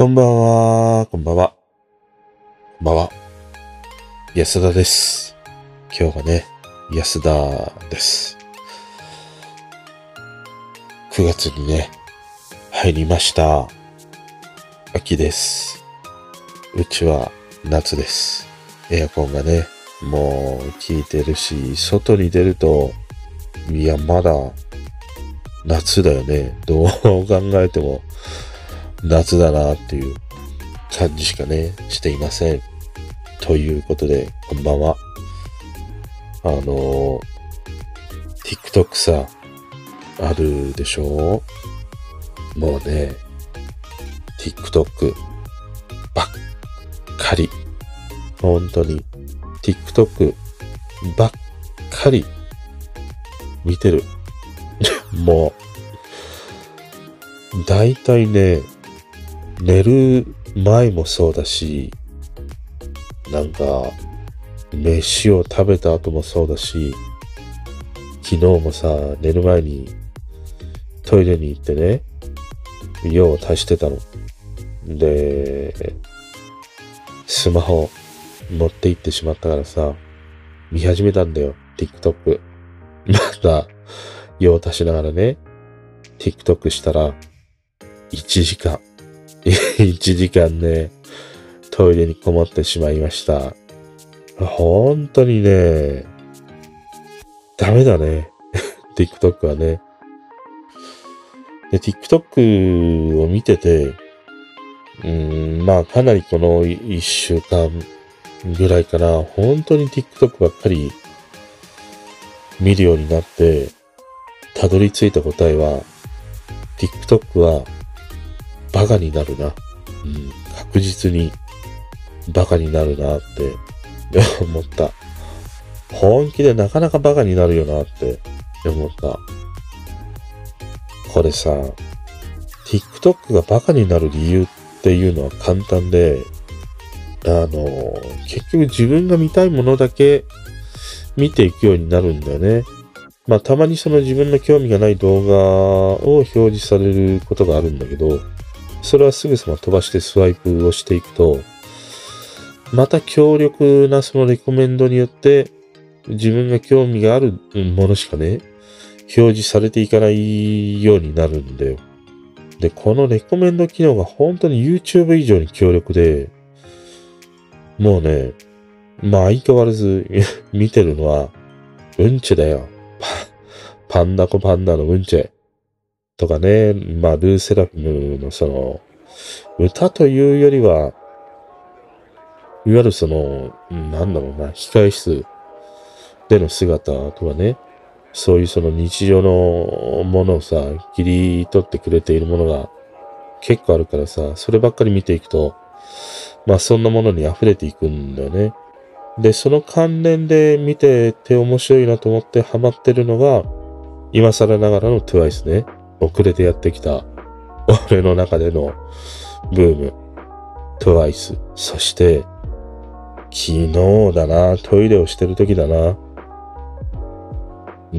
こんばんは、こんばんは。こんばんは。安田です。今日がね、安田です。9月にね、入りました。秋です。うちは夏です。エアコンがね、もう効いてるし、外に出ると、いや、まだ夏だよね。どう考えても夏だなっていう感じしかね、していません。ということで、こんばんは。あのー、TikTok さ、あるでしょ？もうね、TikTok ばっかり。本当に、TikTok ばっかり見てる。もう、だいたいね、寝る前もそうだし、なんか、飯を食べた後もそうだし、昨日もさ、寝る前にトイレに行ってね、用を足してたの。で、スマホ持って行ってしまったからさ、見始めたんだよ、TikTok。また、用を足しながらね、TikTok したら、1時間。1時間ね、トイレにこもってしまいました。本当にね、ダメだね。TikTok はね。で、TikTok を見てて、うん、まあかなりこの1週間ぐらいかな、本当に TikTok ばっかり見るようになって、たどり着いた答えは、TikTok はバカになるな。うん、確実にバカになるなって 思った。本気でなかなかバカになるよなって思った。これさ、TikTok がバカになる理由っていうのは簡単で、あの、結局自分が見たいものだけ見ていくようになるんだよね。まあたまにその自分の興味がない動画を表示されることがあるんだけど、それはすぐさま飛ばしてスワイプをしていくと、また強力なそのレコメンドによって、自分が興味があるものしかね、表示されていかないようになるんだよ。で、このレコメンド機能が本当に YouTube 以上に強力で、もうね、まあ相変わらず 見てるのは、うんちだよ。パンダコパンダのうんち。とかね、まあ、ルーセラフィムのその、歌というよりは、いわゆるその、なんだろうな、控え室での姿とかね、そういうその日常のものをさ、切り取ってくれているものが結構あるからさ、そればっかり見ていくと、まあそんなものに溢れていくんだよね。で、その関連で見てて面白いなと思ってハマってるのが、今更ながらの TWICE ね。遅れてやってきた、俺の中でのブーム、TWICE。そして、昨日だな、トイレをしてる時だな。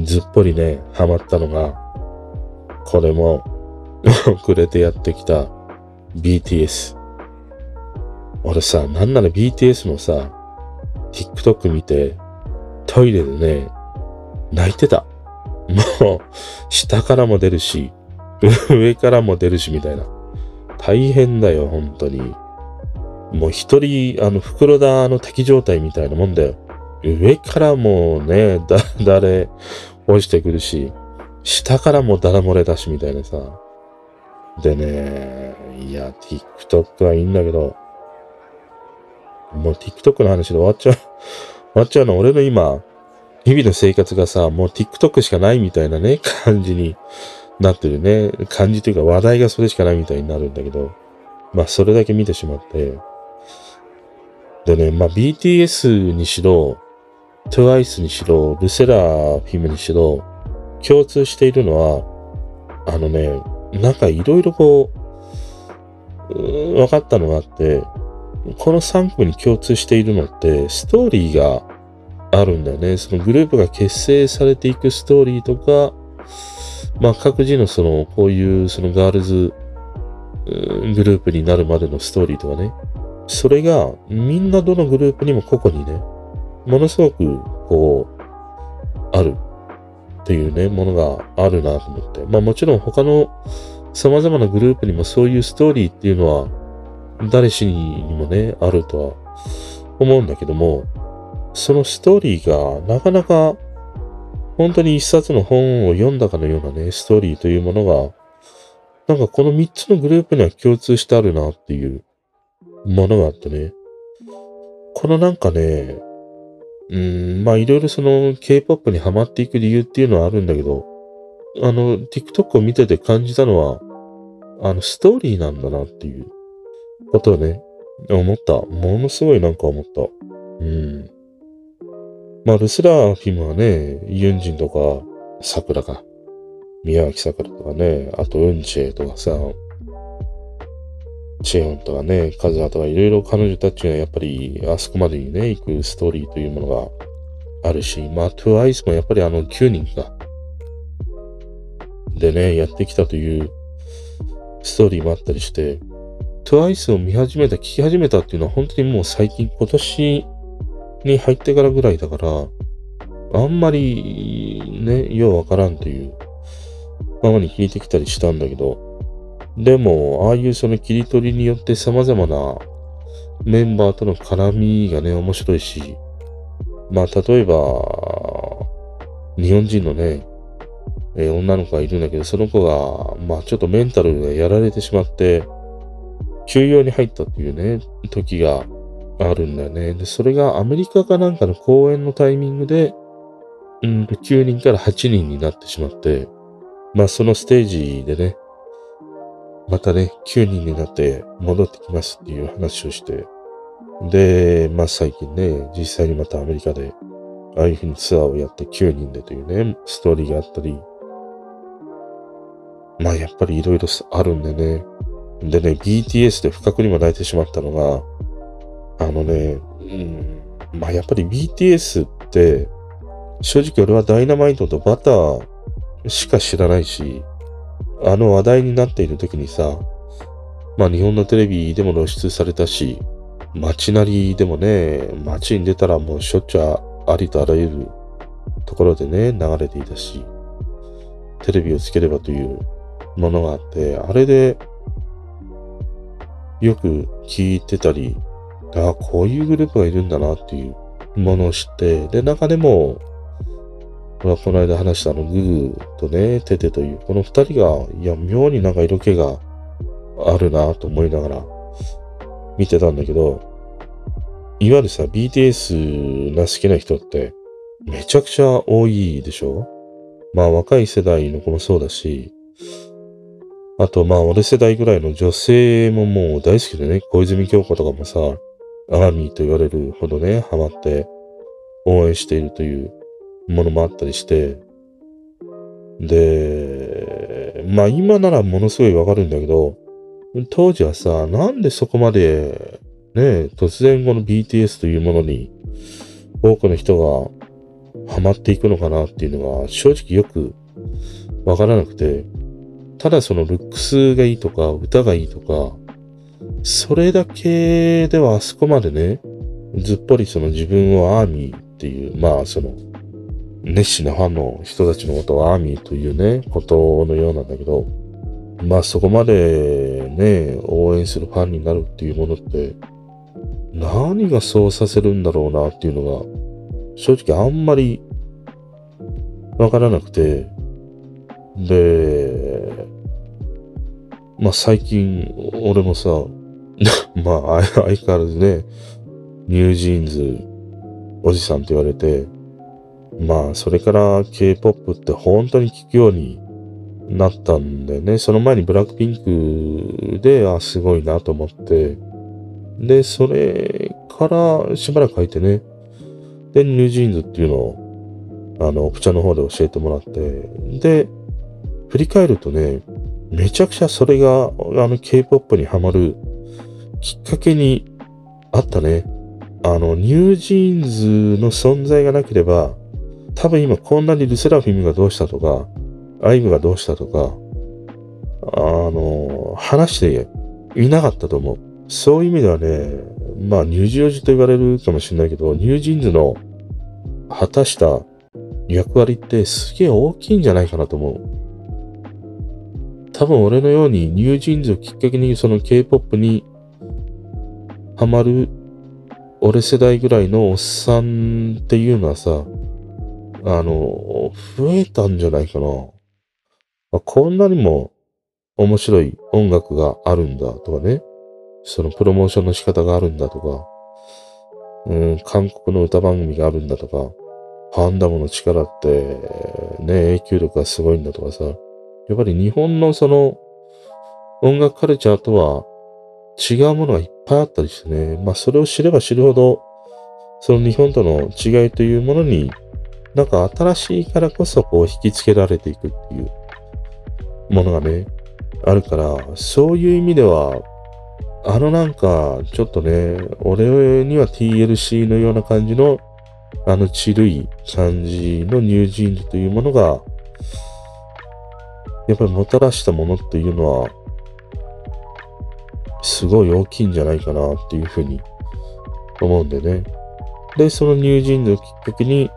ずっぽりね、ハマったのが、これも、遅れてやってきた BTS。俺さ、なんなら BTS のさ、TikTok 見て、トイレでね、泣いてた。もう、下からも出るし、上からも出るし、みたいな。大変だよ、本当に。もう一人、あの、袋田の敵状態みたいなもんだよ。上からもね、だ、だれ落ちてくるし、下からもだら漏れだし、みたいなさ。でね、いや、TikTok はいいんだけど、もう TikTok の話で終わっちゃう、終わっちゃうの、俺の今、日々の生活がさ、もう TikTok しかないみたいなね、感じになってるね。感じというか話題がそれしかないみたいになるんだけど、まあそれだけ見てしまって。でね、まあ BTS にしろ、TWICE にしろ、ルセラフィムにしろ、共通しているのは、あのね、なんかいろいろこう、うー分かったのがあって、この3組に共通しているのって、ストーリーがあるんだよね。そのグループが結成されていくストーリーとか、まあ各自のその、こういうそのガールズグループになるまでのストーリーとかね。それがみんなどのグループにも個々にね、ものすごくこう、あるっていうね、ものがあるなと思って。まあもちろん他の様々なグループにもそういうストーリーっていうのは誰しにもね、あるとは思うんだけども、そのストーリーがなかなか本当に一冊の本を読んだかのようなね、ストーリーというものが、なんかこの三つのグループには共通してあるなっていうものがあってね。このなんかね、うん、まあいろいろその K-POP にハマっていく理由っていうのはあるんだけど、あの、TikTok を見てて感じたのは、あの、ストーリーなんだなっていうことをね、思った。ものすごいなんか思った。うん。まあ、ルスラーフィムはね、ユンジンとか、桜か。宮脇桜とかね、あと、ウンチェとかさ、チェヨンとかね、カズハとかいろいろ彼女たちがやっぱりあそこまでにね、行くストーリーというものがあるし、まあ、トゥアイスもやっぱりあの9人か。でね、やってきたというストーリーもあったりして、トゥアイスを見始めた、聞き始めたっていうのは本当にもう最近今年に入ってからぐらいだから、あんまりね、ようわからんというままに聞いてきたりしたんだけど、でも、ああいうその切り取りによって様々なメンバーとの絡みがね、面白いし、まあ、例えば、日本人のね、えー、女の子がいるんだけど、その子が、まあ、ちょっとメンタルがやられてしまって、休養に入ったっていうね、時があるんだよね。で、それがアメリカかなんかの公演のタイミングで、うんと9人から8人になってしまって、まあそのステージでね、またね、9人になって戻ってきますっていう話をして、で、まあ最近ね、実際にまたアメリカで、ああいうふうにツアーをやって9人でというね、ストーリーがあったり、まあやっぱりいろいろあるんでね。でね、BTS で不覚にも泣いてしまったのが、あのね、うん、まあやっぱり BTS って、正直俺はダイナマイトとバターしか知らないし、あの話題になっている時にさ、まあ日本のテレビでも露出されたし、街なりでもね、街に出たらもうしょっちゅうありとあらゆるところでね、流れていたし、テレビをつければというものがあって、あれでよく聞いてたり、あ、こういうグループがいるんだなっていう。ものを知って、で、中でも、まあ、この間話したあの、グーとね、テテという、この二人が、いや、妙になんか色気があるなと思いながら見てたんだけど、いわゆるさ、BTS が好きな人って、めちゃくちゃ多いでしょ？まあ若い世代の子もそうだし、あとまあ俺世代ぐらいの女性ももう大好きでね、小泉京子とかもさ、アーミーと言われるほどね、ハマって応援しているというものもあったりして、で、まあ今ならものすごいわかるんだけど、当時はさ、なんでそこまで、ね、突然この BTS というものに多くの人がハマっていくのかなっていうのが正直よくわからなくて、ただそのルックスがいいとか歌がいいとか、それだけではあそこまでね、ずっぽりその自分をアーミーっていう、まあその、熱心なファンの人たちのことをアーミーというね、ことのようなんだけど、まあそこまでね、応援するファンになるっていうものって、何がそうさせるんだろうなっていうのが、正直あんまりわからなくて、で、まあ最近、俺もさ、まあ相変わらずね、ニュージーンズおじさんって言われて、まあそれから K-POP って本当に聴くようになったんだよね。その前に BLACKPINK で、あ、すごいなと思って、で、それからしばらく書いてね、で、 NewJeans っていうのを、あの、オプチャの方で教えてもらって、で、振り返るとね、めちゃくちゃそれが、あの、K-POP にハマるきっかけにあったね。あの、 NewJeans の存在がなければ、多分今こんなに LE SSERAFIM がどうしたとか、 IVE がどうしたとか、あの、話していなかったと思う。そういう意味ではね、まあ、ニュージージと言われるかもしれないけど、 NewJeans の果たした役割ってすげえ大きいんじゃないかなと思う。多分俺のように NewJeans をきっかけにその K-POP にハマる俺世代ぐらいのおっさんっていうのはさ、あの、増えたんじゃないかな。あこんなにも面白い音楽があるんだとかね。そのプロモーションの仕方があるんだとか、うん、韓国の歌番組があるんだとか、パンダムの力って、ね、影響力がすごいんだとかさ、やっぱり日本のその音楽カルチャーとは違うものがいっぱいあったりしてね、まあそれを知れば知るほど、その日本との違いというものに、なんか新しいからこそこう引きつけられていくっていうものがね、あるから、そういう意味では、あのなんか、ちょっとね、俺には TLC のような感じの、あのちるい感じのニュージーンズというものが、やっぱりもたらしたものっていうのは、すごい大きいんじゃないかなっていうふうに思うんでね。で、そのニュージーンズをきっかけに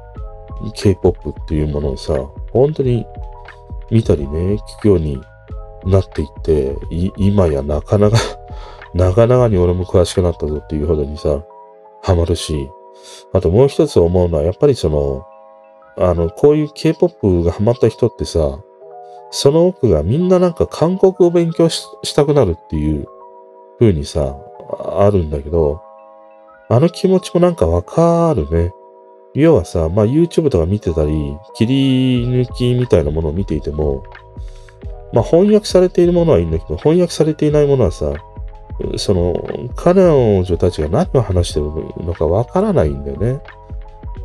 K-POP っていうものをさ、本当に見たりね、聞くようになっていって、今やなかなか なかなかに俺も詳しくなったぞっていうほどにさ、ハマるし、あともう一つ思うのは、やっぱりその、あの、こういう K-POP がハマった人ってさ、その奥がみんななんか韓国を勉強したくなるっていう風にさ、あるんだけど、あの気持ちもなんかわかるね。要はさ、まあ YouTube とか見てたり、切り抜きみたいなものを見ていても、まあ翻訳されているものはいいんだけど、翻訳されていないものはさ、その、彼女たちが何を話してるのかわからないんだよね。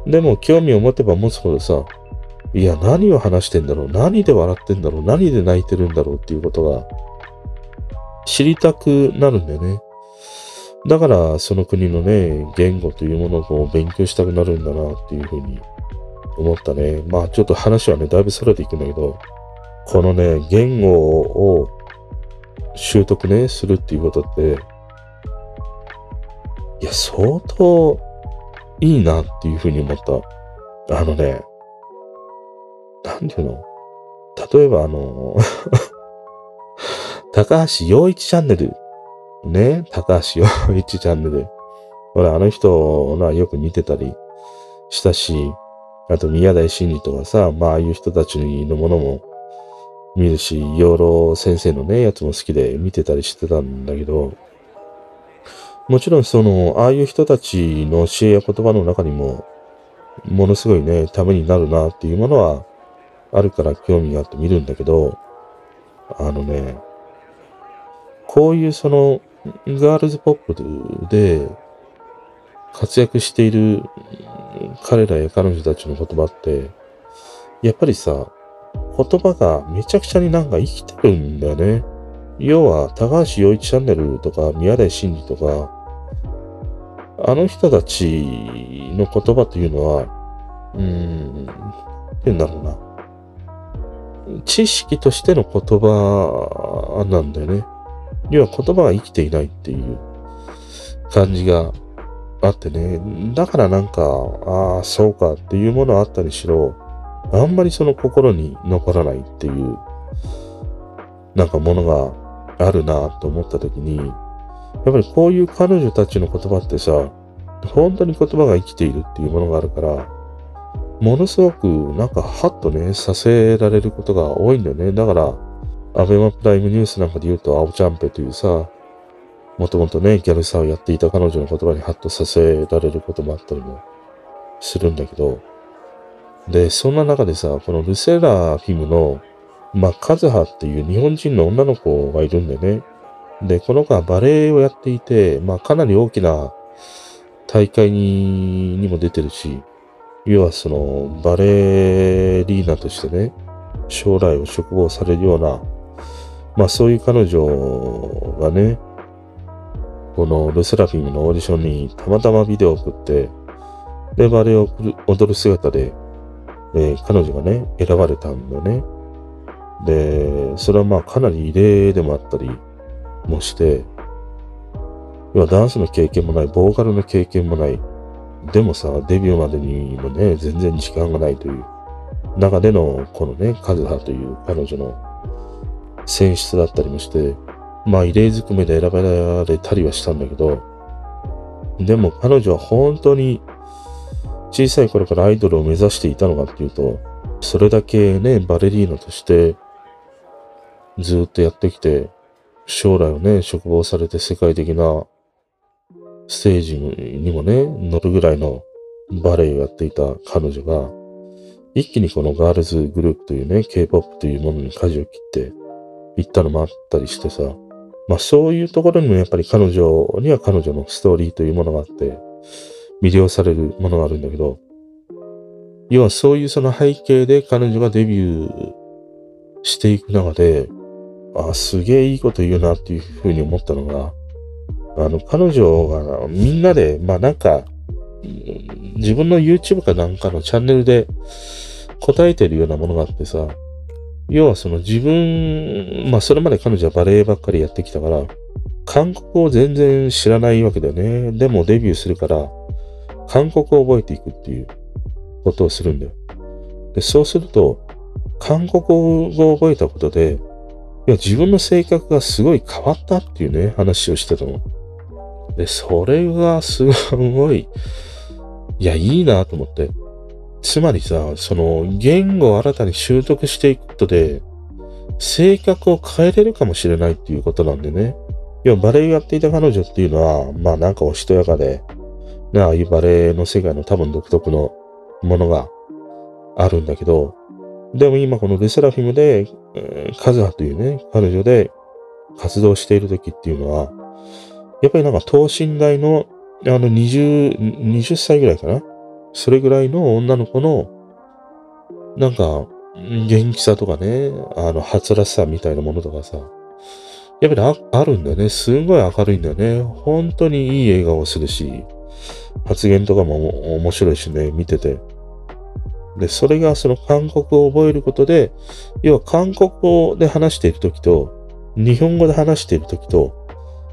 でも興味を持てば持つほどさ、いや、何を話してんだろう何で笑ってんだろう何で泣いてるんだろうっていうことが知りたくなるんだよね。だから、その国のね、言語というものを勉強したくなるんだなっていうふうに思ったね。まあ、ちょっと話はね、だいぶそれていくんだけど、このね、言語を習得ね、するっていうことって、いや、相当いいなっていうふうに思った。あのね、なんていうの？例えばあの高橋洋一チャンネル。ね、高橋洋一チャンネル。俺、あの人のはよく似てたりしたし、あと宮台真司とかさ、まあ、ああいう人たちのものも見るし、養老先生のね、やつも好きで見てたりしてたんだけど、もちろんその、ああいう人たちの教えや言葉の中にも、ものすごいね、ためになるなっていうものはあるから興味があって見るんだけど、あのね、こういうその、ガールズポップで活躍している彼らや彼女たちの言葉って、やっぱりさ、言葉がめちゃくちゃになんか生きてるんだよね。要は、高橋洋一チャンネルとか、宮台真司とか、あの人たちの言葉というのは、うーん、って言うんだろうな。知識としての言葉なんだよね。要は言葉が生きていないっていう感じがあってね。だからなんか、ああ、そうかっていうものあったりしろ、あんまりその心に残らないっていう、なんかものがあるなと思った時に、やっぱりこういう彼女たちの言葉ってさ、本当に言葉が生きているっていうものがあるから、ものすごくなんかハッとね、させられることが多いんだよね。だから、アベマプライムニュースなんかで言うと、青チャンペというさ、もともとね、ギャルサーをやっていた彼女の言葉にハッとさせられることもあったりもするんだけど、で、そんな中でさ、このルセラフィムの、まあ、カズハっていう日本人の女の子がいるんでね。で、この子はバレエをやっていて、まあ、かなり大きな大会ににも出てるし、要はその、バレリーナとしてね、将来を嘱望されるような、まあそういう彼女がね、このルセラフィムのオーディションにたまたまビデオを送って、で、バレエを踊る姿でで、彼女がね、選ばれたんだよね。で、それはまあかなり異例でもあったりもして、要はダンスの経験もない、ボーカルの経験もない。でもさ、デビューまでにもね、全然時間がないという中での、このね、カズハという彼女の選出だったりもして、まあ異例ずくめで選ばれたりはしたんだけど、でも彼女は本当に小さい頃からアイドルを目指していたのかっていうと、それだけね、バレリーナとしてずっとやってきて、将来をね、嘱望されて世界的なステージにもね、乗るぐらいのバレエをやっていた彼女が、一気にこのガールズグループというね、K-POP というものに舵を切って行ったのもあったりしてさ、まあそういうところにもやっぱり彼女には彼女のストーリーというものがあって、魅了されるものがあるんだけど、要はそういうその背景で彼女がデビューしていく中で、あ、すげえいいこと言うなっていうふうに思ったのが、あの、彼女がみんなで、まあなんか、自分の YouTube かなんかのチャンネルで答えてるようなものがあってさ、要はその自分、まあそれまで彼女はバレエばっかりやってきたから、韓国を全然知らないわけだよね。でもデビューするから、韓国を覚えていくっていうことをするんだよ。で、そうすると、韓国語を覚えたことで、いや、自分の性格がすごい変わったっていうね、話をしてたの。で、それがすごい、いや、いいなと思って。つまりさ、その言語を新たに習得していくことで、性格を変えれるかもしれないっていうことなんでね。要はバレエをやっていた彼女っていうのは、まあなんかおしとやかで、なああいうバレエの世界の多分独特のものがあるんだけど、でも今このルセラフィムで、カズハというね、彼女で活動している時っていうのは、やっぱりなんか等身大の、あの20、20歳ぐらいかなそれぐらいの女の子の、なんか、元気さとかね、あの、はつらしさみたいなものとかさ、やっぱりあるんだよね。すんごい明るいんだよね。本当にいい笑顔をするし、発言とかも面白いしね、見てて。で、それがその韓国を覚えることで、要は韓国語で話しているときと、日本語で話しているときと、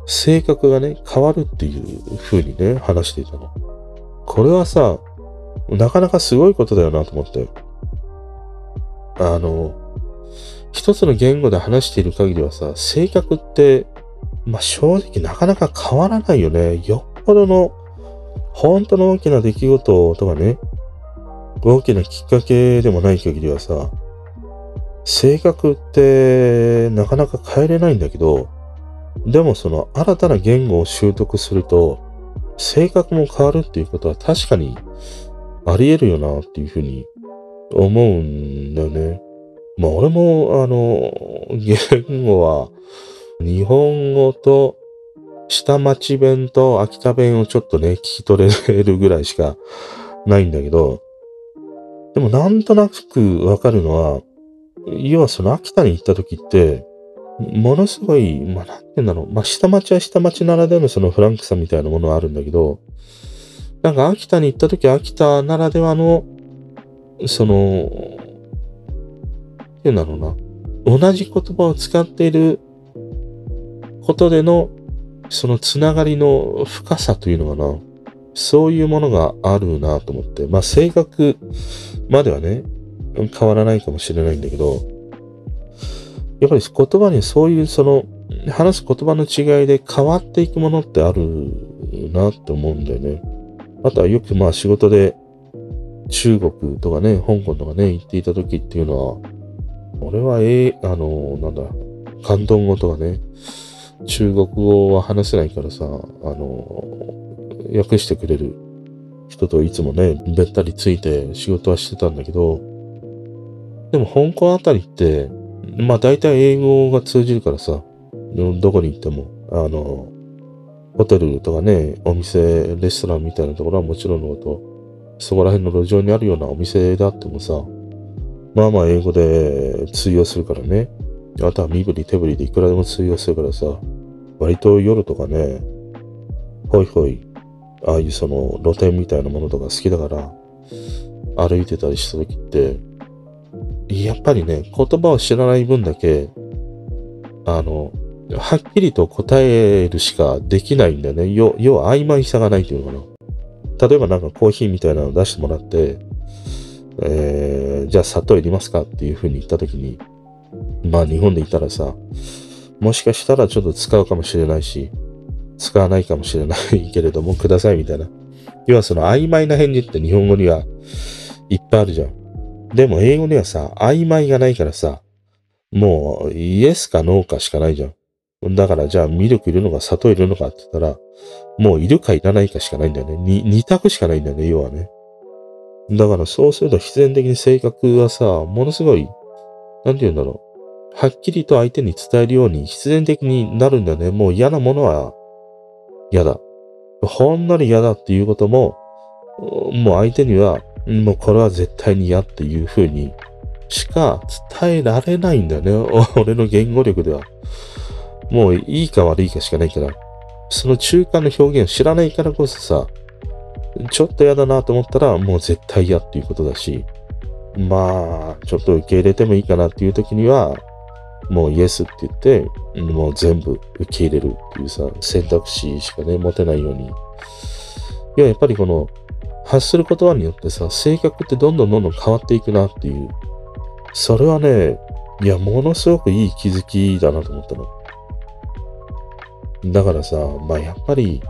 性格がね、変わるっていう風にね、話していたの。これはさ、なかなかすごいことだよなと思って。あの、一つの言語で話している限りはさ、性格って、まあ、正直なかなか変わらないよね。よっぽどの、本当の大きな出来事とかね、大きなきっかけでもない限りはさ、性格ってなかなか変えれないんだけど、でもその新たな言語を習得すると、性格も変わるっていうことは確かにあり得るよなっていうふうに思うんだよね。まあ俺もあの、言語は日本語と下町弁と秋田弁をちょっとね、聞き取れるぐらいしかないんだけど、でもなんとなくわかるのは、要はその秋田に行った時って、ものすごい、まあ、なんて言うんだろう。まあ、下町は下町ならではのそのフランクさみたいなものはあるんだけど、なんか秋田に行った時、秋田ならではの、その、っていうんだろうな。同じ言葉を使っていることでの、そのつながりの深さというのかな。そういうものがあるなと思って。まあ、性格まではね、変わらないかもしれないんだけど、やっぱり言葉にそういうその、話す言葉の違いで変わっていくものってあるなって思うんだよね。あとはよくまあ仕事で中国とかね、香港とかね、行っていた時っていうのは、俺はええ、あの、なんだ、広東語とかね、中国語は話せないからさ、あの、訳してくれる人といつもね、べったりついて仕事はしてたんだけど、でも香港あたりって、まあ大体英語が通じるからさ、どこに行っても、あの、ホテルとかね、お店、レストランみたいなところはもちろんのこと、そこら辺の路上にあるようなお店であってもさ、まあまあ英語で通用するからね。あとは身振り手振りでいくらでも通用するからさ、割と夜とかね、ほいほい、ああいうその露店みたいなものとか好きだから、歩いてたりした時って、やっぱりね、言葉を知らない分だけ、あの、はっきりと答えるしかできないんだよね。要要は曖昧さがないというのかな。例えばなんかコーヒーみたいなの出してもらって、えー、じゃあ砂糖いりますかっていうふうに言ったときに、まあ日本で言ったらさ、もしかしたらちょっと使うかもしれないし、使わないかもしれないけれども、くださいみたいな。要はその曖昧な返事って日本語にはいっぱいあるじゃん。でも英語にはさ、曖昧がないからさ、もうイエスかノーかしかないじゃん。だからじゃあミルクいるのか砂糖いるのかって言ったら、もういるかいらないかしかないんだよね。に、二択しかないんだよね、要はね。だからそうすると必然的に性格はさ、ものすごい、なんて言うんだろう。はっきりと相手に伝えるように必然的になるんだよね。もう嫌なものは嫌だ。ほんのり嫌だっていうことも、もう相手には、もうこれは絶対に嫌っていう風にしか伝えられないんだよね。俺の言語力では。もういいか悪いかしかないから。その中間の表現を知らないからこそさ、ちょっと嫌だなと思ったらもう絶対嫌っていうことだし、まあ、ちょっと受け入れてもいいかなっていう時には、もうイエスって言って、もう全部受け入れるっていうさ、選択肢しかね、持てないように。いや、やっぱりこの、発する言葉によってさ、性格ってどんどんどんどん変わっていくなっていう。それはね、いや、ものすごくいい気づきだなと思ったの。だからさ、まあやっぱり、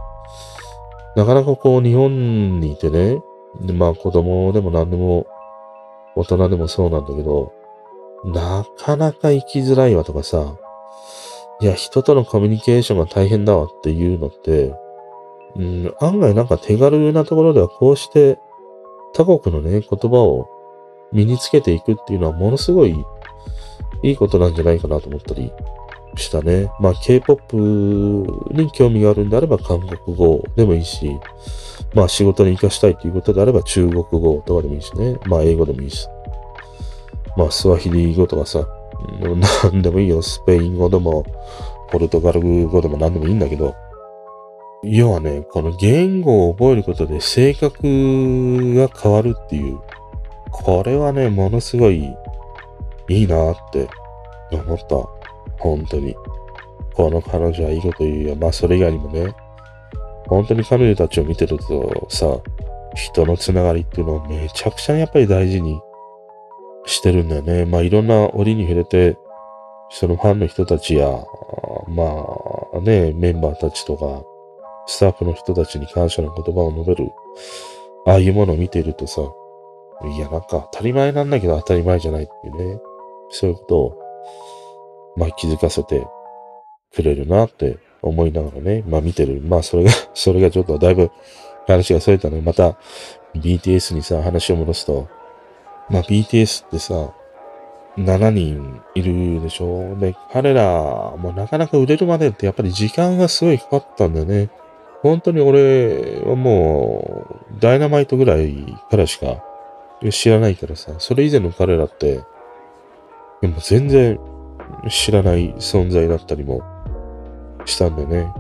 なかなかこう日本にいてね、まあ子供でも何でも大人でもそうなんだけど、なかなか生きづらいわとかさ、いや、人とのコミュニケーションが大変だわっていうのって、うん、案外なんか手軽なところではこうして他国のね、言葉を身につけていくっていうのはものすごいいいことなんじゃないかなと思ったり。したね。まあ K-POP に興味があるんであれば韓国語でもいいし、まあ仕事に活かしたいということであれば中国語とかでもいいしね。まあ英語でもいいし。まあ、スワヒリ語とかさ、何でもいいよ。スペイン語でも、ポルトガル語でも何でもいいんだけど、要はね、この言語を覚えることで性格が変わるっていう、これはね、ものすごいいいなって思った。本当に。この彼女はいいこと言うよ。まあ、それ以外にもね、本当に彼女たちを見てるとさ、人のつながりっていうのをめちゃくちゃやっぱり大事にしてるんだよね。まあいろんな折に触れて、そのファンの人たちや、まあね、メンバーたちとか、スタッフの人たちに感謝の言葉を述べる、ああいうものを見ているとさ、いやなんか当たり前なんだけど当たり前じゃないっていうね、そういうことを、まあ気づかせてくれるなって思いながらね、まあ見てる。まあそれが、それがちょっとだいぶ話がそれたので、また BTS にさ、話を戻すと、まあ BTS ってさ、7人いるでしょ？で、彼らもなかなか売れるまでってやっぱり時間がすごいかかったんだよね。本当に俺はもう、ダイナマイトぐらいからしか知らないからさ、それ以前の彼らって、でも全然知らない存在だったりもしたんだよね。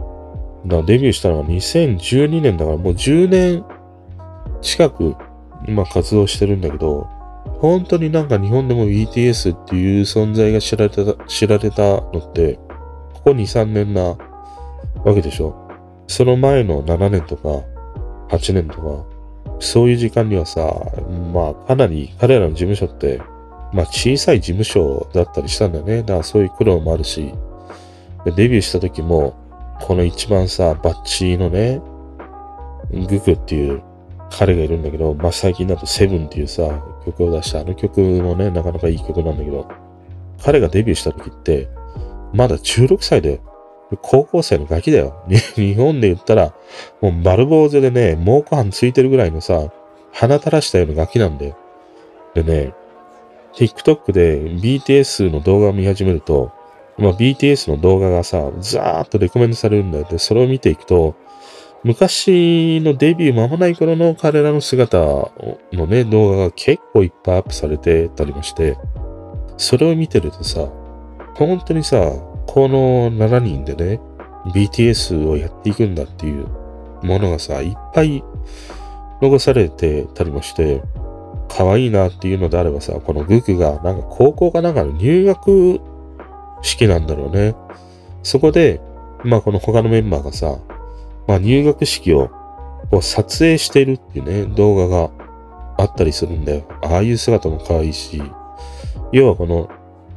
だデビューしたのは2012年だからもう10年近く、まあ活動してるんだけど、本当になんか日本でも BTS っていう存在が知られた、知られたのって、ここ2、3年なわけでしょ。その前の7年とか8年とか、そういう時間にはさ、まあかなり彼らの事務所って、まあ小さい事務所だったりしたんだよね。だからそういう苦労もあるし、デビューした時も、この一番さ、バッチのね、グクっていう彼がいるんだけど、まあ、最近だとセブンっていうさ、曲を出した、あの曲もね、なかなかいい曲なんだけど、彼がデビューした時って、まだ16歳で、高校生のガキだよ。日本で言ったら、もう丸坊主でね、猛虎飯ついてるぐらいのさ、鼻垂らしたようなガキなんだよ。でね、TikTok で BTS の動画を見始めると、まあ、BTS の動画がさ、ザーッとレコメンドされるんだよ。で、それを見ていくと、昔のデビュー間もない頃の彼らの姿のね、動画が結構いっぱいアップされてたりもして、それを見てるとさ、本当にさ、この7人でね、BTS をやっていくんだっていうものがさ、いっぱい残されてたりもして、可愛いなっていうのであればさ、このグクがなんか高校かなんかの入学式なんだろうね。そこで、まあこの他のメンバーがさ、まあ入学式をこう撮影してるっていうね、動画があったりするんだよ。ああいう姿も可愛いし、要はこの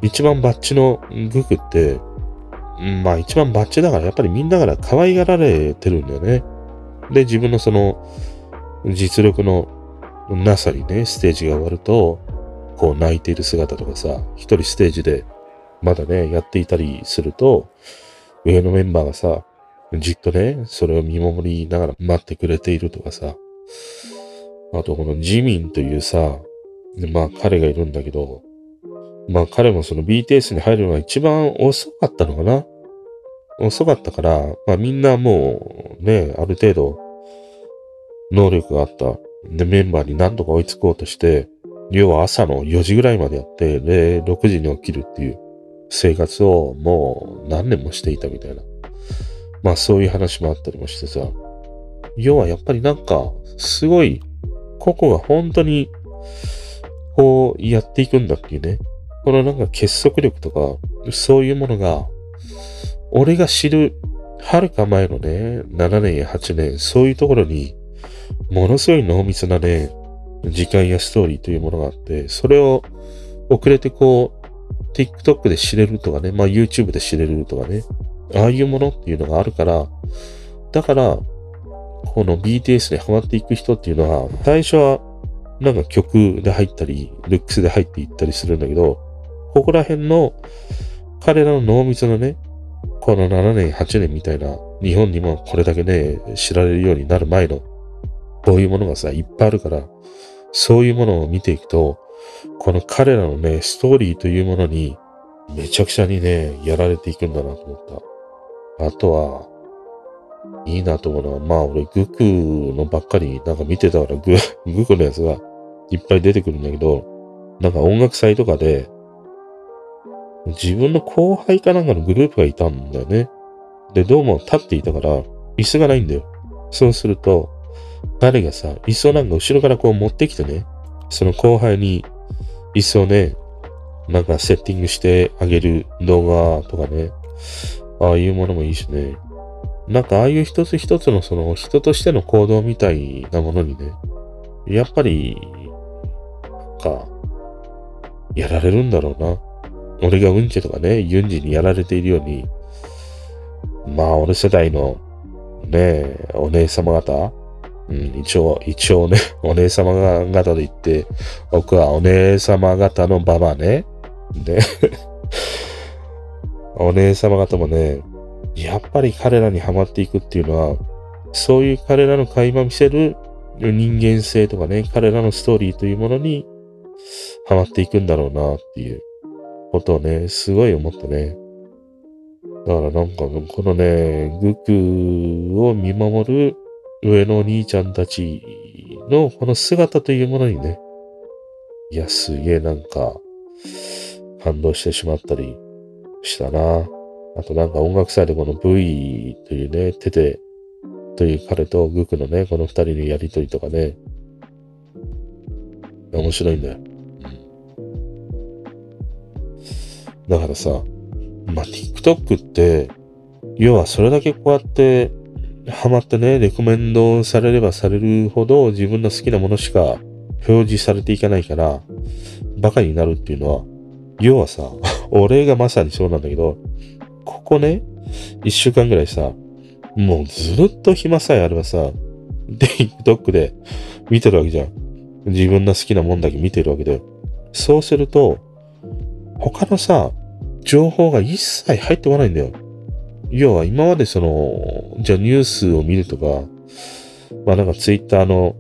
一番バッチのグクって、まあ一番バッチだからやっぱりみんなから可愛がられてるんだよね。で、自分のその実力のなさにね、ステージが終わると、こう泣いている姿とかさ、一人ステージでまだね、やっていたりすると、上のメンバーがさ、じっとね、それを見守りながら待ってくれているとかさ、あとこのジミンというさ、まあ彼がいるんだけど、まあ彼もその BTS に入るのが一番遅かったのかな？遅かったから、まあみんなもうね、ある程度能力があった。で、メンバーに何とか追いつこうとして、要は朝の4時ぐらいまでやって、で、6時に起きるっていう生活をもう何年もしていたみたいな。まあそういう話もあったりもしてさ。要はやっぱりなんか、すごい、個々が本当に、こうやっていくんだっていうね。このなんか結束力とか、そういうものが、俺が知る、はるか前のね、7年や8年、そういうところに、ものすごい濃密なね、時間やストーリーというものがあって、それを遅れてこう、TikTok で知れるとかね、まあ YouTube で知れるとかね、ああいうものっていうのがあるから、だから、この BTS にハマっていく人っていうのは、最初はなんか曲で入ったり、ルックスで入っていったりするんだけど、ここら辺の彼らの濃密なね、この7年、8年みたいな、日本にもこれだけね、知られるようになる前の、こういうものがさ、いっぱいあるから、そういうものを見ていくと、この彼らのね、ストーリーというものに、めちゃくちゃにね、やられていくんだなと思った。あとは、いいなと思うのは、まあ俺、グクのばっかりなんか見てたから、グ、グクのやつがいっぱい出てくるんだけど、なんか音楽祭とかで、自分の後輩かなんかのグループがいたんだよね。で、どうも立っていたから、椅子がないんだよ。そうすると、誰がさ、椅子をなんか後ろからこう持ってきてね、その後輩に椅子をね、なんかセッティングしてあげる動画とかね、ああいうものもいいしね。なんかああいう一つ一つのその人としての行動みたいなものにね、やっぱり、なんか、やられるんだろうな。俺がうんちとかね、ユンジにやられているように、まあ俺世代のね、お姉様方、うん、一応、一応ね、お姉様方で言って、僕はお姉様方のババね。で、お姉様方もね、やっぱり彼らにハマっていくっていうのは、そういう彼らの垣間見せる人間性とかね、彼らのストーリーというものにハマっていくんだろうなっていうことをね、すごい思ったね。だからなんか、このね、グクを見守る上のお兄ちゃんたちのこの姿というものにね、いや、すげえなんか、感動してしまったりしたな。あとなんか音楽祭でこの V というね、テテという彼とグクのね、この二人のやりとりとかね、面白いんだよ。だからさ、まあ、TikTok って、要はそれだけこうやってハマってね、レコメンドされればされるほど自分の好きなものしか表示されていかないから、バカになるっていうのは、要はさ、俺がまさにそうなんだけど、ここね、一週間ぐらいさ、もうずっと暇さえあればさ、TikTok で見てるわけじゃん。自分の好きなもんだけ見てるわけで。そうすると、他のさ、情報が一切入ってこないんだよ。要は今までその、じゃあニュースを見るとか、まあなんかツイッターの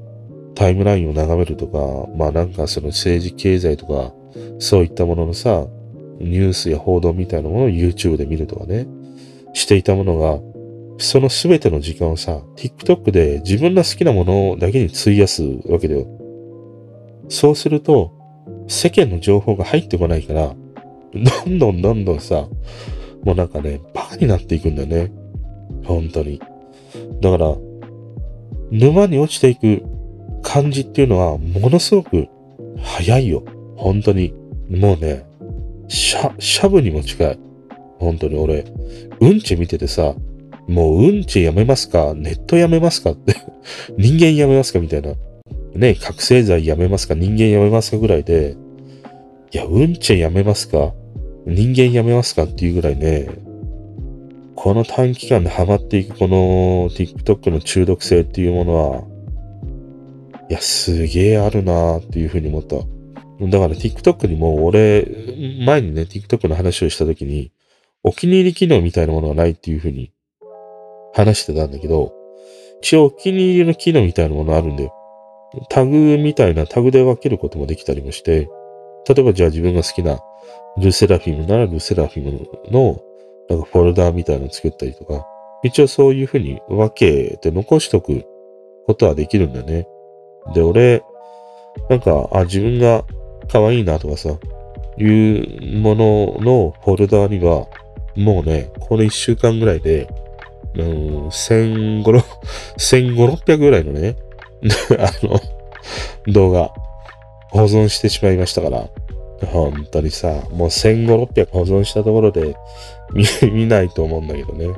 タイムラインを眺めるとか、まあなんかその政治経済とか、そういったもののさ、ニュースや報道みたいなものを YouTube で見るとかね、していたものが、その全ての時間をさ、TikTok で自分の好きなものだけに費やすわけだよ。そうすると、世間の情報が入ってこないから、どんどんどんどんさ、もうなんかね、バカになっていくんだよね。本当に。だから、沼に落ちていく感じっていうのは、ものすごく早いよ。本当に。もうね、シャ、シャブにも近い。本当に俺、うんち見ててさ、もううんちやめますかネットやめますかって 人間やめますかみたいな。ね、覚醒剤やめますか人間やめますかぐらいで、いや、うんちやめますか人間やめますかっていうぐらいね、この短期間でハマっていくこの TikTok の中毒性っていうものは、いや、すげえあるなーっていうふうに思った。だから TikTok にも俺、前にね、TikTok の話をしたときに、お気に入り機能みたいなものがないっていうふうに話してたんだけど、一応お気に入りの機能みたいなものあるんだよ。タグみたいなタグで分けることもできたりもして、例えばじゃあ自分が好きなルセラフィムならルセラフィムのなんかフォルダーみたいなの作ったりとか、一応そういうふうに分けて残しとくことはできるんだよね。で、俺、なんか、あ、自分が可愛いなとかさ、いうもののフォルダーには、もうね、この一週間ぐらいで、うん、1500、600ぐらいのね、あの、動画、保存してしまいましたから、本当にさ、もう1500、600保存したところで 見ないと思うんだけどね。うん。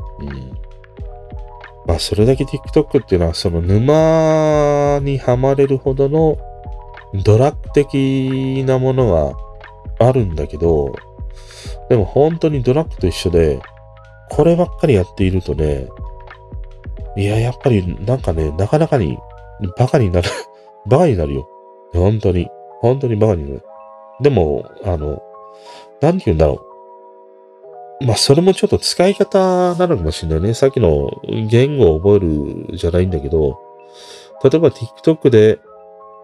まあ、それだけ TikTok っていうのは、その沼にはまれるほどのドラッグ的なものはあるんだけど、でも本当にドラッグと一緒で、こればっかりやっているとね、いや、やっぱりなんかね、なかなかにバカになるバカになるよ。本当に。本当にバカになる。でも、あの、なんて言うんだろう。まあ、それもちょっと使い方なのかもしれないね。さっきの言語を覚えるじゃないんだけど、例えば TikTok で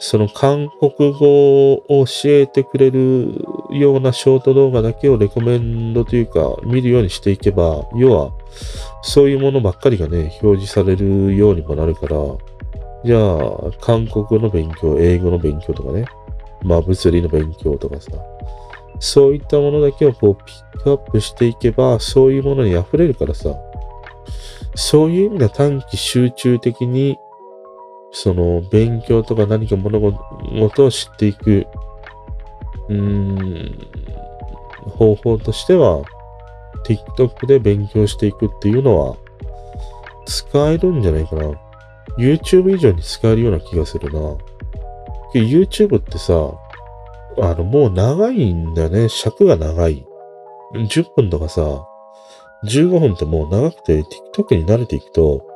その韓国語を教えてくれるようなショート動画だけをレコメンドというか見るようにしていけば、要はそういうものばっかりがね、表示されるようにもなるから、じゃあ、韓国の勉強、英語の勉強とかね、まあ物理の勉強とかさ、そういったものだけをこうピックアップしていけば、そういうものに溢れるからさ、そういう意味では短期集中的にその、勉強とか何か物事を知っていく、うーん、方法としては、TikTok で勉強していくっていうのは、使えるんじゃないかな。YouTube 以上に使えるような気がするな。YouTube ってさ、あの、もう長いんだよね。尺が長い。10分とかさ、15分ってもう長くて TikTok に慣れていくと、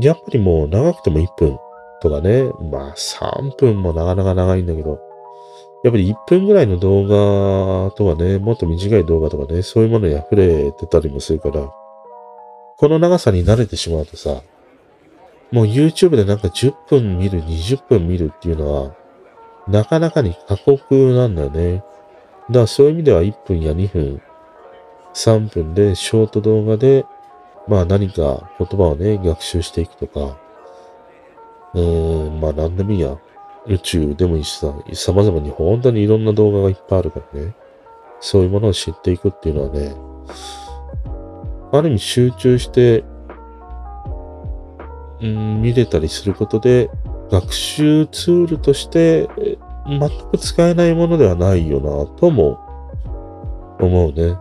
やっぱりもう長くても1分、とかね、まあ3分もなかなか長いんだけど、やっぱり1分ぐらいの動画とかね、もっと短い動画とかね、そういうものに溢れてたりもするから、この長さに慣れてしまうとさ、もう YouTube でなんか10分見る、20分見るっていうのは、なかなかに過酷なんだよね。だからそういう意味では1分や2分、3分でショート動画で、まあ何か言葉をね、学習していくとか、うーん、まあ何でもいいや。宇宙でもいいしさ、様々に本当にいろんな動画がいっぱいあるからね。そういうものを知っていくっていうのはね、ある意味集中して、うん、見れたりすることで、学習ツールとして全く使えないものではないよな、とも思うね。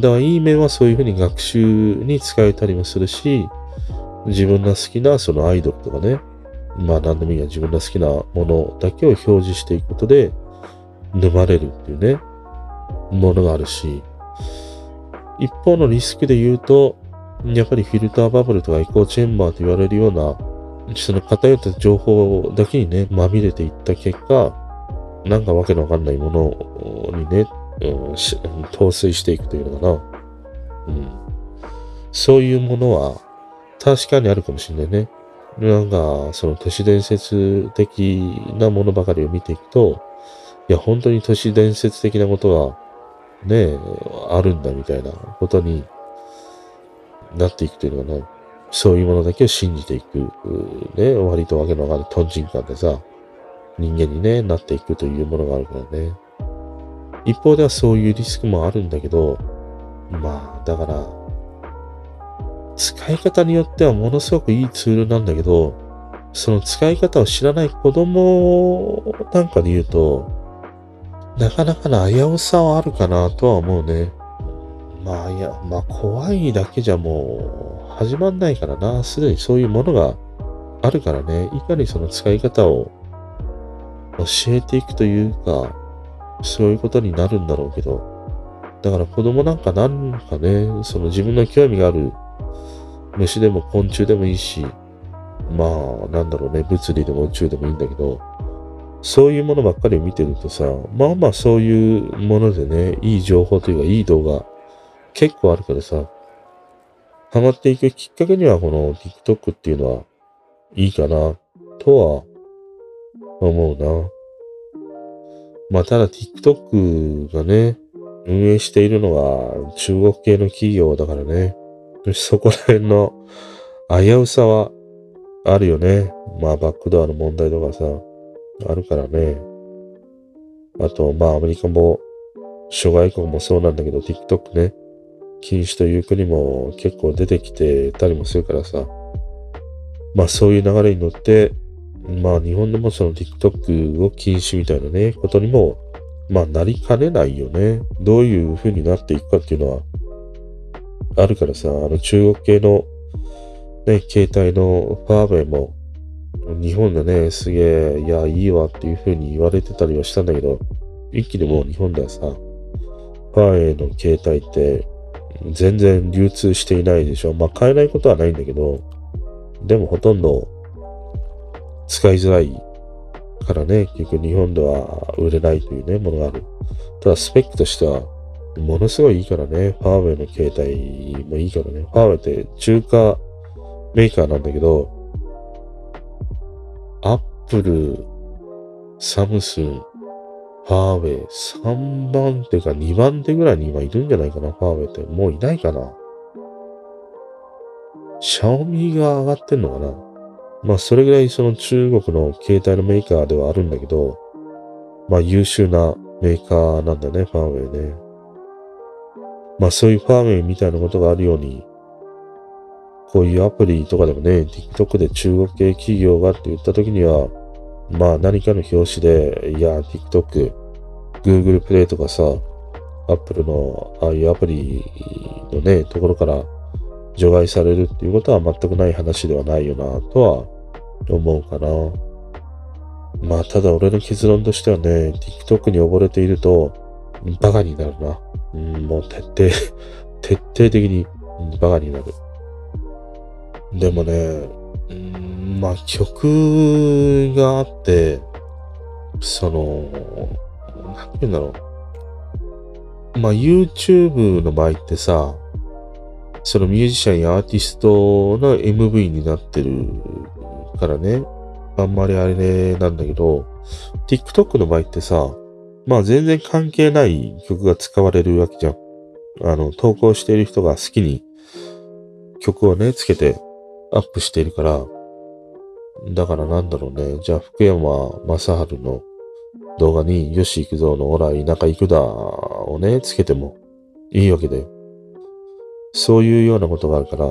だからいい面はそういうふうに学習に使えたりもするし、自分が好きなそのアイドルとかね、まあ何でもいいや、自分の好きなものだけを表示していくことで、沼れるっていうね、ものがあるし、一方のリスクで言うと、やっぱりフィルターバブルとかエコーチェンバーと言われるような、その偏った情報だけにね、まみれていった結果、なんかわけのわかんないものにね、うん、陶酔していくというのかな。うん。そういうものは確かにあるかもしれないね。なんか、その都市伝説的なものばかりを見ていくと、いや、本当に都市伝説的なことは、ね、あるんだみたいなことになっていくというのかな。そういうものだけを信じていく、ね、割とわけのわかんないトンチンカンでさ、人間にね、なっていくというものがあるからね。一方ではそういうリスクもあるんだけど、まあ、だから、使い方によってはものすごくいいツールなんだけど、その使い方を知らない子供なんかで言うと、なかなかな危うさはあるかなとは思うね。まあいや、まあ怖いだけじゃもう始まんないからな。すでにそういうものがあるからね。いかにその使い方を教えていくというか、そういうことになるんだろうけど。だから子供なんかなんかね、その自分の興味がある虫でも昆虫でもいいし、まあなんだろうね、物理でも宇宙でもいいんだけど、そういうものばっかり見てるとさ、まあまあそういうものでね、いい情報というかいい動画結構あるからさ、ハマっていくきっかけにはこの TikTok っていうのはいいかな、とは思うな。まあただ TikTok がね、運営しているのは中国系の企業だからね。そこら辺の危うさはあるよね。まあバックドアの問題とかさ、あるからね。あと、まあアメリカも諸外国もそうなんだけど TikTok ね。禁止という国も結構出てきてたりもするからさ。まあそういう流れに乗って、まあ日本でもその TikTok を禁止みたいなね、ことにも、まあなりかねないよね。どういう風になっていくかっていうのは、あるからさ、あの中国系のね、携帯のファーウェイも、日本でね、すげえ、いや、いいわっていう風に言われてたりはしたんだけど、一気にもう日本ではさ、ファーウェイの携帯って全然流通していないでしょ。まあ買えないことはないんだけど、でもほとんど使いづらいからね、結局日本では売れないというね、ものがある。ただスペックとしては、ものすごいいいからね、ファーウェイの携帯もいいからね。ファーウェイって中華メーカーなんだけど、アップル、サムスン、ファーウェイ、3番手か2番手ぐらいに今いるんじゃないかな、ファーウェイって。もういないかな。シャオミが上がってんのかなまあ、それぐらいその中国の携帯のメーカーではあるんだけど、まあ、優秀なメーカーなんだね、ファーウェイね。まあ、そういうファーウェイみたいなことがあるように、こういうアプリとかでもね、TikTok で中国系企業がって言った時には、まあ何かの表紙で、いや、TikTok、Google Play とかさ、Apple のああいうアプリのね、ところから除外されるっていうことは全くない話ではないよな、とは思うかな。まあ、ただ俺の結論としてはね、TikTok に溺れていると、バカになるな。うん、もう徹底、徹底的にバカになる。でもね、まあ曲があって、その、なんて言うんだろう。まあ YouTube の場合ってさ、そのミュージシャンやアーティストの MV になってるからね、あんまりあれなんだけど、TikTok の場合ってさ、まあ全然関係ない曲が使われるわけじゃん。あの、投稿している人が好きに曲をね、つけてアップしているから、だからなんだろうね。じゃあ福山雅治の動画に、よし行くぞのオラ田舎行くだをね、つけてもいいわけだよ。そういうようなことがあるから、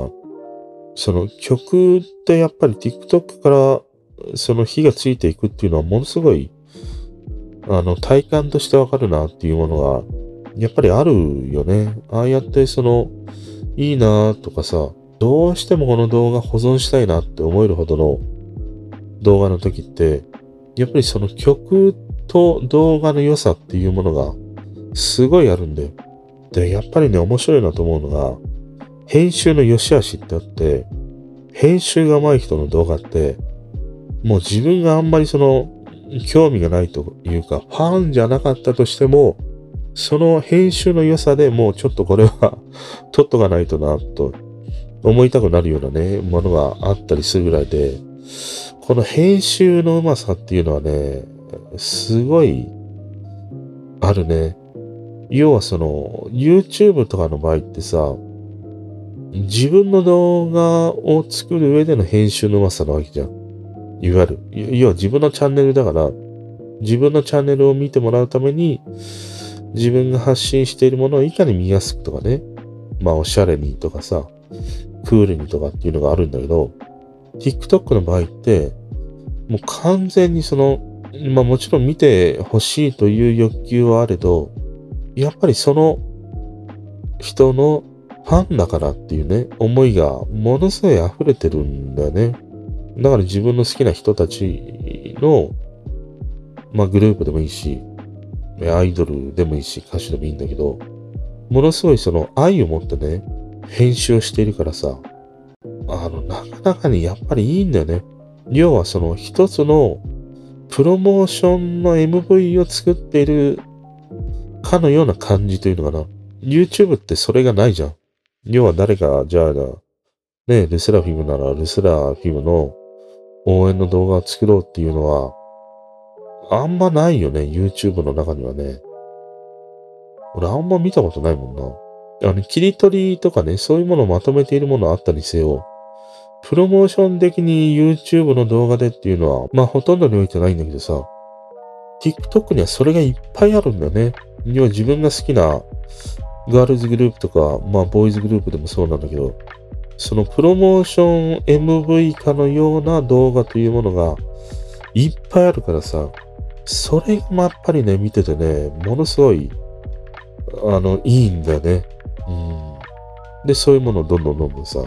その曲ってやっぱり TikTok からその火がついていくっていうのはものすごい、あの、体感としてわかるなっていうものが、やっぱりあるよね。ああやってその、いいなとかさ、どうしてもこの動画保存したいなって思えるほどの動画の時って、やっぱりその曲と動画の良さっていうものがすごいあるんだよ。で、やっぱりね、面白いなと思うのが、編集の良し悪しってあって、編集が上手い人の動画って、もう自分があんまりその、興味がないというか、ファンじゃなかったとしても、その編集の良さでもうちょっとこれは 撮っとかないとな、と思いたくなるようなね、ものがあったりするぐらいで、この編集のうまさっていうのはね、すごいあるね。要はその、YouTube とかの場合ってさ、自分の動画を作る上での編集のうまさなわけじゃん。いわゆる。要は自分のチャンネルだから、自分のチャンネルを見てもらうために、自分が発信しているものをいかに見やすくとかね。まあ、おしゃれにとかさ、クールにとかっていうのがあるんだけど、TikTok の場合って、もう完全にその、まあもちろん見てほしいという欲求はあれど、やっぱりその人のファンだからっていうね、思いがものすごい溢れてるんだよね。だから自分の好きな人たちの、まあグループでもいいし、アイドルでもいいし、歌手でもいいんだけど、ものすごいその愛を持ってね、編集をしているからさ、あの、なかなかにやっぱりいいんだよね。要はその一つのプロモーションの MV を作っているかのような感じというのかな。YouTube ってそれがないじゃん。要は誰か、じゃあ、ね、ルセラフィムならルセラフィムの応援の動画を作ろうっていうのは、あんまないよね、YouTube の中にはね。俺あんま見たことないもんな。あの、切り取りとかね、そういうものをまとめているものあったにせよ、プロモーション的に YouTube の動画でっていうのは、まあほとんどにおいてないんだけどさ、TikTok にはそれがいっぱいあるんだよね。要は自分が好きなガールズグループとか、まあボーイズグループでもそうなんだけど、そのプロモーション MV かのような動画というものがいっぱいあるからさ、それがやっぱりね、見ててね、ものすごい、あの、いいんだよね。うん。で、そういうものをどんどんどんどんさ、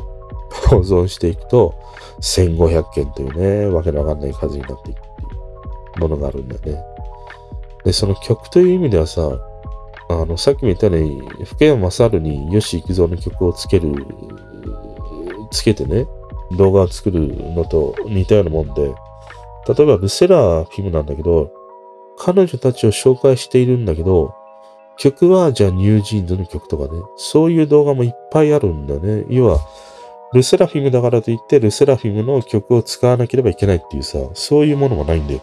保存していくと、1500件というね、わけのわかんない数になっていくっていうものがあるんだよね。で、その曲という意味ではさ、あの、さっきも言ったように、福山雅治に吉幾三の曲をつける、つけてね、動画を作るのと似たようなもんで、例えばルセラーフィムなんだけど、彼女たちを紹介しているんだけど、曲はじゃあニュージーンズの曲とかね、そういう動画もいっぱいあるんだね。要は、ルセラフィムだからといって、ルセラフィムの曲を使わなければいけないっていうさ、そういうものもないんだよ。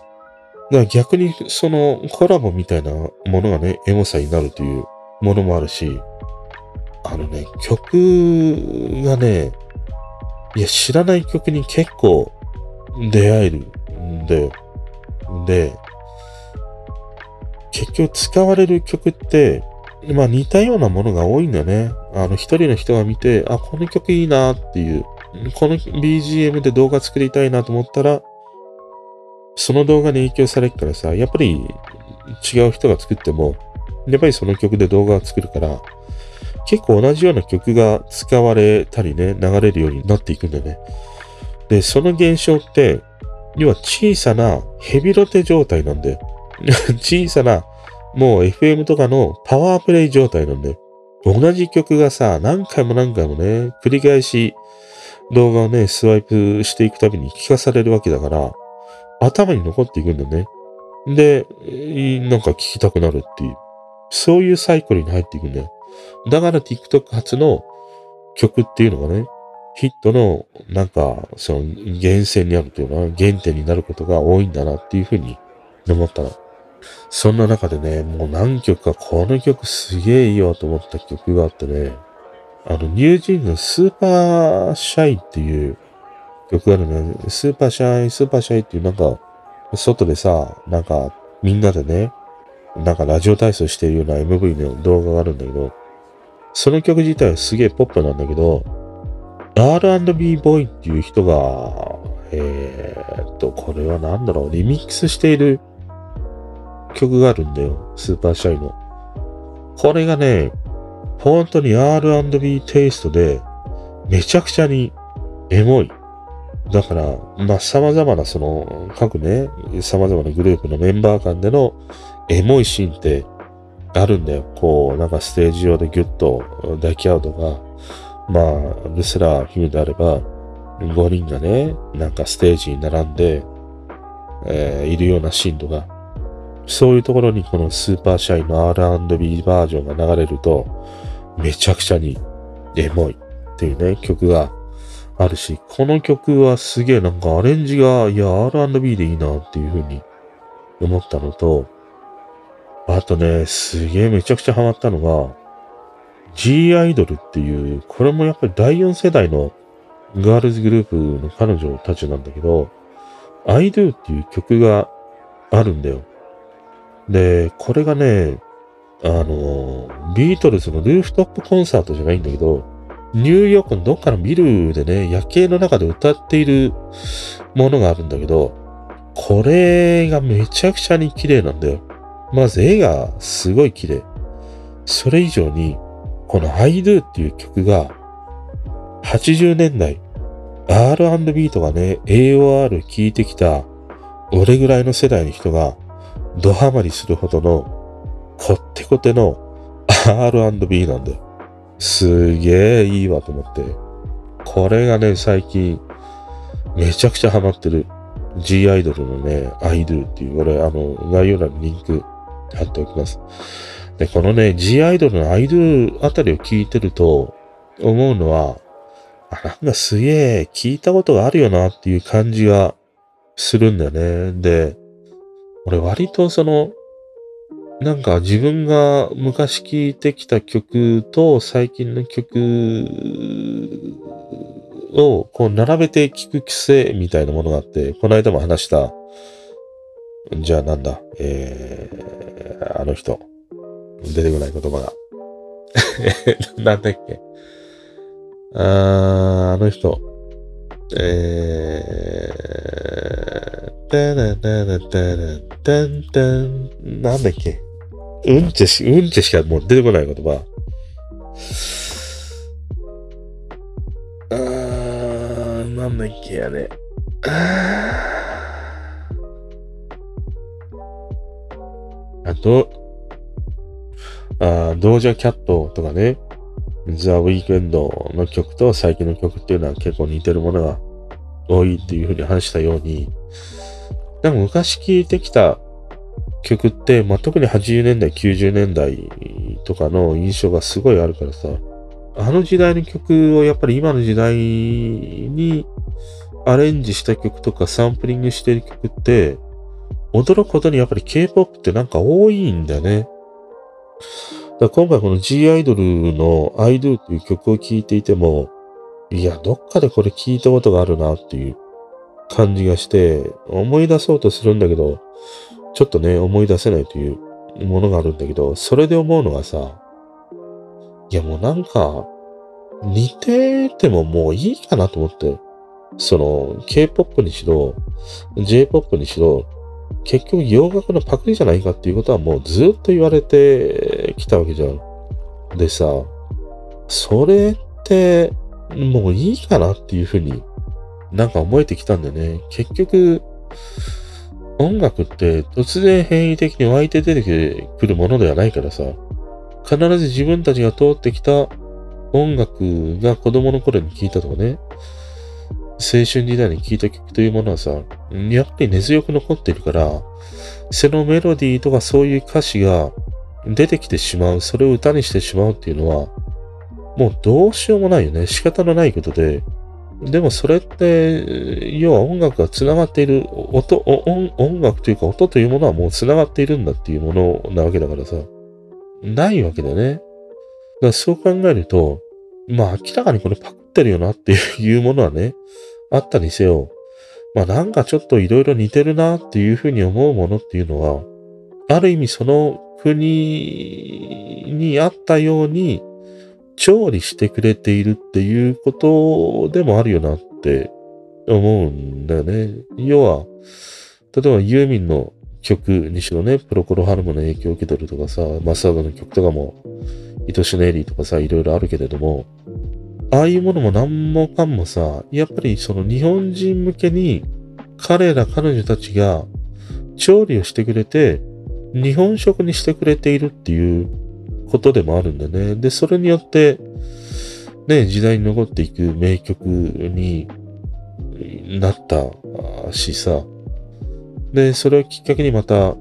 だから逆に、そのコラボみたいなものがね、エモさになるというものもあるし、あのね、曲がね、いや、知らない曲に結構出会えるんで、で、結局使われる曲って、まあ似たようなものが多いんだよね。あの一人の人が見て、あ、この曲いいなっていう、この BGM で動画作りたいなと思ったら、その動画に影響されるからさ、やっぱり違う人が作っても、やっぱりその曲で動画を作るから、結構同じような曲が使われたりね、流れるようになっていくんだよね。で、その現象って、要は小さなヘビロテ状態なんで、小さなもう FM とかのパワープレイ状態なんで、同じ曲がさ、何回も何回もね、繰り返し動画をね、スワイプしていくたびに聞かされるわけだから、頭に残っていくんだよね。で、なんか聞きたくなるっていう、そういうサイクルに入っていくんだよ。だから TikTok 初の曲っていうのがね、ヒットの、なんか、その、源泉にあるというのは、原点になることが多いんだなっていうふうに思ったの。そんな中でね、もう何曲かこの曲すげえいいよと思った曲があってね、あの、 NewJeans の Super Shy っていう曲があるね。 Super Shy、Super Shy っていうなんか、外でさ、なんかみんなでね、なんかラジオ体操してるような MV の動画があるんだけど、その曲自体はすげえポップなんだけど、R&B ボーイっていう人が、えー、っと、これは何だろう、リミックスしている曲があるんだよ。スーパーシャイの。これがね、本当に R&B テイストで、めちゃくちゃにエモい。だから、まあ、様々なその、各ね、様々なグループのメンバー間でのエモいシーンってあるんだよ。こう、なんかステージ上でギュッと抱き合うとか、まあ、ルスラーフィムであれば、5人がね、なんかステージに並んで、えー、いるようなシーンとか、そういうところにこのスーパーシャイの R&B バージョンが流れると、めちゃくちゃにエモいっていうね、曲があるし、この曲はすげえなんかアレンジが、いや、R&B でいいなっていうふうに思ったのと、あとね、すげえめちゃくちゃハマったのが、G アイドルっていう、これもやっぱり第4世代のガールズグループの彼女たちなんだけど、I do っていう曲があるんだよ。で、これがね、あの、ビートルズのルーフトップコンサートじゃないんだけど、ニューヨークのどっかのビルでね、夜景の中で歌っているものがあるんだけど、これがめちゃくちゃに綺麗なんだよ。まず絵がすごい綺麗。それ以上にこの I Do っていう曲が、80年代、R&B とかね、AOR 聴いてきた、俺ぐらいの世代の人が、ドハマりするほどの、こってこての R&B なんだよ。すげえいいわと思って。これがね、最近、めちゃくちゃハマってる。G アイドルのね、I do っていう、これ、あの、概要欄にリンク貼っておきます。で、このね、G アイドルの I do あたりを聞いてると、思うのは、あ、なんかすげえ聞いたことがあるよなっていう感じがするんだよね。で、俺割とその、なんか自分が昔聴いてきた曲と最近の曲をこう並べて聴く癖みたいなものがあって、この間も話した、じゃあなんだ、えー、あの人、出てこない言葉が。なんだっけ。あー、あの人。えー、たらたらたらたんたん、なんだっけ？うんちし、うんちしかもう出てこない言葉。あー、なんだっけやね。あと、あドージャキャットとかね、ザ・ウィークエンドの曲と最近の曲っていうのは結構似てるものが多いっていうふうに話したように、なんか昔聴いてきた曲って、まあ、特に80年代、90年代とかの印象がすごいあるからさ、あの時代の曲をやっぱり今の時代にアレンジした曲とかサンプリングしてる曲って、驚くことにやっぱり K-POP ってなんか多いんだよね。だ今回この G アイドルの I Do っていう曲を聴いていても、いや、どっかでこれ聞いたことがあるなっていう感じがして、思い出そうとするんだけど、ちょっとね、思い出せないというものがあるんだけど、それで思うのがさ、いやもうなんか、似ててももういいかなと思って、その、K-POP にしろ、J-POP にしろ、結局洋楽のパクリじゃないかっていうことはもうずっと言われてきたわけじゃん。でさ、それって、もういいかなっていうふうになんか思えてきたんだよね。結局、音楽って突然変異的に湧いて出てくるものではないからさ、必ず自分たちが通ってきた音楽が子供の頃に聴いたとかね、青春時代に聴いた曲というものはさ、やっぱり根強く残っているから、そのメロディーとかそういう歌詞が出てきてしまう、それを歌にしてしまうっていうのは、もうどうしようもないよね。仕方のないことで。でもそれって、要は音楽が繋がっている、音、音、音楽というか音というものはもう繋がっているんだっていうものなわけだからさ。ないわけだよね。だからそう考えると、まあ明らかにこれパクってるよなっていうものはね、あったにせよ、まあなんかちょっといろいろ似てるなっていうふうに思うものっていうのは、ある意味その国にあったように調理してくれているっていうことでもあるよなって思うんだよね。要は、例えばユーミンの曲にしろね、プロコロハルモの影響を受けてるとかさ、マスタードの曲とかも、愛しネイリーとかさ、いろいろあるけれども、ああいうものも何もかんもさ、やっぱりその日本人向けに彼ら彼女たちが調理をしてくれて、日本食にしてくれているっていうことでもあるんだね。で、それによって、ね、時代に残っていく名曲になったしさ。で、それをきっかけにまた、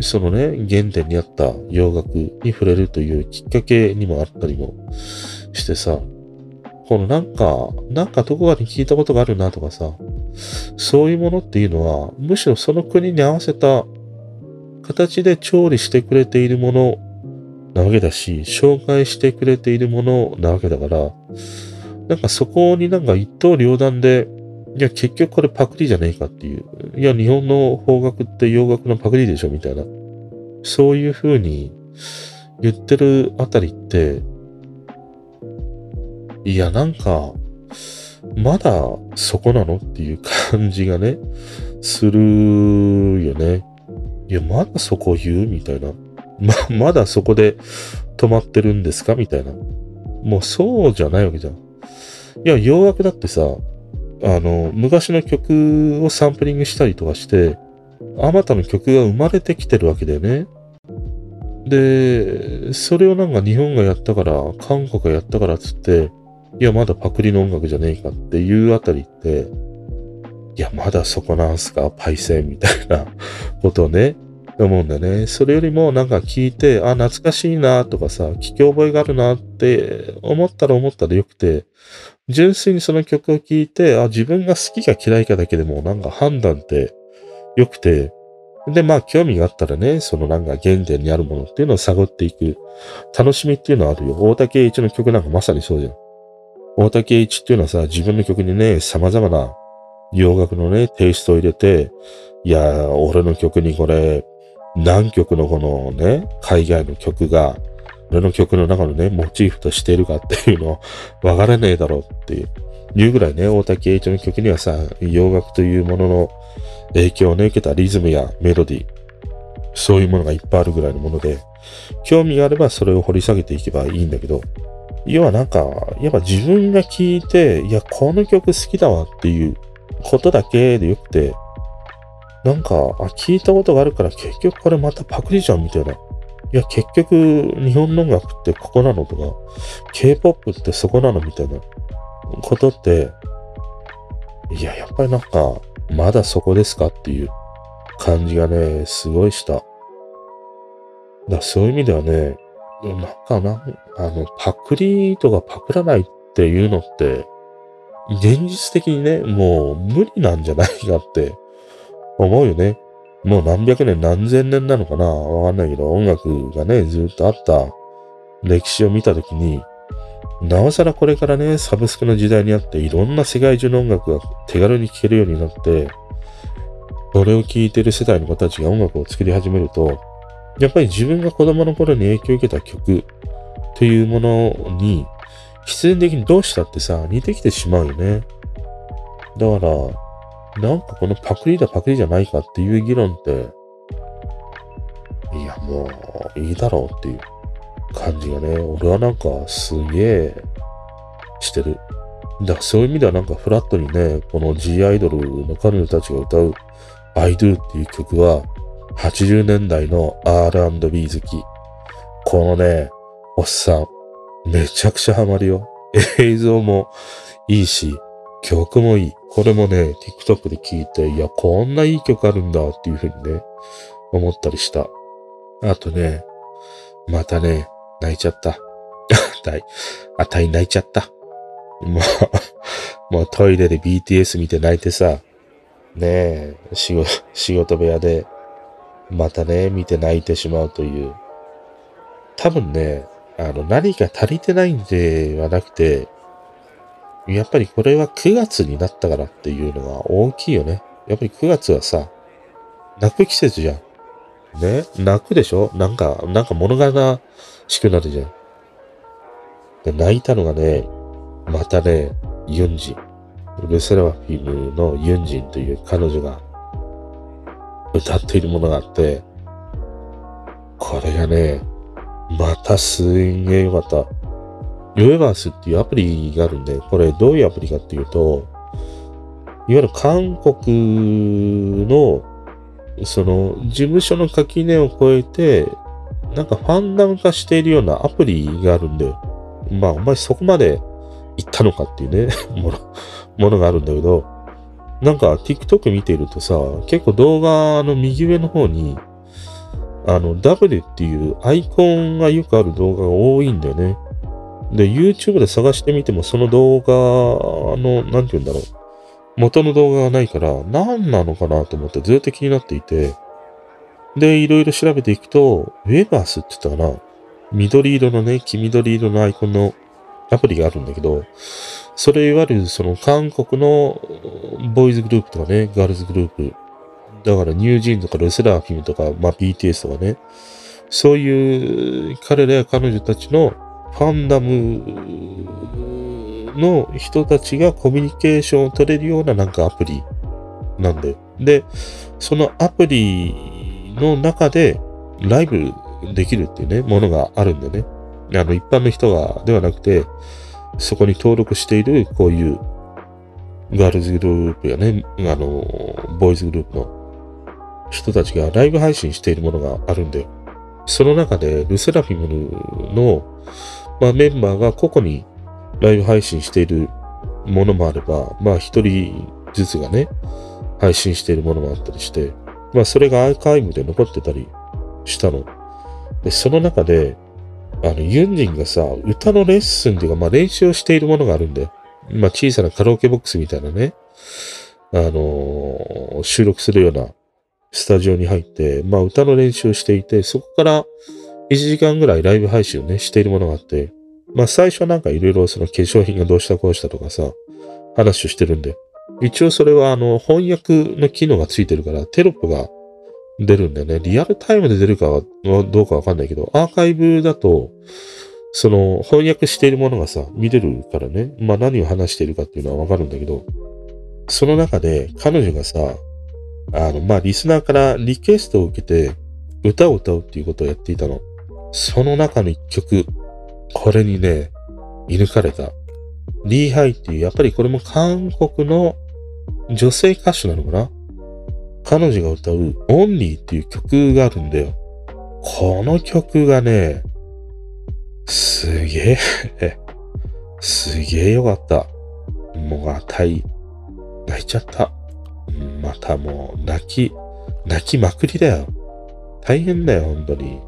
そのね、原点にあった洋楽に触れるというきっかけにもあったりもしてさ、このなんか、なんかどこかに聞いたことがあるなとかさ、そういうものっていうのは、むしろその国に合わせた形で調理してくれているものなわけだし、紹介してくれているものなわけだから、なんかそこになんか一刀両断で、いや結局これパクリじゃねえかっていう。いや日本の邦楽って洋楽のパクリでしょみたいな。そういう風に言ってるあたりって、いやなんか、まだそこなのっていう感じがね、するよね。いや、まだそこ言うみたいな。ま、まだそこで止まってるんですか？みたいな。もうそうじゃないわけじゃん。いや、洋楽だってさ、あの、昔の曲をサンプリングしたりとかして、あまたの曲が生まれてきてるわけだよね。で、それをなんか日本がやったから、韓国がやったからっつって、いや、まだパクリの音楽じゃねえかっていうあたりって、いや、まだそこなんすか？パイセンみたいなことをね、思うんだよね。それよりもなんか聞いて、あ、懐かしいなとかさ、聞き覚えがあるなって思ったら思ったらよくて、純粋にその曲を聴いて、あ、自分が好きか嫌いかだけでもなんか判断って良くて、で、まあ、興味があったらね、そのなんか原点にあるものっていうのを探っていく楽しみっていうのはあるよ。大竹栄一の曲なんかまさにそうじゃん。大竹栄一っていうのはさ、自分の曲にね、様々な洋楽のね、テイストを入れて、いやー、俺の曲にこれ、何曲のこのね、海外の曲が、俺の曲の中のね、モチーフとしてるかっていうのを分からねえだろうっていういうぐらいね、大竹栄一の曲にはさ、洋楽というものの影響をね、受けたリズムやメロディ、そういうものがいっぱいあるぐらいのもので、興味があればそれを掘り下げていけばいいんだけど、要はなんか、やっぱ自分が聴いて、いや、この曲好きだわっていうことだけでよくて、なんか、あ、聞いたことがあるから結局これまたパクリじゃんみたいな。いや、結局日本の音楽ってここなのとか、K-POP ってそこなのみたいなことって、いや、やっぱりなんか、まだそこですかっていう感じがね、すごいした。だそういう意味ではね、なんかな、あの、パクリとかパクらないっていうのって、現実的にね、もう無理なんじゃないかって思うよね。もう何百年何千年なのかな？わかんないけど、音楽がね、ずっとあった歴史を見たときに、なおさらこれからね、サブスクの時代にあって、いろんな世界中の音楽が手軽に聴けるようになって、それを聴いてる世代の子たちが音楽を作り始めると、やっぱり自分が子供の頃に影響を受けた曲というものに、必然的にどうしたってさ、似てきてしまうよね。だから、なんかこのパクリだパクリじゃないかっていう議論って、いやもういいだろうっていう感じがね、俺はなんかすげえしてる。だからそういう意味ではなんかフラットにね、この G アイドルの彼女たちが歌う I Do っていう曲は、80年代の R&B 好き。このね、おっさん、めちゃくちゃハマるよ。映像もいいし、曲もいい。これもね、TikTok で聴いて、いや、こんないい曲あるんだっていうふうにね、思ったりした。あとね、またね、泣いちゃった。あたい、あたい泣いちゃった。もう、もうトイレで BTS 見て泣いてさ、ねえ、仕事、仕事部屋で、またね、見て泣いてしまうという。多分ね、あの、何か足りてないんではなくて、やっぱりこれは9月になったからっていうのが大きいよね。やっぱり9月はさ、泣く季節じゃん。ね？泣くでしょ？なんか、なんか物悲しくなるじゃん。で泣いたのがね、またね、ユンジン。ルセラフィムのユンジンという彼女が歌っているものがあって、これがね、またすんげえよかった。ヨエバースっていうアプリがあるんで、これどういうアプリかっていうと、いわゆる韓国の、その、事務所の垣根を越えて、なんかファンダム化しているようなアプリがあるんで、まあ、お前そこまで行ったのかっていうね、もの、ものがあるんだけど、なんか TikTok 見ているとさ、結構動画の右上の方に、あの、W っていうアイコンがよくある動画が多いんだよね。で、YouTube で探してみてもその動画の、なんて言うんだろう。元の動画がないから、何なのかなと思ってずっと気になっていて、で、いろいろ調べていくと、ウェバースって言ったかな緑色のね、黄緑色のアイコンのアプリがあるんだけど、それいわゆるその韓国のボーイズグループとかね、ガールズグループ。だからニュージーンとかルセラーフィムとか、まあ BTS とかね。そういう彼らや彼女たちのファンダムの人たちがコミュニケーションを取れるようななんかアプリなんだよ。で、そのアプリの中でライブできるっていうね、ものがあるんでね。あの、一般の人が、ではなくて、そこに登録している、こういう、ガールズグループやね、あの、ボーイズグループの人たちがライブ配信しているものがあるんだよ。その中で、ルセラフィムの、まあ、メンバーが個々にライブ配信しているものもあれば、まあ、一人ずつがね、配信しているものもあったりして、まあ、それがアーカイブで残ってたりしたの。で、その中で、あの、ユンジンがさ、歌のレッスンっていうか、まあ、練習をしているものがあるんだよ。まあ、小さなカラオケボックスみたいなね、あのー、収録するようなスタジオに入って、まあ、歌の練習をしていて、そこから1時間ぐらいライブ配信をね、しているものがあって、まあ、最初はなんかいろいろその化粧品がどうしたこうしたとかさ、話をしてるんで、一応それはあの、翻訳の機能がついてるから、テロップが出るんだよね。リアルタイムで出るかはどうかわかんないけど、アーカイブだと、その翻訳しているものがさ、見れるからね。まあ何を話しているかっていうのはわかるんだけど、その中で彼女がさ、あの、まあリスナーからリクエストを受けて、歌を歌うっていうことをやっていたの。その中の一曲、これにね、射抜かれた。リーハイっていう、やっぱりこれも韓国の女性歌手なのかな？彼女が歌うオンリーっていう曲があるんだよ。この曲がね、すげえすげえよかった。もうあたい、泣いちゃった。またもう泣き、泣きまくりだよ。大変だよ、本当に。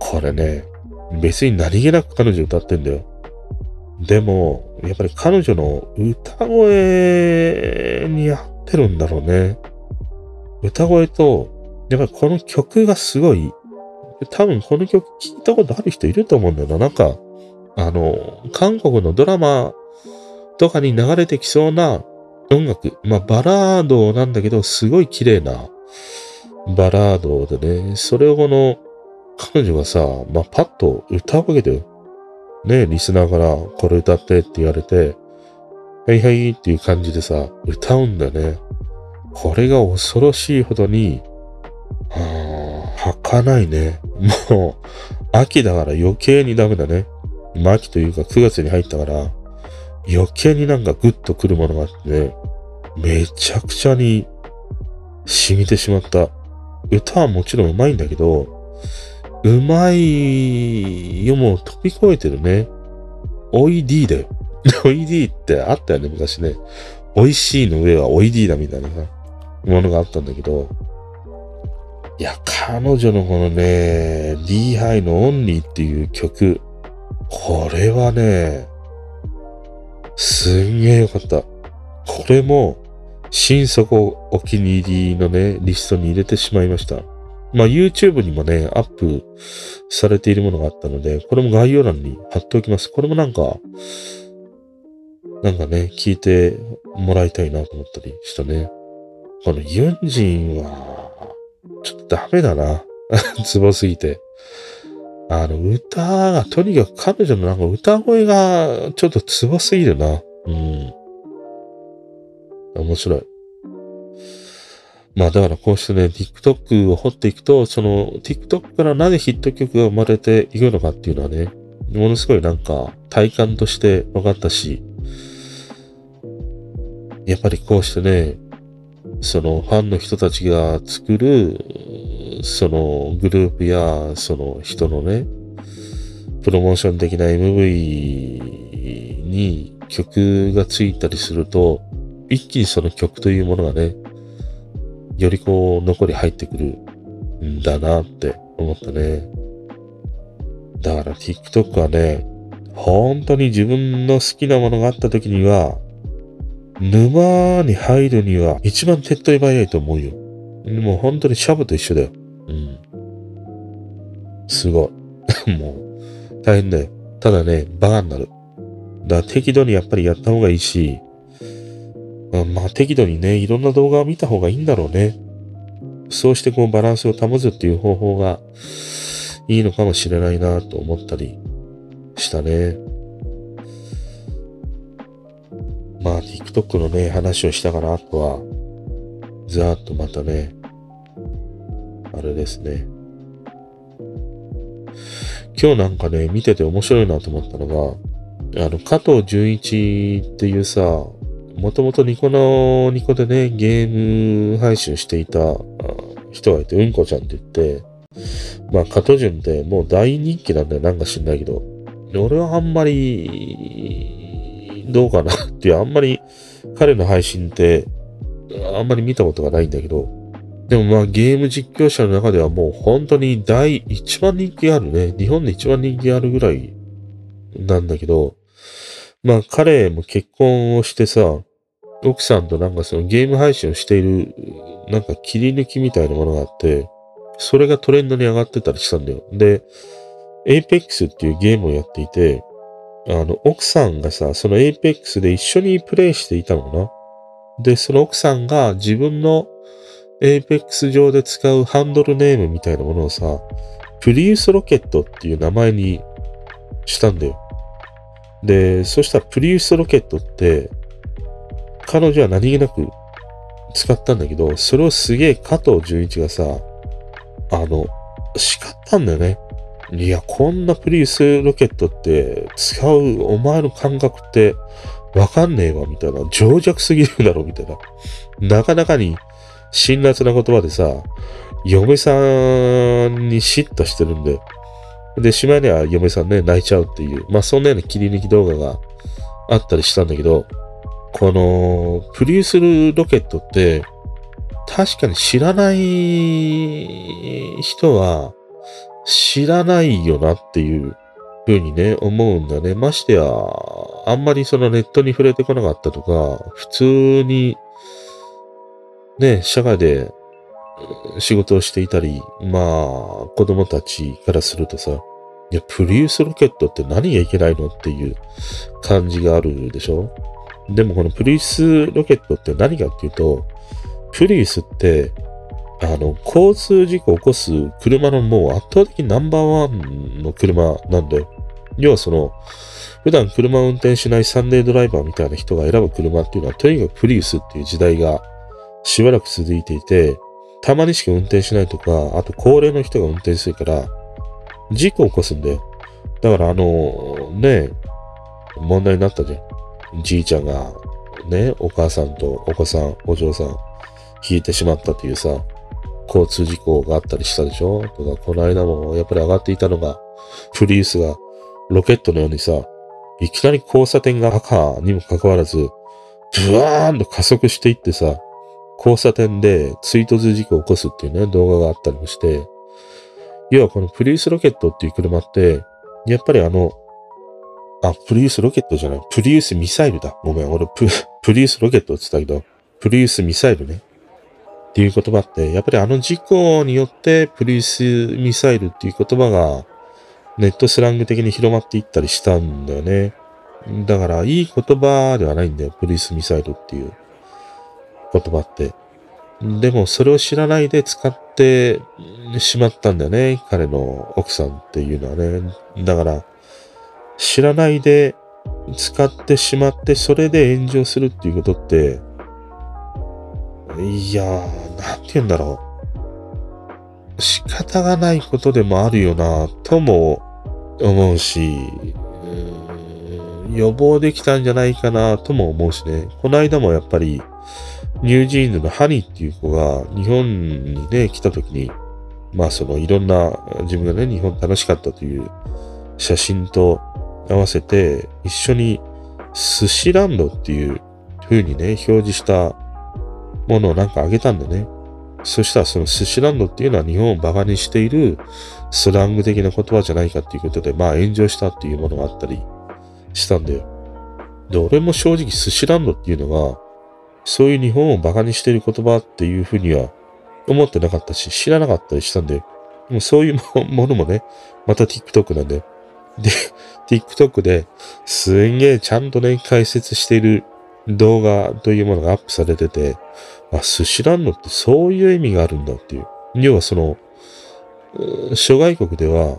これね、別に何気なく彼女歌ってんだよ。でも、やっぱり彼女の歌声に合ってるんだろうね。歌声と、やっぱりこの曲がすごい、多分この曲聴いたことある人いると思うんだよな。なんか、あの、韓国のドラマとかに流れてきそうな音楽。まあ、バラードなんだけど、すごい綺麗なバラードでね、それをこの、彼女がさ、まあ、パッと歌うわけだよ。ね、リスナーからこれ歌ってって言われて、はいはいっていう感じでさ、歌うんだね。これが恐ろしいほどに、はぁ、儚いね。もう、秋だから余計にダメだね。まあ、秋というか9月に入ったから、余計になんかグッとくるものがあってね、めちゃくちゃに染みてしまった。歌はもちろん上手いんだけど、うまいよもう飛び越えてるね。おい D だよ。おい D ってあったよね、昔ね。美味しいの上はおい D だみたいなさ、ものがあったんだけど、いや、彼女のこのね、D ハイのオンリーっていう曲、これはね、すんげえよかった。これも、心底お気に入りのね、リストに入れてしまいました。まあ YouTube にもね、アップされているものがあったので、これも概要欄に貼っておきます。これもなんか、なんかね、聞いてもらいたいなと思ったりしたね。このユンジンは、ちょっとダメだな。ツボすぎて。あの、歌が、とにかく彼女のなんか歌声がちょっとツボすぎるな。うん。面白い。まあだからこうしてね、TikTok を掘っていくと、その TikTok からなぜヒット曲が生まれていくのかっていうのはね、ものすごいなんか体感として分かったし、やっぱりこうしてね、そのファンの人たちが作る、そのグループやその人のね、プロモーション的な MV に曲がついたりすると、一気にその曲というものがね、よりこう、残り入ってくるんだなって思ったね。だから TikTok はね、本当に自分の好きなものがあった時には、沼に入るには一番手っ取り早いと思うよ。もう本当にシャブと一緒だよ。うん。すごい。もう、大変だよ。ただね、バカになる。だから適度にやっぱりやった方がいいし、まあ適度にね、いろんな動画を見た方がいいんだろうね。そうしてこうバランスを保つっていう方法がいいのかもしれないなと思ったりしたね。まあ TikTok のね、話をしたから、あとは、ざーっとまたね、あれですね。今日なんかね、見てて面白いなと思ったのが、あの、加藤純一っていうさ、もともとニコのニコでね、ゲーム配信していた人がいて、うんこちゃんって言って、まあ、加藤純ってもう大人気なんだよ。なんか知んないけど。俺はあんまり、どうかなっていう、あんまり彼の配信って、あんまり見たことがないんだけど、でもまあゲーム実況者の中ではもう本当に第一番人気あるね。日本で一番人気あるぐらいなんだけど、まあ彼も結婚をしてさ、奥さんとなんかそのゲーム配信をしている、なんか切り抜きみたいなものがあって、それがトレンドに上がってたりしたんだよ。で、Apex っていうゲームをやっていて、あの、奥さんがさ、その Apex で一緒にプレイしていたのかなで、その奥さんが自分の Apex 上で使うハンドルネームみたいなものをさ、プリウスロケットっていう名前にしたんだよ。で、そしたらプリウスロケットって、彼女は何気なく使ったんだけど、それをすげえ加藤純一がさ、あの、叱ったんだよね。いや、こんなプリウスロケットって使うお前の感覚ってわかんねえわ、みたいな。情弱すぎるだろ、みたいな。なかなかに辛辣な言葉でさ、嫁さんに嫉妬してるんで。で、しまいには嫁さんね、泣いちゃうっていう。まあ、そんなような切り抜き動画があったりしたんだけど、この、プリウスロケットって、確かに知らない人は知らないよなっていうふうにね、思うんだね。ましてや、あんまりそのネットに触れてこなかったとか、普通に、ね、社会で仕事をしていたり、まあ、子供たちからするとさ、いや、プリウスロケットって何がいけないのっていう感じがあるでしょ？でもこのプリウスロケットって何かっていうと、プリウスって、あの、交通事故を起こす車のもう圧倒的ナンバーワンの車なんだよ。要はその、普段車を運転しないサンデードライバーみたいな人が選ぶ車っていうのは、とにかくプリウスっていう時代がしばらく続いていて、たまにしか運転しないとか、あと高齢の人が運転するから、事故を起こすんだよ。だからあの、ね、問題になったじゃん。じいちゃんが、ね、お母さんとお子さん、お嬢さん、引いてしまったというさ、交通事故があったりしたでしょ？とか、この間もやっぱり上がっていたのが、プリウスがロケットのようにさ、いきなり交差点が赤にもかかわらず、ブワーンと加速していってさ、交差点で追突事故を起こすっていうね、動画があったりもして、要はこのプリウスロケットっていう車って、やっぱりあの、あ、プリウスロケットじゃない。プリウスミサイルだ。ごめん、俺プ、プリウスロケットって言ったけど、プリウスミサイルね。っていう言葉って、やっぱりあの事故によってプリウスミサイルっていう言葉がネットスラング的に広まっていったりしたんだよね。だから、いい言葉ではないんだよ。プリウスミサイルっていう言葉って。でも、それを知らないで使ってしまったんだよね。彼の奥さんっていうのはね。だから、知らないで使ってしまって、それで炎上するっていうことって、いやー、なんて言うんだろう。仕方がないことでもあるよな、とも思うし、予防できたんじゃないかな、とも思うしね。この間もやっぱり、ニュージーンズのハニーっていう子が日本にね、来た時に、まあそのいろんな自分がね、日本楽しかったという写真と合わせて一緒に寿司ランドっていう風にね、表示したものをなんかあげたんだね。そしたらその寿司ランドっていうのは日本をバカにしているスラング的な言葉じゃないかっていうことで、まあ炎上したっていうものがあったりしたんだよ。で、俺も正直寿司ランドっていうのは、そういう日本をバカにしている言葉っていうふうには思ってなかったし、知らなかったりしたんで、もそういう ものもね、また TikTok なんで。で、TikTok ですんげえちゃんとね、解説している動画というものがアップされてて、あ、寿司ランドってそういう意味があるんだっていう。要はその、諸外国では、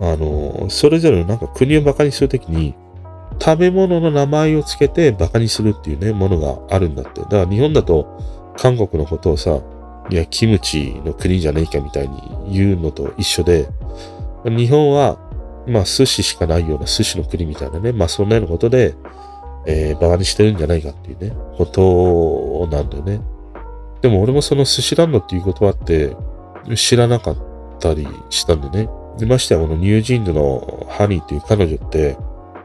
あの、それぞれのなんか国を馬鹿にするときに、食べ物の名前をつけて馬鹿にするっていうね、ものがあるんだって。だから日本だと韓国のことをさ、いや、キムチの国じゃねえかみたいに言うのと一緒で、日本はまあ寿司しかないような寿司の国みたいなね、まあそんなようなことで、えー、バカにしてるんじゃないかっていうね、ことなんだよね。でも俺もその寿司ランドっていう言葉って知らなかったりしたんでね。でましてやこのニュージーンズのハニーっていう彼女って、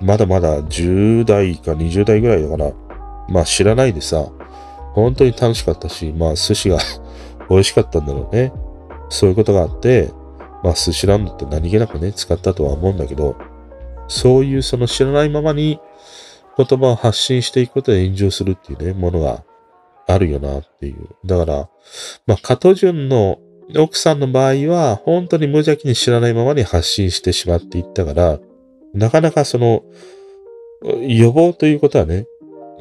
まだまだ10代か20代ぐらいだから、まあ知らないでさ、本当に楽しかったし、まあ寿司が 美味しかったんだろうね。そういうことがあって、まあ寿司ランドって何気なくね、使ったとは思うんだけど、そういうその知らないままに言葉を発信していくことで炎上するっていうね、ものがあるよなっていう。だから、まあ、加藤潤の奥さんの場合は、本当に無邪気に知らないままに発信してしまっていったから、なかなかその、予防ということはね、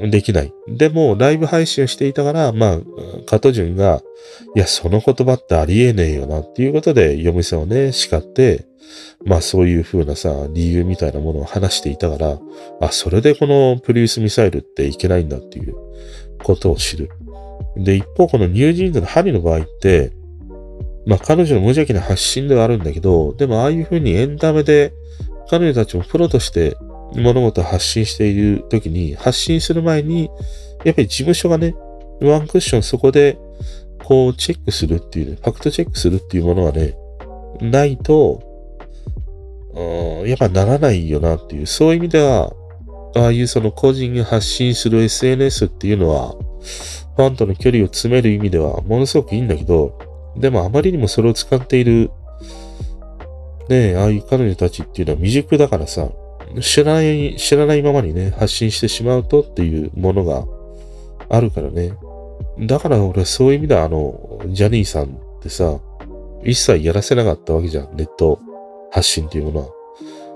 できない。でも、ライブ配信をしていたから、まあ、加藤潤が、いや、その言葉ってありえねえよなっていうことで、嫁さんをね、叱って、まあそういう風なさ、理由みたいなものを話していたから、あ、それでこのプリウスミサイルっていけないんだっていうことを知る。で、一方このニュージーンズのハリの場合って、まあ彼女の無邪気な発信ではあるんだけど、でもああいう風にエンタメで彼女たちもプロとして物事を発信している時に、発信する前に、やっぱり事務所がね、ワンクッションそこで、こうチェックするっていうね、ファクトチェックするっていうものがね、ないと、やっぱならないよなっていう、そういう意味では、ああいうその個人が発信する SNS っていうのは、ファンとの距離を詰める意味ではものすごくいいんだけど、でもあまりにもそれを使っている、ねえ、ああいう彼女たちっていうのは未熟だからさ、知らない、知らないままにね、発信してしまうとっていうものがあるからね。だから俺そういう意味ではあの、ジャニーさんってさ、一切やらせなかったわけじゃん、ネット発信っていうものは。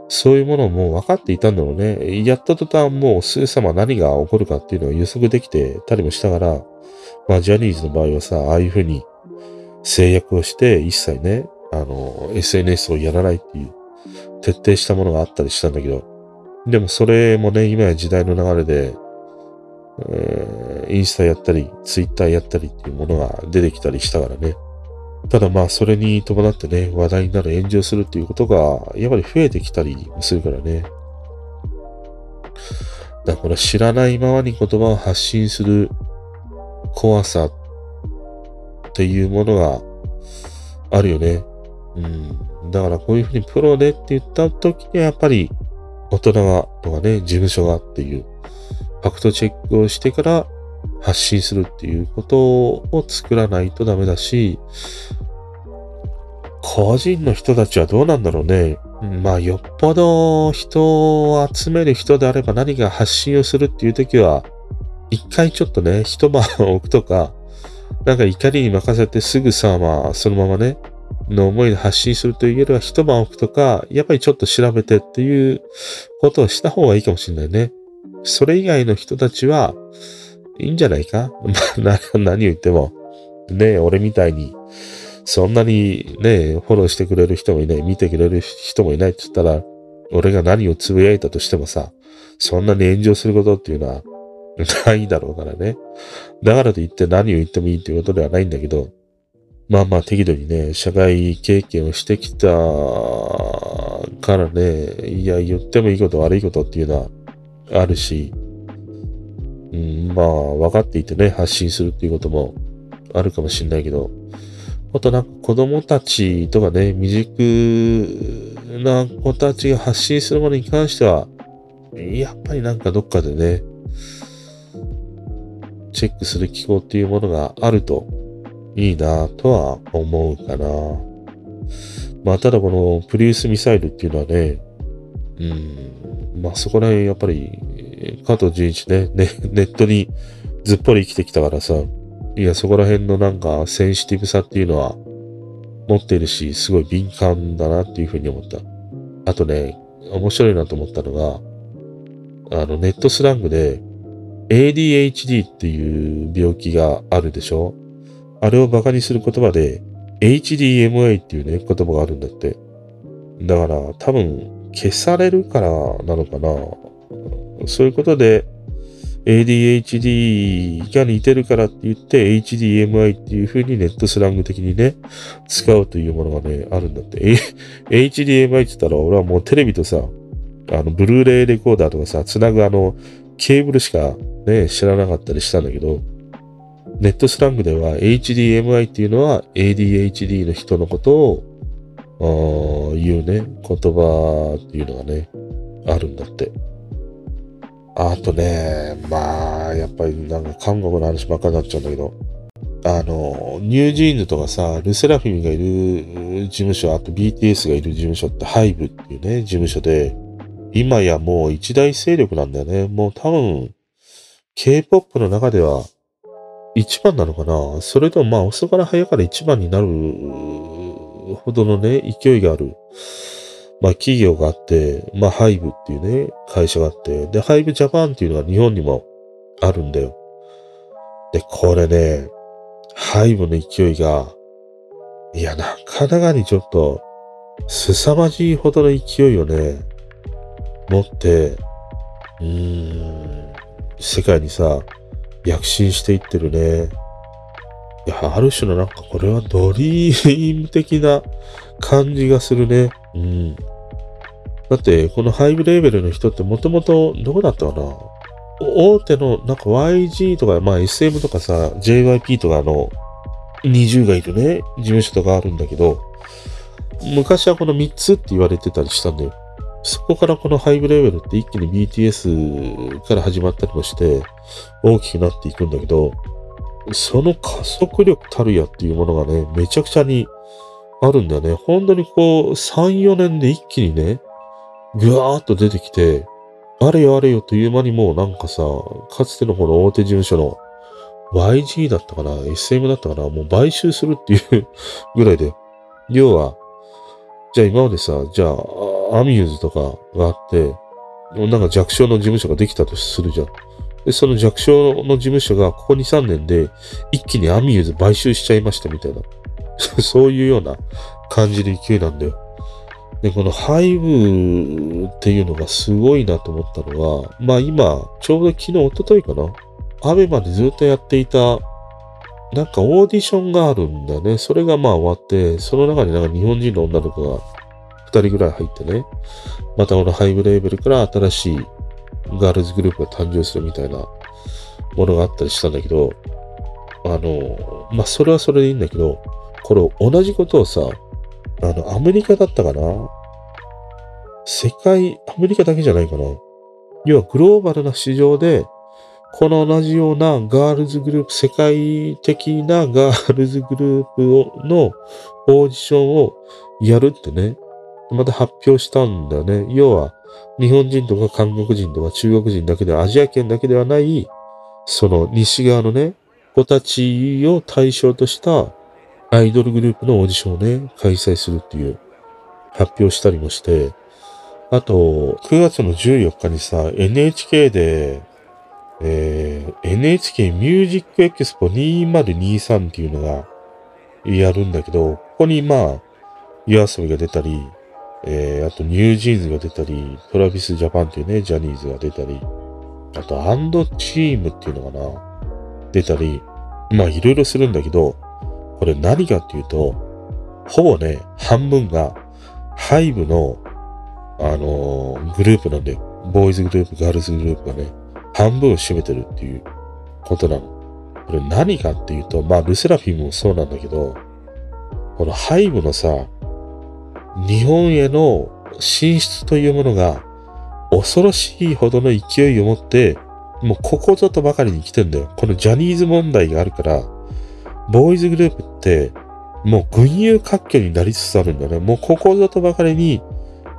そういうものも分かっていたんだろうね。やった途端もうすぐさま何が起こるかっていうのを予測できてたりもしたから、まあジャニーズの場合はさ、ああいうふうに制約をして一切ね、あの、SNS をやらないっていう徹底したものがあったりしたんだけど、でもそれもね、今や時代の流れで、えー、インスタやったり、ツイッターやったりっていうものが出てきたりしたからね。ただまあ、それに伴ってね、話題になる炎上するっていうことが、やっぱり増えてきたりするからね。だから知らないままに言葉を発信する怖さっていうものがあるよね。うん。だからこういうふうにプロでって言った時にはやっぱり大人がとかね、事務所がっていうファクトチェックをしてから発信するっていうことを作らないとダメだし、個人の人たちはどうなんだろうね。まあ、よっぽど人を集める人であれば何か発信をするっていう時は、一回ちょっとね、一晩置くとか、なんか怒りに任せてすぐさ、まあ、そのままね、の思いで発信するというよりは一晩置くとか、やっぱりちょっと調べてっていうことをした方がいいかもしれないね。それ以外の人たちは、いいんじゃないか？まあ、何を言っても。ね俺みたいに、そんなにね、フォローしてくれる人もいない、見てくれる人もいないって言ったら、俺が何をつぶやいたとしてもさ、そんなに炎上することっていうのはないだろうからね。だからといって何を言ってもいいっていうことではないんだけど、まあまあ適度にね、社会経験をしてきたからね、いや、言ってもいいこと悪いことっていうのはあるし、うん、まあ、分かっていてね、発信するっていうこともあるかもしれないけど、あとなんか子供たちとかね、未熟な子たちが発信するものに関しては、やっぱりなんかどっかでね、チェックする機構っていうものがあるといいなとは思うかな。まあ、ただこのプリウスミサイルっていうのはね、うん、まあそこら辺やっぱり加藤純一ね、ね、ネットにずっぽり生きてきたからさ、いや、そこら辺のなんかセンシティブさっていうのは持ってるし、すごい敏感だなっていうふうに思った。あとね、面白いなと思ったのが、あの、ネットスラングで ADHD っていう病気があるでしょ？あれを馬鹿にする言葉で HDMA っていうね、言葉があるんだって。だから多分消されるからなのかな。そういうことで ADHD が似てるからって言って HDMI っていう風にネットスラング的にね、使うというものがね、あるんだって。HDMI って言ったら俺はもうテレビとさ、あの、ブルーレイレコーダーとかさ、つなぐあの、ケーブルしかね、知らなかったりしたんだけど、ネットスラングでは HDMI っていうのは ADHD の人のことを言うね、言葉っていうのがね、あるんだって。あとね、まあ、やっぱりなんか韓国の話ばっかになっちゃうんだけど、あの、ニュージーンズとかさ、ルセラフィムがいる事務所、あと BTS がいる事務所ってハイブっていうね、事務所で、今やもう一大勢力なんだよね。もう多分、K-POP の中では一番なのかな？それともまあ遅から早から一番になるほどのね、勢いがある。まあ企業があって、まあハイブっていうね、会社があって、で、ハイブジャパンっていうのが日本にもあるんだよ。で、これね、ハイブの勢いが、いや、なかなかにちょっと、凄まじいほどの勢いをね、持って、うーん、世界にさ、躍進していってるね。いや、ある種のなんかこれはドリーム的な感じがするね。うん。だって、このハイブレーベルの人ってもともとどこだったかな？大手のなんか YG とか、まあ SM とかさ、JYP とかの20がいるね、事務所とかあるんだけど、昔はこの3つって言われてたりしたんだよ。そこからこのハイブレベルって一気に BTS から始まったりもして大きくなっていくんだけど、その加速力たるやっていうものがね、めちゃくちゃにあるんだよね。本当にこう、3、4年で一気にね、ぐわーっと出てきて、あれよあれよという間にもうなんかさ、かつてのこの大手事務所の YG だったかな ?SM だったかなもう買収するっていうぐらいで。要は、じゃあ今までさ、じゃあ、アミューズとかがあって、なんか弱小の事務所ができたとするじゃん。で、その弱小の事務所がここ2、3年で一気にアミューズ買収しちゃいましたみたいな。そういうような感じで勢いなんだよ。で、このハイブっていうのがすごいなと思ったのは、まあ今、ちょうど昨日、一昨日かな？アベマでずっとやっていた、なんかオーディションがあるんだね。それがまあ終わって、その中になんか日本人の女の子が人ぐらい入ってね、またこのハイブレーベルから新しいガールズグループが誕生するみたいなものがあったりしたんだけど、あの、まあ、それはそれでいいんだけど、これ同じことをさ、あの、アメリカだったかな世界、アメリカだけじゃないかな要はグローバルな市場で、この同じようなガールズグループ、世界的なガールズグループをのオーディションをやるってね、また発表したんだよね。要は、日本人とか韓国人とか中国人だけでアジア圏だけではない、その西側のね、子たちを対象としたアイドルグループのオーディションをね、開催するっていう発表したりもして、あと、9月の14日にさ、NHK で、えー、NHK ミュージックエクスポ2023っていうのがやるんだけど、ここにまあ、 YOASOBI が出たり、えー、あと NewJeans が出たり、 Travis Japan っていうね、ジャニーズが出たり、あと&TEAM っていうのかな、出たり、まあいろいろするんだけど、これ何かっていうと、ほぼね、半分が、 HYBE の、あのー、グループなんで、ボーイズグループ、ガールズグループがね、半分を占めてるっていうことなの。これ何かっていうと、まあ、ルセラフィムもそうなんだけど、このハイブのさ、日本への進出というものが恐ろしいほどの勢いを持って、もうここぞとばかりに来てんだよ。このジャニーズ問題があるから、ボーイズグループってもう群雄割拠になりつつあるんだよね。もうここぞとばかりに、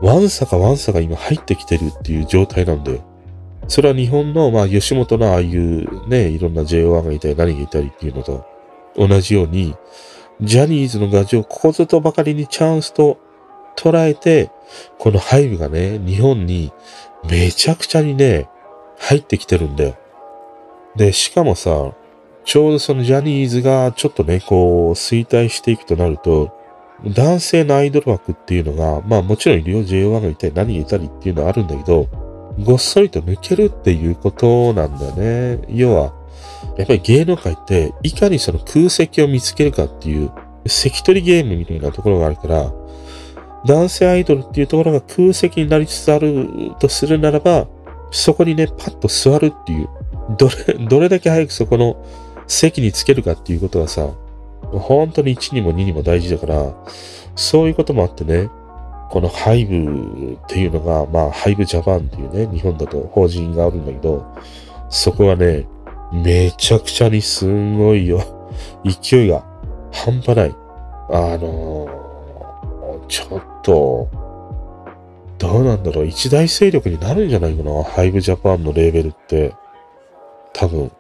ワンサかワンサが今入ってきてるっていう状態なんだよ。それは日本の、まあ、吉本のああいうね、いろんな JO1 がいたり何がいたりっていうのと同じように、ジャニーズのガジをここぞとばかりにチャンスと捉えて、このハイブがね、日本にめちゃくちゃにね、入ってきてるんだよ。で、しかもさ、ちょうどそのジャニーズがちょっとね、こう、衰退していくとなると、男性のアイドル枠っていうのが、まあもちろんいるよ。JO1 がいたり何がいたりっていうのはあるんだけど、ごっそりと抜けるっていうことなんだよね。要は、やっぱり芸能界っていかにその空席を見つけるかっていう関取ゲームみたいなところがあるから、男性アイドルっていうところが空席になりつつあるとするならば、そこにね、パッと座るっていう、どれ、どれだけ早くそこの席につけるかっていうことがさ、本当に1にも2にも大事だから、そういうこともあってね、このハイブっていうのが、まあ、ハイブジャパンっていうね、日本だと法人があるんだけど、そこはね、めちゃくちゃにすんごいよ。勢いが半端ない。あのー、ちょっと、どうなんだろう。一大勢力になるんじゃないかな。ハイブジャパンのレーベルって。多分、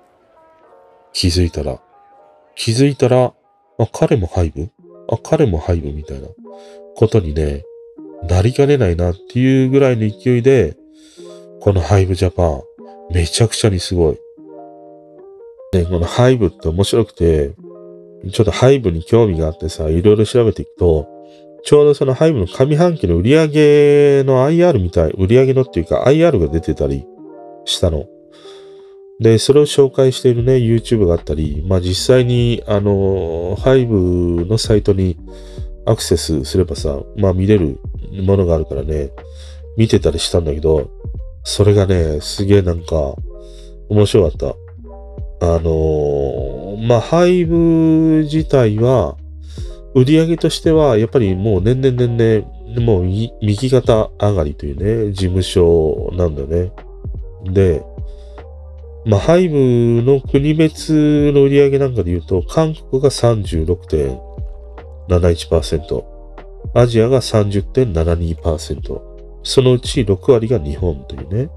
気づいたら。気づいたら、あ、彼もハイブあ、彼もハイブみたいなことにね、なりかねないなっていうぐらいの勢いで、このハイブジャパン、めちゃくちゃにすごい。ね、このハイブって面白くて、ちょっとハイブに興味があってさ、いろいろ調べていくと、ちょうどそのハイブの上半期の売り上げの IR みたい、売り上げのっていうか IR が出てたりしたの。で、それを紹介しているね、YouTube があったり、まあ実際に、あの、ハイブのサイトにアクセスすればさ、まあ見れるものがあるからね、見てたりしたんだけど、それがね、すげえなんか、面白かった。あの、まあ、ハイブ自体は、売り上げとしては、やっぱりもう年々年々、もう右肩上がりというね、事務所なんだよね。で、まあ、ハイブの国別の売り上げなんかで言うと、韓国が36.71%、アジアが30.72%、そのうち6割が日本というね、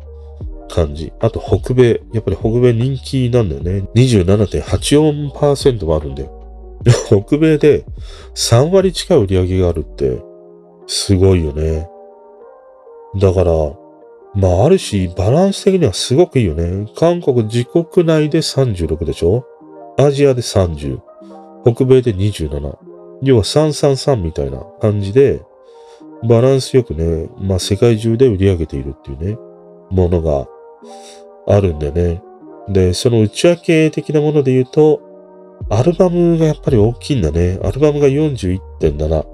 感じ。あと北米。やっぱり北米人気なんだよね。27.84%もあるんだよ。北米で3割近い売り上げがあるって、すごいよね。だから、まああるし、バランス的にはすごくいいよね。韓国自国内で36でしょ？アジアで30。北米で27。要は333みたいな感じで、バランスよくね、まあ世界中で売り上げているっていうね、ものがあるんだよね。で、その内訳的なもので言うと、アルバムがやっぱり大きいんだね。アルバムが41.7。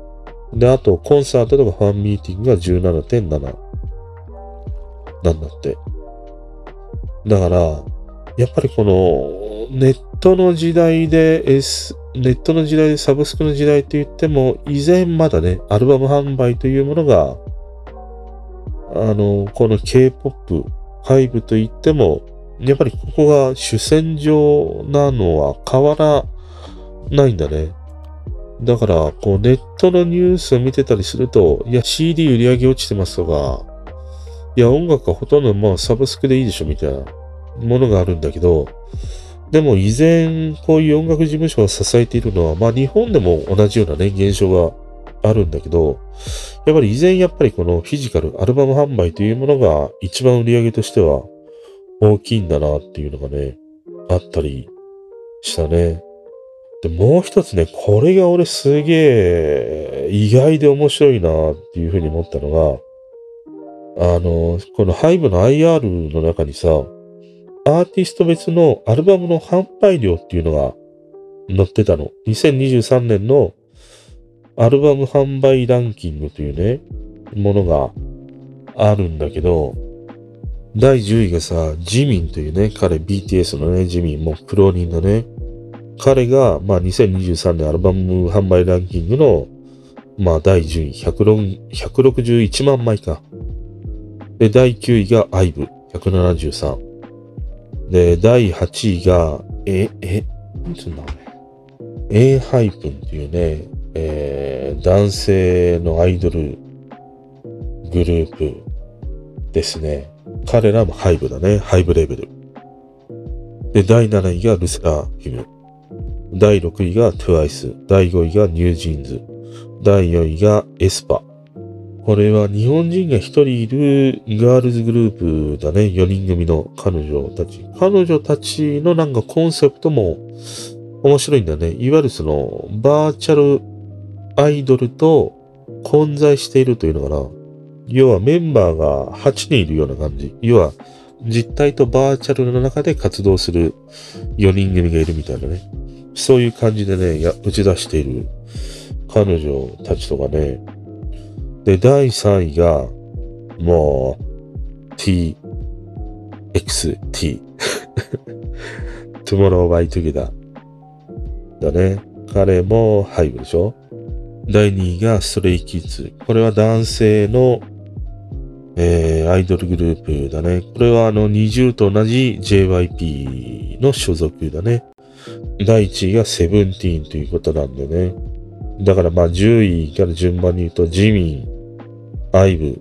で、あと、コンサートとかファンミーティングが17.7。なんだって。だから、やっぱりこの、ネットの時代で、S、ネットの時代でサブスクの時代って言っても、以前まだね、アルバム販売というものが、あの、この K-POP、5と言っても、やっぱりここが主戦場なのは変わらないんだね。だから、こうネットのニュースを見てたりすると、いや CD 売り上げ落ちてますとか、いや音楽はほとんどまあサブスクでいいでしょみたいなものがあるんだけど、でも依然こういう音楽事務所が支えているのは、まあ日本でも同じようなね、現象があるんだけど、やっぱり依然やっぱりこのフィジカル、アルバム販売というものが一番売り上げとしては大きいんだなっていうのがね、あったりしたね。で、もう一つね、これが俺すげえ意外で面白いなっていうふうに思ったのが、あの、このハイブの IR の中にさ、アーティスト別のアルバムの販売量っていうのが載ってたの。2023年のアルバム販売ランキングというね、ものがあるんだけど、第10位がさ、ジミンというね、彼 BTS のね、ジミン、もう苦労人だね。彼が、まあ2023年アルバム販売ランキングの、まあ第10位、161万枚か。で、第9位が IVE、173。で、第8位が、え、え、なんつんだろうね。A ハイプンっていうね、えー、男性のアイドルグループですね。彼らも HYBE だね。 HYBE レーベル。で、第7位が LE SSERAFIM。第6位が TWICE。第5位が NewJeans。第4位が aespa。これは日本人が1人いるガールズグループだね。4人組の彼女たち。彼女たちのなんかコンセプトも面白いんだね。いわゆるそのバーチャルアイドルと混在しているというのかな。要はメンバーが8人いるような感じ。要は、実体とバーチャルの中で活動する4人組がいるみたいなね。そういう感じでね、や打ち出している彼女たちとかね。で、第3位が、もう、t, x, t. tomorrow by together. だね。彼もハイブでしょ？第2位がストレイキッズ。これは男性の、えー、アイドルグループだね。これはあの20と同じ JYP の所属だね。第1位がセブンティーンということなんでね。だからまあ10位から順番に言うとジミン、アイブ、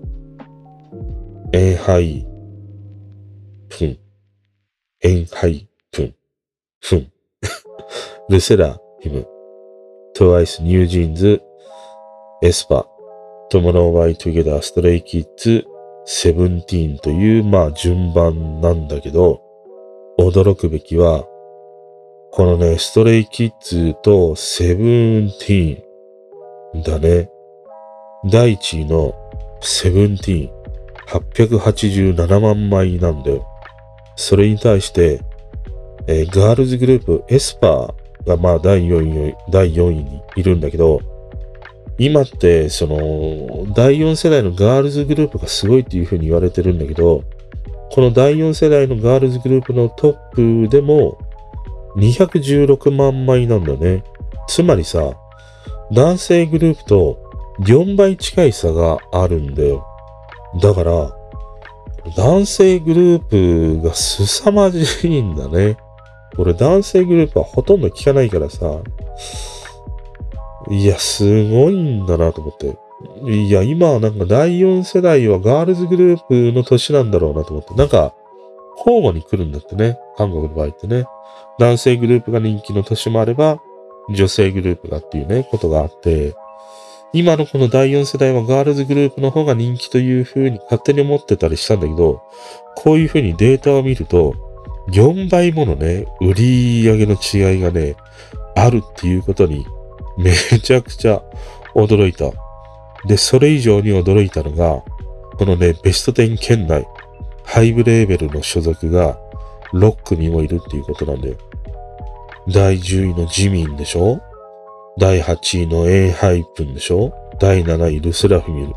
エンハイ、フン、エンハイ、フン、フン、ルセラ、ヒム、トワイス、ニュージーンズ、エスパ、トモノーバイトゥゲダー、ストレイキッズ、セブンティーンという、まあ順番なんだけど、驚くべきは、このね、ストレイキッズとセブンティーンだね。第1位のセブンティーン、887万枚なんだよ。それに対して、えー、ガールズグループエスパーがまあ第4位、第4位にいるんだけど、今って、その、第4世代のガールズグループがすごいっていう風に言われてるんだけど、この第4世代のガールズグループのトップでも216万枚なんだね。つまりさ、男性グループと4倍近い差があるんだよ。だから、男性グループが凄まじいんだね。俺男性グループはほとんど聞かないからさ、いや、すごいんだなと思って。いや、今はなんか第4世代はガールズグループの年なんだろうなと思って。なんか、交互に来るんだってね。韓国の場合ってね。男性グループが人気の年もあれば、女性グループがっていうね、ことがあって、今のこの第4世代はガールズグループの方が人気という風に勝手に思ってたりしたんだけど、こういう風にデータを見ると、4倍ものね、売り上げの違いがね、あるっていうことにめちゃくちゃ驚いた。で、それ以上に驚いたのが、このね、ベスト10圏内、 HYBE レーベルの所属が6組もいるっていうことなんだよ。第10位のジミンでしょ？第8位の ENHYPEN でしょ？第7位 LE SSERAFIM。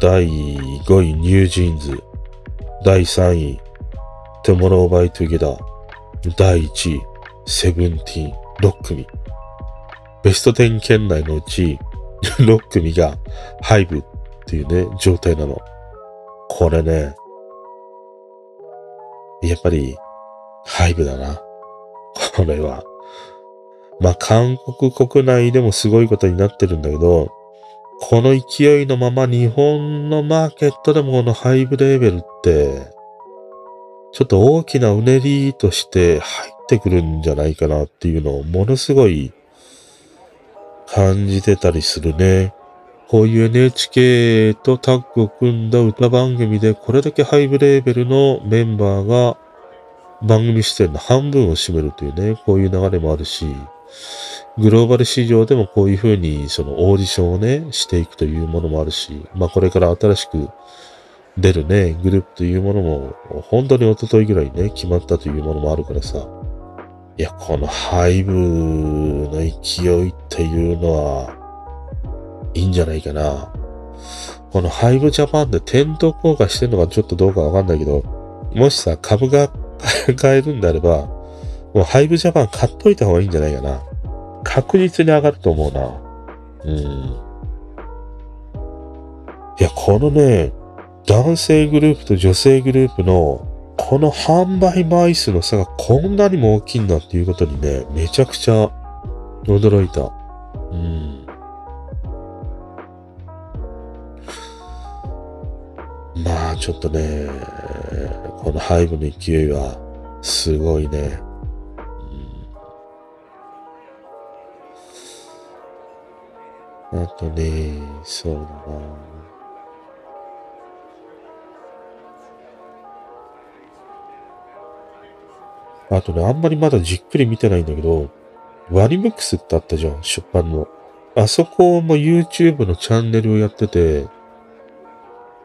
第5位 NewJeans。第3位 TOMORROW X TOGETHER。第1位 SEVENTEEN。6組。ベスト10圏内のうち、6組がハイブっていうね、状態なの。これね、やっぱり、ハイブだな。これは。まあ、韓国国内でもすごいことになってるんだけど、この勢いのまま日本のマーケットでもこのハイブレーベルって、ちょっと大きなうねりとして入ってくるんじゃないかなっていうのをものすごい感じてたりするね。こういう NHK とタッグを組んだ歌番組でこれだけハイブレーベルのメンバーが番組出演の半分を占めるというね、こういう流れもあるし、グローバル市場でもこういうふうにそのオーディションをね、していくというものもあるし、まあこれから新しく出るね、グループというものも本当に一昨日ぐらいね、決まったというものもあるからさ、いや、このハイブの勢いっていうのは、いいんじゃないかな。このハイブジャパンで店頭効果してんのかちょっとどうかわかんないけど、もしさ、株が 買えるんであれば、もうハイブジャパン買っといた方がいいんじゃないかな。確実に上がると思うな。うん。いや、このね、男性グループと女性グループのこの販売枚数の差がこんなにも大きいんだっていうことにね、めちゃくちゃ驚いた。うん。まあちょっとね、このハイブの勢いはすごいね。うん、あとね、そうだな。あとね、あんまりまだじっくり見てないんだけど、ワニブックスってあったじゃん、出版の。あそこも YouTube のチャンネルをやってて、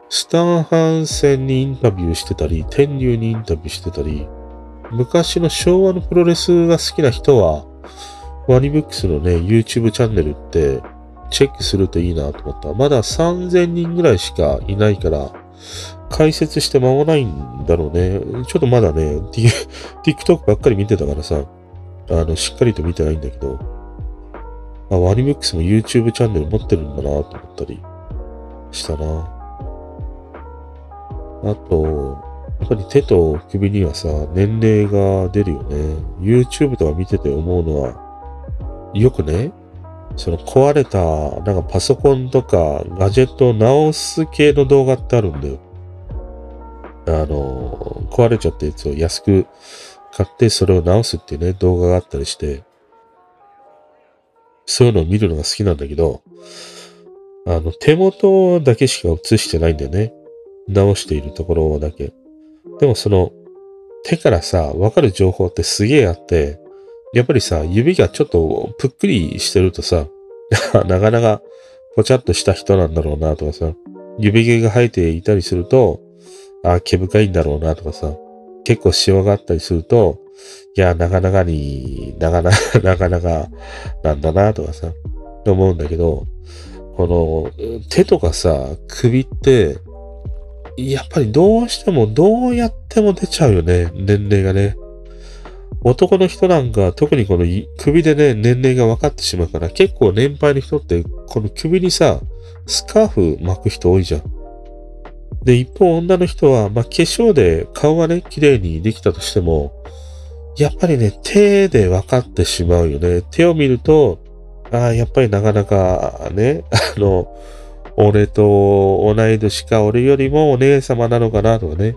スタンハンセンにインタビューしてたり、天竜にインタビューしてたり、昔の昭和のプロレスが好きな人は、ワニブックスのね、YouTube チャンネルってチェックするといいなと思った。まだ3000人ぐらいしかいないから、解説して間もないんだろうね。ちょっとまだね、TikTok ばっかり見てたからさ、あの、しっかりと見てないんだけど、あ、ワニブックスも YouTube チャンネル持ってるんだなと思ったりしたな。あと、やっぱり手と首にはさ、年齢が出るよね。YouTube とか見てて思うのは、よくね、その壊れた、なんかパソコンとかガジェットを直す系の動画ってあるんだよ。あの、壊れちゃったやつを安く買ってそれを直すっていうね、動画があったりして、そういうのを見るのが好きなんだけど、あの、手元だけしか映してないんだよね。直しているところだけ。でもその、手からさ、わかる情報ってすげえあって、やっぱりさ、指がちょっとぷっくりしてるとさ、なかなかぽちゃっとした人なんだろうなとかさ、指毛が生えていたりすると、あ、毛深いんだろうなとかさ、結構シワがあったりすると、いや、なかなかに、なかなか、なかなかなんだなとかさ、思うんだけど、この手とかさ、首って、やっぱりどうしてもどうやっても出ちゃうよね、年齢がね。男の人なんか特にこの首でね、年齢が分かってしまうから結構年配の人ってこの首にさ、スカーフ巻く人多いじゃん。で、一方女の人は、まあ、化粧で顔がね、綺麗にできたとしても、やっぱりね、手で分かってしまうよね。手を見ると、ああ、やっぱりなかなかね、あの、俺と同い年か、俺よりもお姉様なのかなとかね、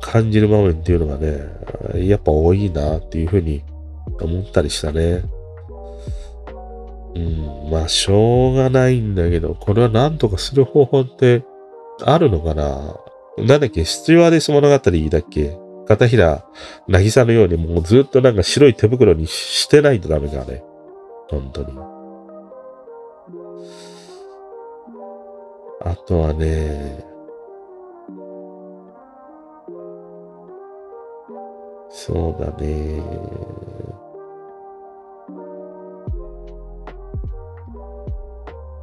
感じる場面っていうのがね、やっぱ多いなっていうふうに思ったりしたね。うん、まあ、しょうがないんだけど、これは何とかする方法ってあるのかな？なんだっけ、スチュワーデス物語だっけ？片平、なぎさのようにもうずっとなんか白い手袋にしてないとダメかね。本当に。あとはね、そうだね。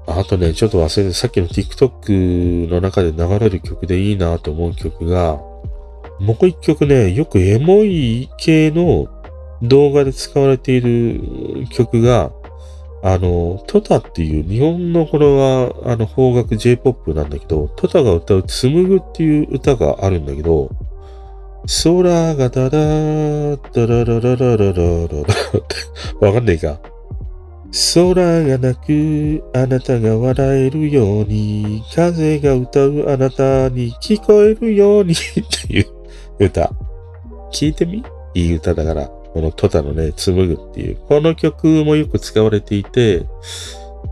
あとね、ちょっと忘れて、さっきの TikTok の中で流れる曲でいいなと思う曲が、もう一曲ね、よくエモい系の動画で使われている曲が、あの、トタっていう日本のこれはあの邦楽 J-POP なんだけど、トタが歌う紡ぐっていう歌があるんだけど、空がダダーダラララララララってわかんないか？空がなくあなたが笑えるように風が歌うあなたに聞こえるように っていう歌。聞いてみ？いい歌だから。このトタのね、紡ぐっていう。この曲もよく使われていて、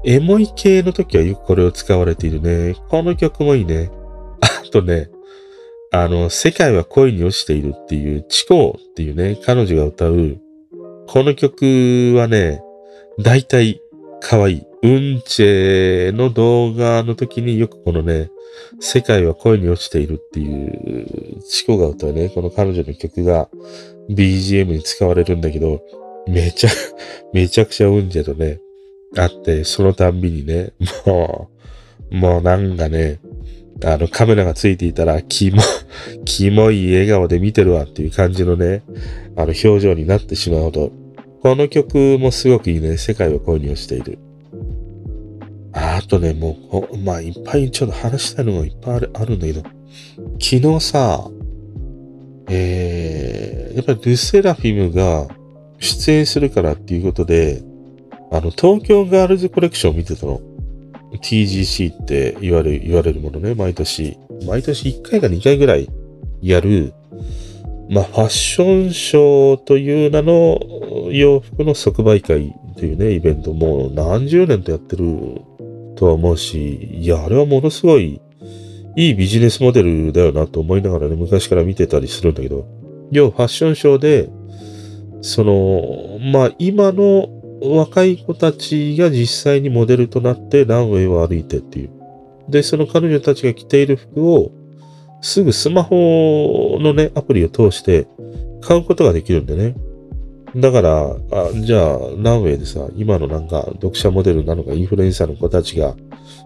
エモい系の時はよくこれを使われているね。この曲もいいね。あとね、あの、世界は恋に落ちているっていう、チコっていうね、彼女が歌う、この曲はね、大体可愛い。うんちェの動画の時によくこのね、世界は恋に落ちているっていう、チコが歌うね、この彼女の曲が BGM に使われるんだけど、めちゃ、めちゃくちゃうんちェとね、あって、そのたんびにね、もう、もうなんかね、あのカメラがついていたら、キモ、キモい笑顔で見てるわっていう感じのね、あの表情になってしまうほど、この曲もすごくいいね、世界は恋に落ちている。あとね、もう、まあ、いっぱいちょっと話したいのがいっぱいあるあるんだけど、昨日さ、えー、やっぱりルセラフィムが出演するからっていうことで、あの、東京ガールズコレクションを見てたの。TGC って言われる、言われるものね、毎年。毎年1回か2回ぐらいやる、まあ、ファッションショーという名の洋服の即売会というね、イベントもう何十年とやってるとは思うし、いや、あれはものすごいいいビジネスモデルだよなと思いながらね、昔から見てたりするんだけど、要はファッションショーで、その、まあ今の若い子たちが実際にモデルとなってランウェイを歩いてっていう。で、その彼女たちが着ている服を、すぐスマホのね、アプリを通して買うことができるんでね。だから、あじゃあ、ランウェイでさ、今のなんか読者モデルなのかインフルエンサーの子たちが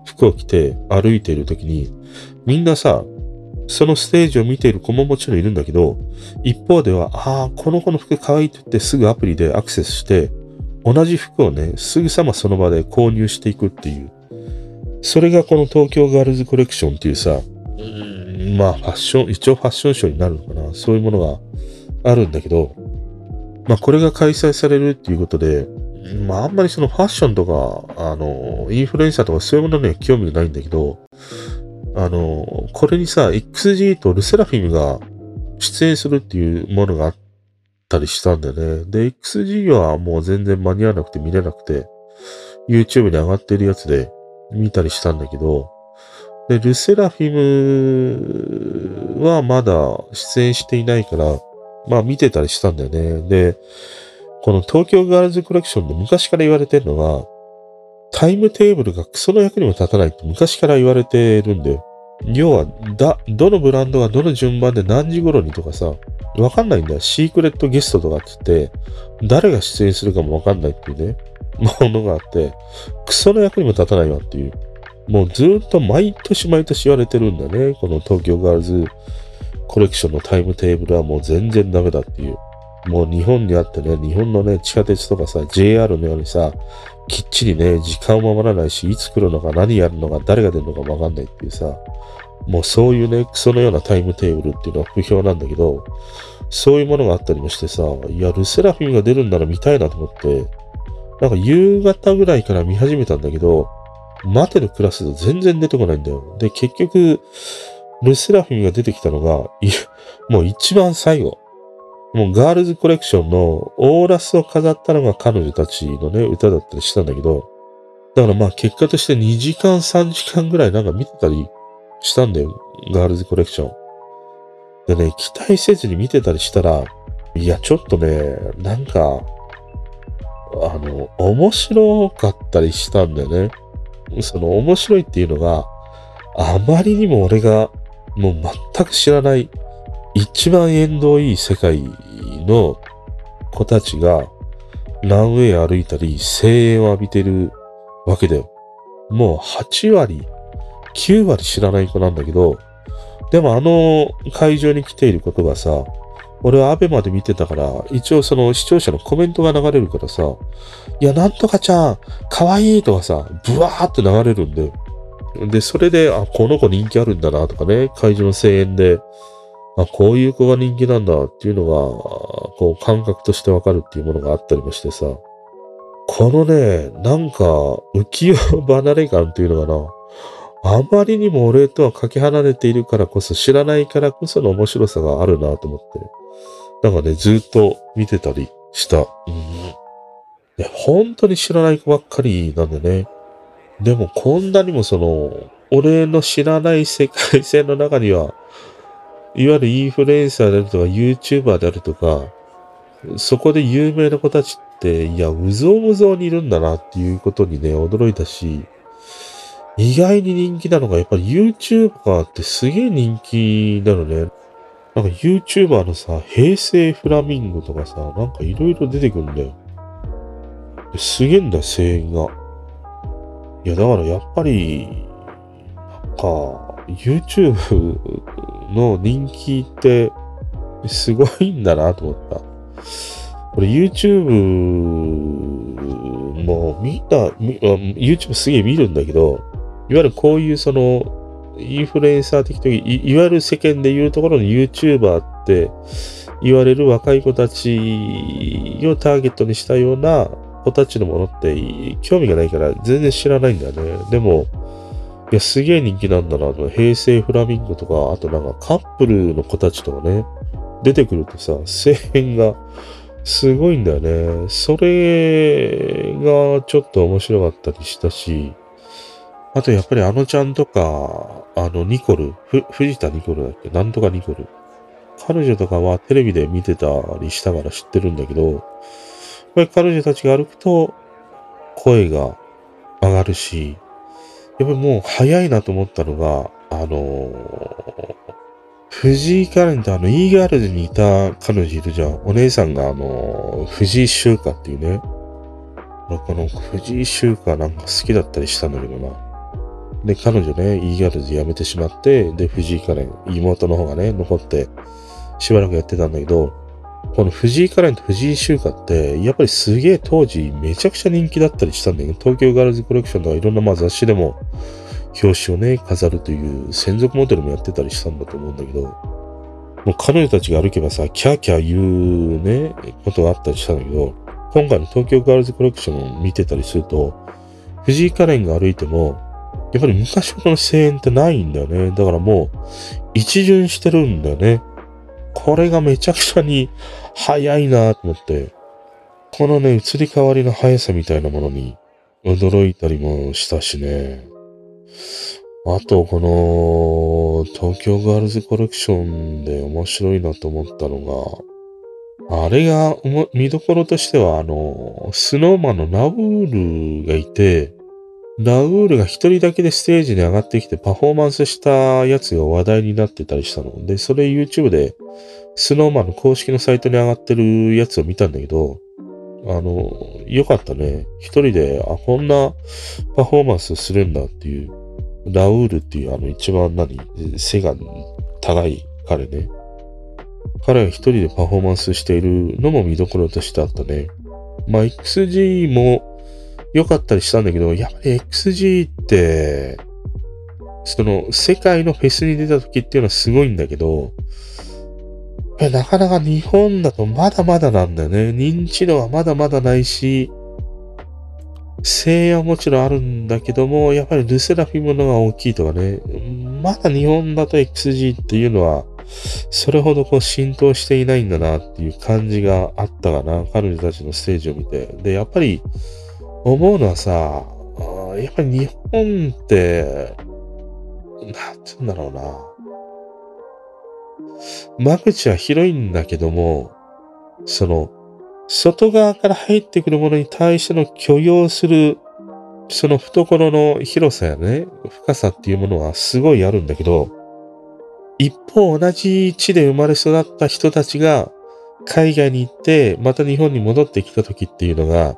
服を着て歩いているときに、みんなさ、そのステージを見ている子ももちろんいるんだけど、一方では、ああ、この子の服可愛いって言ってすぐアプリでアクセスして、同じ服をね、すぐさまその場で購入していくっていう。それがこの東京ガールズコレクションっていうさ、まあファッション、一応ファッションショーになるのかな。そういうものがあるんだけど、まあこれが開催されるっていうことで、まああんまりそのファッションとか、あの、インフルエンサーとかそういうものには興味がないんだけど、あの、これにさ、XG とルセラフィムが出演するっていうものがあったりしたんだよね。で、XG はもう全然間に合わなくて見れなくて、YouTube に上がってるやつで見たりしたんだけど、で、ルセラフィムはまだ出演していないから、まあ見てたりしたんだよね。で、この東京ガールズコレクションで昔から言われてるのが、タイムテーブルがクソの役にも立たないって昔から言われてるんだよ。要は、だ、どのブランドがどの順番で何時頃にとかさ、わかんないんだよ。シークレットゲストとかって言って、誰が出演するかもわかんないっていうね、ものがあって、クソの役にも立たないわっていう。もうずっと毎年毎年言われてるんだね。この東京ガールズコレクションのタイムテーブルはもう全然ダメだっていう。もう日本にあってね、日本のね、地下鉄とかさ、JR のようにさ、きっちりね、時間を守らないし、いつ来るのか何やるのか誰が出るのかわかんないっていうさ、もうそういうね、クソのようなタイムテーブルっていうのは不評なんだけど、そういうものがあったりもしてさ、いや、ルセラフィムが出るんなら見たいなと思って、なんか夕方ぐらいから見始めたんだけど、待てるクラスで全然出てこないんだよ。で、結局、ルセラフィムが出てきたのが、いもう一番最後。もうガールズコレクションのオーラスを飾ったのが彼女たちのね、歌だったりしたんだけど、だからまあ結果として2時間3時間ぐらいなんか見てたりしたんだよ。ガールズコレクション。でね、期待せずに見てたりしたら、いや、ちょっとね、なんか、あの、面白かったりしたんだよね。その面白いっていうのが、あまりにも俺がもう全く知らない一番縁遠い世界の子たちがランウェイ歩いたり声援を浴びてるわけだよ。もう8割、9割知らない子なんだけど、でもあの会場に来ていることがさ、俺はアベマで見てたから、一応その視聴者のコメントが流れるからさ、いや、なんとかちゃん、かわいいとかさ、ブワーって流れるんで、で、それで、あ、この子人気あるんだなとかね、会場の声援で、あ、こういう子が人気なんだっていうのが、こう感覚としてわかるっていうものがあったりもしてさ、このね、なんか浮世離れ感っていうのかな、あまりにも俺とはかけ離れているからこそ、知らないからこその面白さがあるなと思って。なんかね、ずっと見てたりした。うん。ね、本当に知らない子ばっかりなんでね。でもこんなにもその、俺の知らない世界線の中には、いわゆるインフルエンサーであるとか、YouTuber であるとか、そこで有名な子たちって、いや、うぞうむぞうにいるんだなっていうことにね、驚いたし、意外に人気なのが、やっぱり YouTuber ってすげえ人気なのね。なんか YouTuber のさ、平成フラミンゴとかさ、なんかいろいろ出てくるんだよ。すげえんだよ、声援が。いや、だからやっぱり、なんか、YouTube の人気ってすごいんだなと思った。これ YouTube もみんな、YouTube すげえ見るんだけど、いわゆるこういうその、インフルエンサー的とい、いわゆる世間で言うところの YouTuber って言われる若い子たちをターゲットにしたような子たちのものって興味がないから全然知らないんだよね。でも、いや、すげえ人気なんだな。平成フラミンゴとか、あとなんかカップルの子たちとかね、出てくるとさ、声援がすごいんだよね。それがちょっと面白かったりしたし、あとやっぱりあのちゃんとか、あのニコル、ふ、藤田ニコルだっけ？なんとかニコル。彼女とかはテレビで見てたりしたから知ってるんだけど、やっぱり彼女たちが歩くと声が上がるし、やっぱりもう早いなと思ったのが、あのー、藤井カレンとあの、イーガールズにいた彼女いるじゃん。お姉さんがあのー、藤井修華っていうね。この藤井修華なんか好きだったりしたんだけどな。で、彼女ね、イーガールズ辞めてしまって、で、藤井カレン、妹の方がね、残って、しばらくやってたんだけど、この藤井カレンと藤井修華って、やっぱりすげえ当時めちゃくちゃ人気だったりしたんだけど、東京ガールズコレクションとかいろんなまあ雑誌でも表紙をね、飾るという専属モデルもやってたりしたんだと思うんだけど、もう彼女たちが歩けばさ、キャーキャー言うね、ことがあったりしたんだけど、今回の東京ガールズコレクションを見てたりすると、藤井カレンが歩いても、やっぱり昔ほどの声援ってないんだよね。だからもう、一巡してるんだよね。これがめちゃくちゃに早いなと思って、このね、移り変わりの速さみたいなものに驚いたりもしたしね。あと、この、東京ガールズコレクションで面白いなと思ったのが、あれが、見どころとしては、あの、スノーマンのナウールがいて、ナウールが一人だけでステージに上がってきてパフォーマンスしたやつが話題になってたりしたの。で、それ YouTube でスノーマンの公式のサイトに上がってるやつを見たんだけど、あの、よかったね。一人で、あ、こんなパフォーマンスするんだっていう、ラウールっていうあの一番何、背が高い彼ね。彼が一人でパフォーマンスしているのも見どころとしてあったね。まあ、XG も良かったりしたんだけど、やっぱり XG って、その世界のフェスに出た時っていうのはすごいんだけど、なかなか日本だとまだまだなんだよね。認知度はまだまだないし、声援はもちろんあるんだけども、やっぱりルセラフィムのが大きいとかね、まだ日本だと XG っていうのは、それほどこう浸透していないんだなっていう感じがあったかな。彼女たちのステージを見て。で、やっぱり思うのはさ、やっぱり日本って、なんつうんだろうな。間口は広いんだけども、その、外側から入ってくるものに対しての許容する、その懐の広さやね、深さっていうものはすごいあるんだけど、一方同じ地で生まれ育った人たちが海外に行って、また日本に戻ってきた時っていうのが、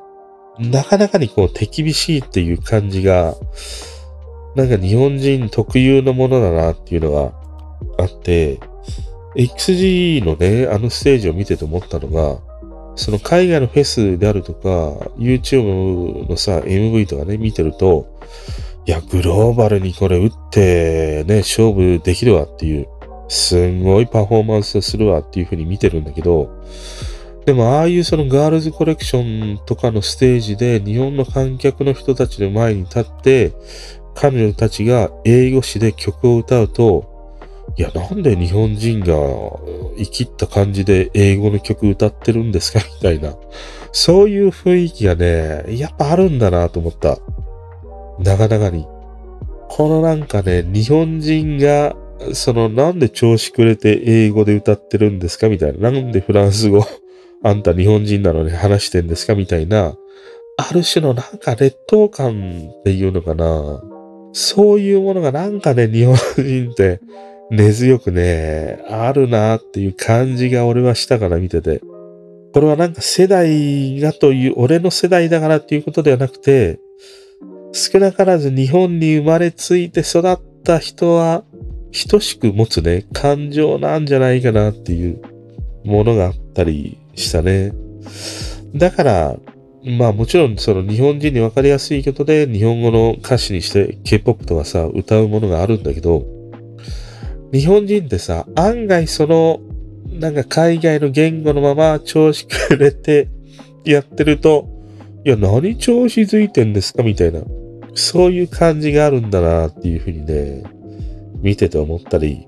なかなかにこう手厳しいっていう感じが、なんか日本人特有のものだなっていうのがあって、XG のね、あのステージを見てて思ったのが、その海外のフェスであるとか、YouTube のさ、MV とかね、見てると、いや、グローバルにこれ打ってね、勝負できるわっていう、すんごいパフォーマンスするわっていう風に見てるんだけど、でもああいうそのガールズコレクションとかのステージで日本の観客の人たちの前に立って、彼女たちが英語詞で曲を歌うと、いや、なんで日本人が生きった感じで英語の曲歌ってるんですかみたいな。そういう雰囲気がね、やっぱあるんだなと思った。なかなかに。このなんかね、日本人が、そのなんで調子くれて英語で歌ってるんですかみたいな。なんでフランス語、あんた日本人なのに話してんですか？みたいな。ある種のなんか劣等感っていうのかな。そういうものがなんかね、日本人って根強くね、あるなっていう感じが俺はしたから見てて。これはなんか世代がという、俺の世代だからっていうことではなくて、少なからず日本に生まれついて育った人は、等しく持つね、感情なんじゃないかなっていうものがあったりしたね。だから、まあもちろんその日本人にわかりやすいことで日本語の歌詞にして K-POP とかさ、歌うものがあるんだけど、日本人ってさ、案外その、なんか海外の言語のまま調子くれてやってると、いや、何調子づいてんですか？みたいな。そういう感じがあるんだなっていうふうにね、見てて思ったり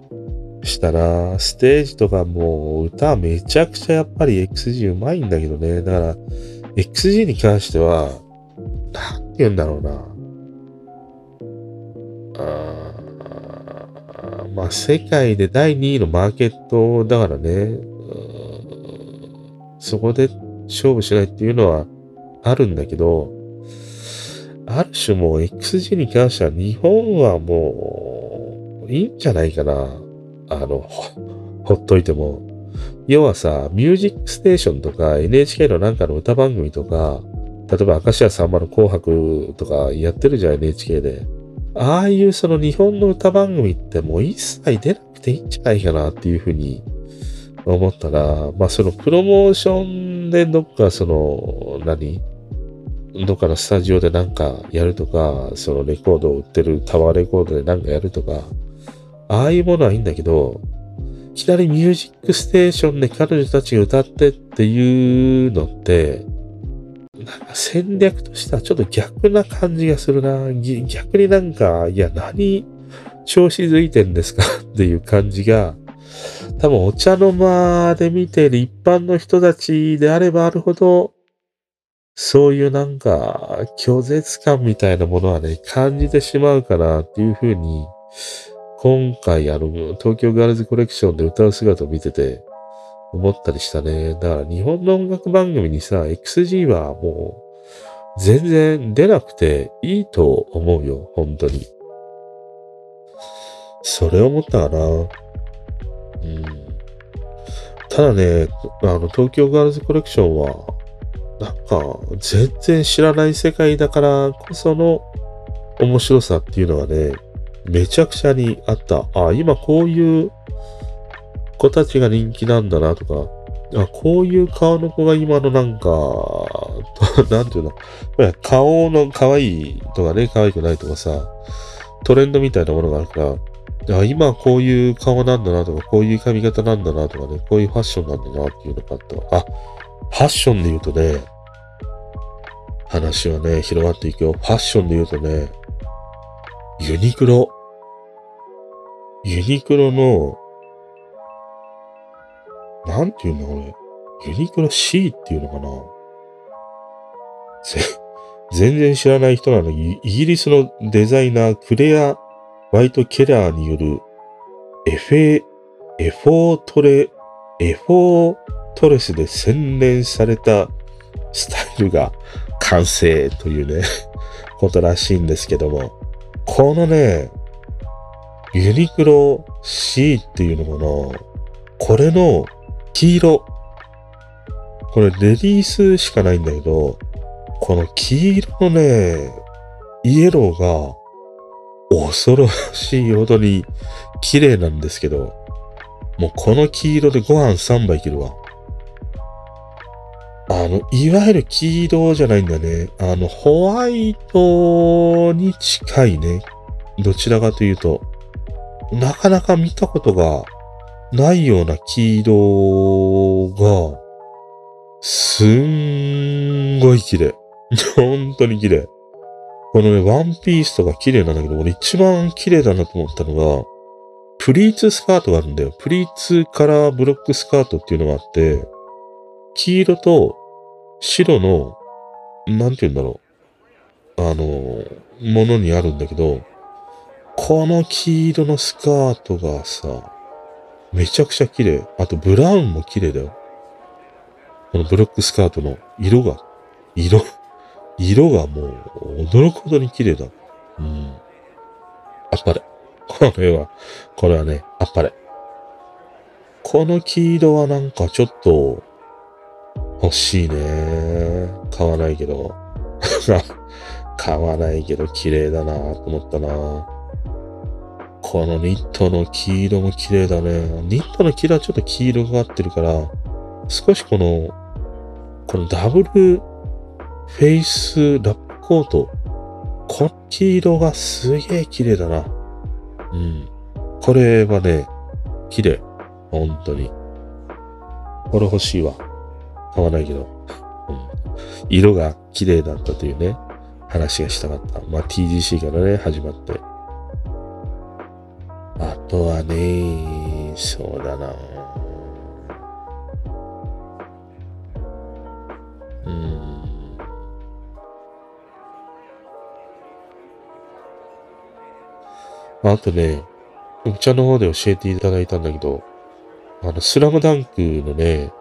したな。ステージとかもう歌めちゃくちゃやっぱり XG うまいんだけどね。だから、XG に関しては、なんて言うんだろうな。あまあ、世界で第2位のマーケットだからね、そこで勝負しないっていうのはあるんだけど、ある種もう XG に関しては日本はもういいんじゃないかな。あの、ほっといても。要はさ、ミュージックステーションとか NHK のなんかの歌番組とか、例えば明石家さんまの紅白とかやってるじゃん NHK で。ああいうその日本の歌番組ってもう一切出なくていいんじゃないかなっていうふうに思ったら、まあそのプロモーションでどっかその、何？どっかのスタジオでなんかやるとか、そのレコードを売ってるタワーレコードでなんかやるとか、ああいうものはいいんだけど、いきなりミュージックステーションで彼女たちが歌ってっていうのって、なんか戦略としてはちょっと逆な感じがするな。逆になんか、いや、何調子づいてんですかっていう感じが、多分お茶の間で見ている一般の人たちであればあるほど、そういうなんか拒絶感みたいなものはね、感じてしまうかなっていうふうに今回あの、東京ガールズコレクションで歌う姿を見てて、思ったりしたね。だから日本の音楽番組にさ、XG はもう、全然出なくていいと思うよ、本当に。それ思ったかな。うん。ただね、あの、東京ガールズコレクションは、なんか、全然知らない世界だからこその面白さっていうのはね、めちゃくちゃにあった。あ、今こういう子たちが人気なんだなとか、あ、こういう顔の子が今のなんか、なんていうの、顔の可愛いとかね、可愛くないとかさ、トレンドみたいなものがあるから、あ今こういう顔なんだなとか、こういう髪型なんだなとかね、こういうファッションなんだなっていうのがあった。あ、ファッションで言うとね、話はね、広がっていくよ。ファッションで言うとね、ユニクロ。ユニクロの、なんていうのこれ。ユニクロ C っていうのかな全然知らない人なのに、イギリスのデザイナー、クレア・ワイト・ケラーによる、エフェ、エフォートレ、エフォートレスで洗練されたスタイルが完成というね、ことらしいんですけども。このね、ユニクロ C っていうのかなこれの黄色。これレディースしかないんだけど、この黄色のね、イエローが恐ろしいほどに綺麗なんですけど、もうこの黄色でご飯3杯いけるわ。あの、いわゆる黄色じゃないんだね。あの、ホワイトに近いね。どちらかというと、なかなか見たことがないような黄色が、すんごい綺麗。本当に綺麗。このね、ワンピースとか綺麗なんだけど、俺一番綺麗だなと思ったのが、プリーツスカートがあるんだよ。プリーツカラーブロックスカートっていうのがあって、黄色と白の、なんて言うんだろう。あの、ものにあるんだけど、この黄色のスカートがさ、めちゃくちゃ綺麗。あと、ブラウンも綺麗だよ。このブロックスカートの色が、色、色がもう驚くほどに綺麗だ。うん。あっぱれ。これは、これはね、あっぱれ。この黄色はなんかちょっと、欲しいね。買わないけど。買わないけど綺麗だなと思ったなこのニットの黄色も綺麗だね。ニットの黄色はちょっと黄色がかってるから、少しこの、このダブルフェイスラップコート。この黄色がすげえ綺麗だな。うん。これはね、綺麗。本当に。これ欲しいわ。買わないけど、うん、色が綺麗だったというね、話がしたかった。まあ TGC からね、始まって。あとはね、そうだな。うん。あとね、お茶の方で教えていただいたんだけど、あの、スラムダンクのね、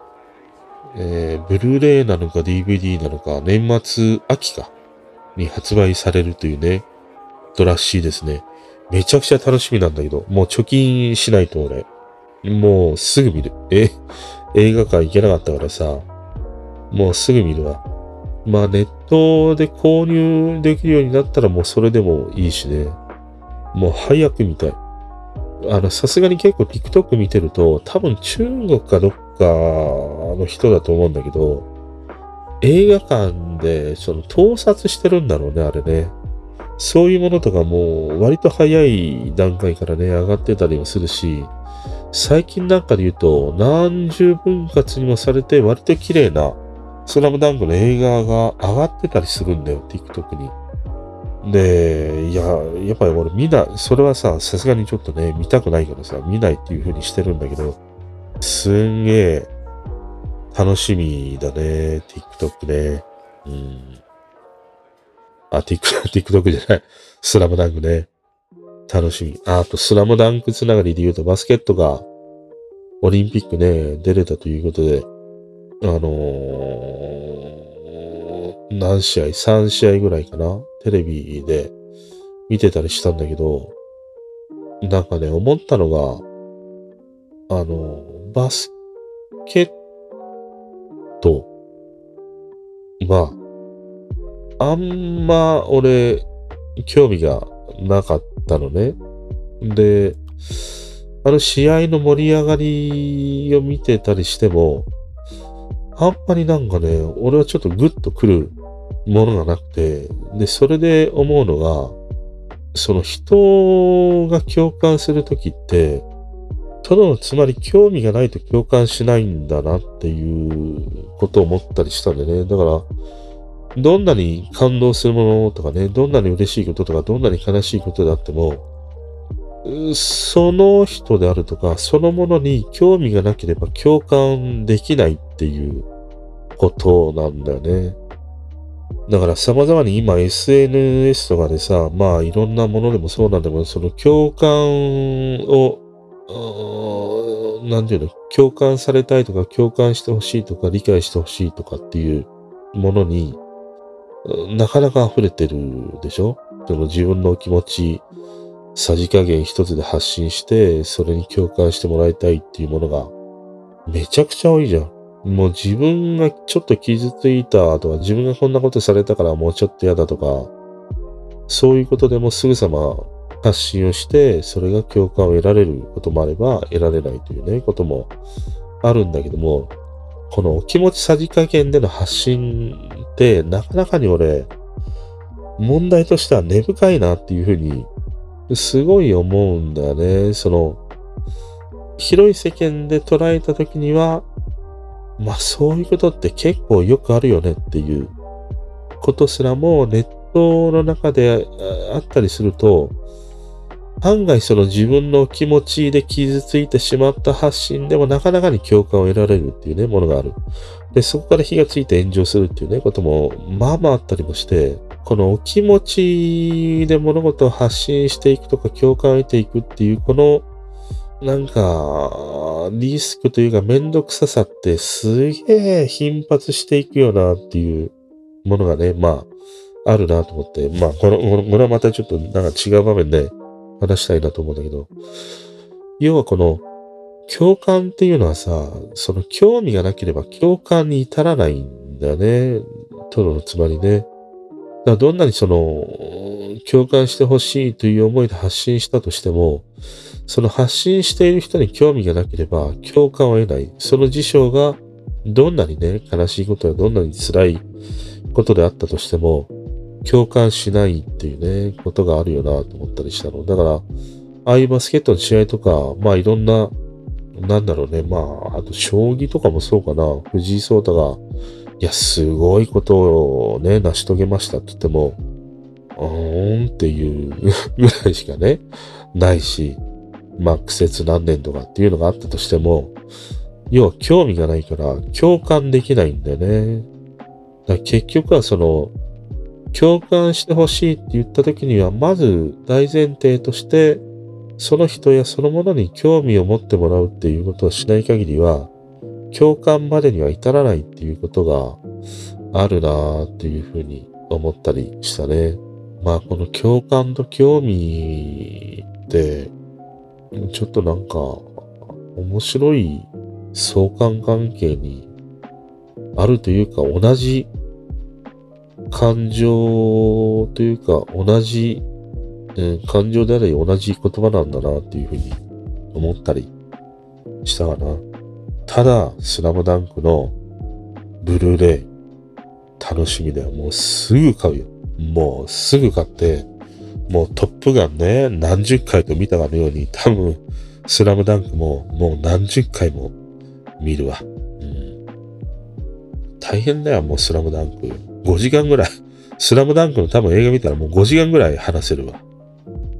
えー、ブルーレイなのか DVD なのか、年末、秋か。に発売されるというね、ことらしいですね。めちゃくちゃ楽しみなんだけど、もう貯金しないと俺、もうすぐ見る。え、映画館行けなかったからさ、もうすぐ見るわ。まあネットで購入できるようになったらもうそれでもいいしね。もう早く見たい。あの、さすがに結構 TikTok 見てると、多分中国かどっかの人だと思うんだけど、映画館でその盗撮してるんだろうね、あれね。そういうものとかも割と早い段階からね、上がってたりもするし、最近なんかで言うと、何十分割にもされて割と綺麗なスラムダンクの映画が上がってたりするんだよ、TikTok に。で、いや、やっぱり俺見ない、それはさ、さすがにちょっとね、見たくないからさ、見ないっていう風にしてるんだけど、すんげえ楽しみだね、TikTok ね。うん。あ、TikTok じゃない。スラムダンクね。楽しみ。あ、あと、スラムダンクつながりで言うと、バスケットが、オリンピックね、出れたということで、あのー、何試合 ?3 試合ぐらいかな？テレビで見てたりしたんだけど、なんかね、思ったのが、あの、バスケットは、あんま俺、興味がなかったのね。で、あの試合の盛り上がりを見てたりしても、あんまりなんかね、俺はちょっとグッとくるものがなくて、で、それで思うのが、その人が共感するときって、ただつまり興味がないと共感しないんだなっていうことを思ったりしたんでね。だから、どんなに感動するものとかね、どんなに嬉しいこととか、どんなに悲しいことであっても、その人であるとか、そのものに興味がなければ共感できないっていうことなんだよね。だから様々に今 SNS とかでさ、まあいろんなものでもそうなんだけど、その共感を、なんていうの、共感されたいとか共感してほしいとか理解してほしいとかっていうものになかなか溢れてるでしょ？その自分の気持ち、さじ加減一つで発信して、それに共感してもらいたいっていうものがめちゃくちゃ多いじゃん。もう自分がちょっと傷ついたとか、自分がこんなことされたからもうちょっと嫌だとか、そういうことでもすぐさま発信をして、それが共感を得られることもあれば、得られないというね、こともあるんだけども、この気持ちさじ加減での発信って、なかなかに俺、問題としては根深いなっていうふうに、すごい思うんだよね。その、広い世間で捉えたときには、まあそういうことって結構よくあるよねっていうことすらもネットの中であったりすると、案外その自分の気持ちで傷ついてしまった発信でもなかなかに共感を得られるっていうね、ものがある。で、そこから火がついて炎上するっていうね、ことも、まあまああったりもして、このお気持ちで物事を発信していくとか共感を得ていくっていう、このなんか、リスクというかめんどくささってすげえ頻発していくよなっていうものがね、まあ、あるなと思って、まあ、この、これはまたちょっとなんか違う場面で話したいなと思うんだけど、要はこの、共感っていうのはさ、その興味がなければ共感に至らないんだよね。とのつまりね。だからどんなにその、共感してほしいという思いで発信したとしても、その発信している人に興味がなければ共感を得ない。その事象がどんなにね、悲しいことやどんなに辛いことであったとしても、共感しないっていうね、ことがあるよなと思ったりしたの。だから、ああいうバスケットの試合とか、まあいろんな、なんだろうね、まあ、あと将棋とかもそうかな、藤井聡太が、いや、すごいことをね、成し遂げましたって言っても、うーんっていう ぐらいしかね、ないし、まあ苦節何年とかっていうのがあったとしても、要は興味がないから共感できないんだよね。だ結局はその、共感してほしいって言った時には、まず大前提として、その人やそのものに興味を持ってもらうっていうことをしない限りは、共感までには至らないっていうことがあるなーっていうふうに思ったりしたね。まあこの共感と興味って、ちょっとなんか面白い相関関係にあるというか同じ感情というか同じ、うん感情であり同じ言葉なんだなっていうふうに思ったりしたかな。ただ、スラムダンクのブルーレイ楽しみだよ。もうすぐ買うよ。もうすぐ買って、もうトップガンね、何十回と見たかのように、多分、スラムダンクももう何十回も見るわ。うん、大変だよ、もうスラムダンク。5時間ぐらい。スラムダンクの多分映画見たらもう5時間ぐらい話せるわ。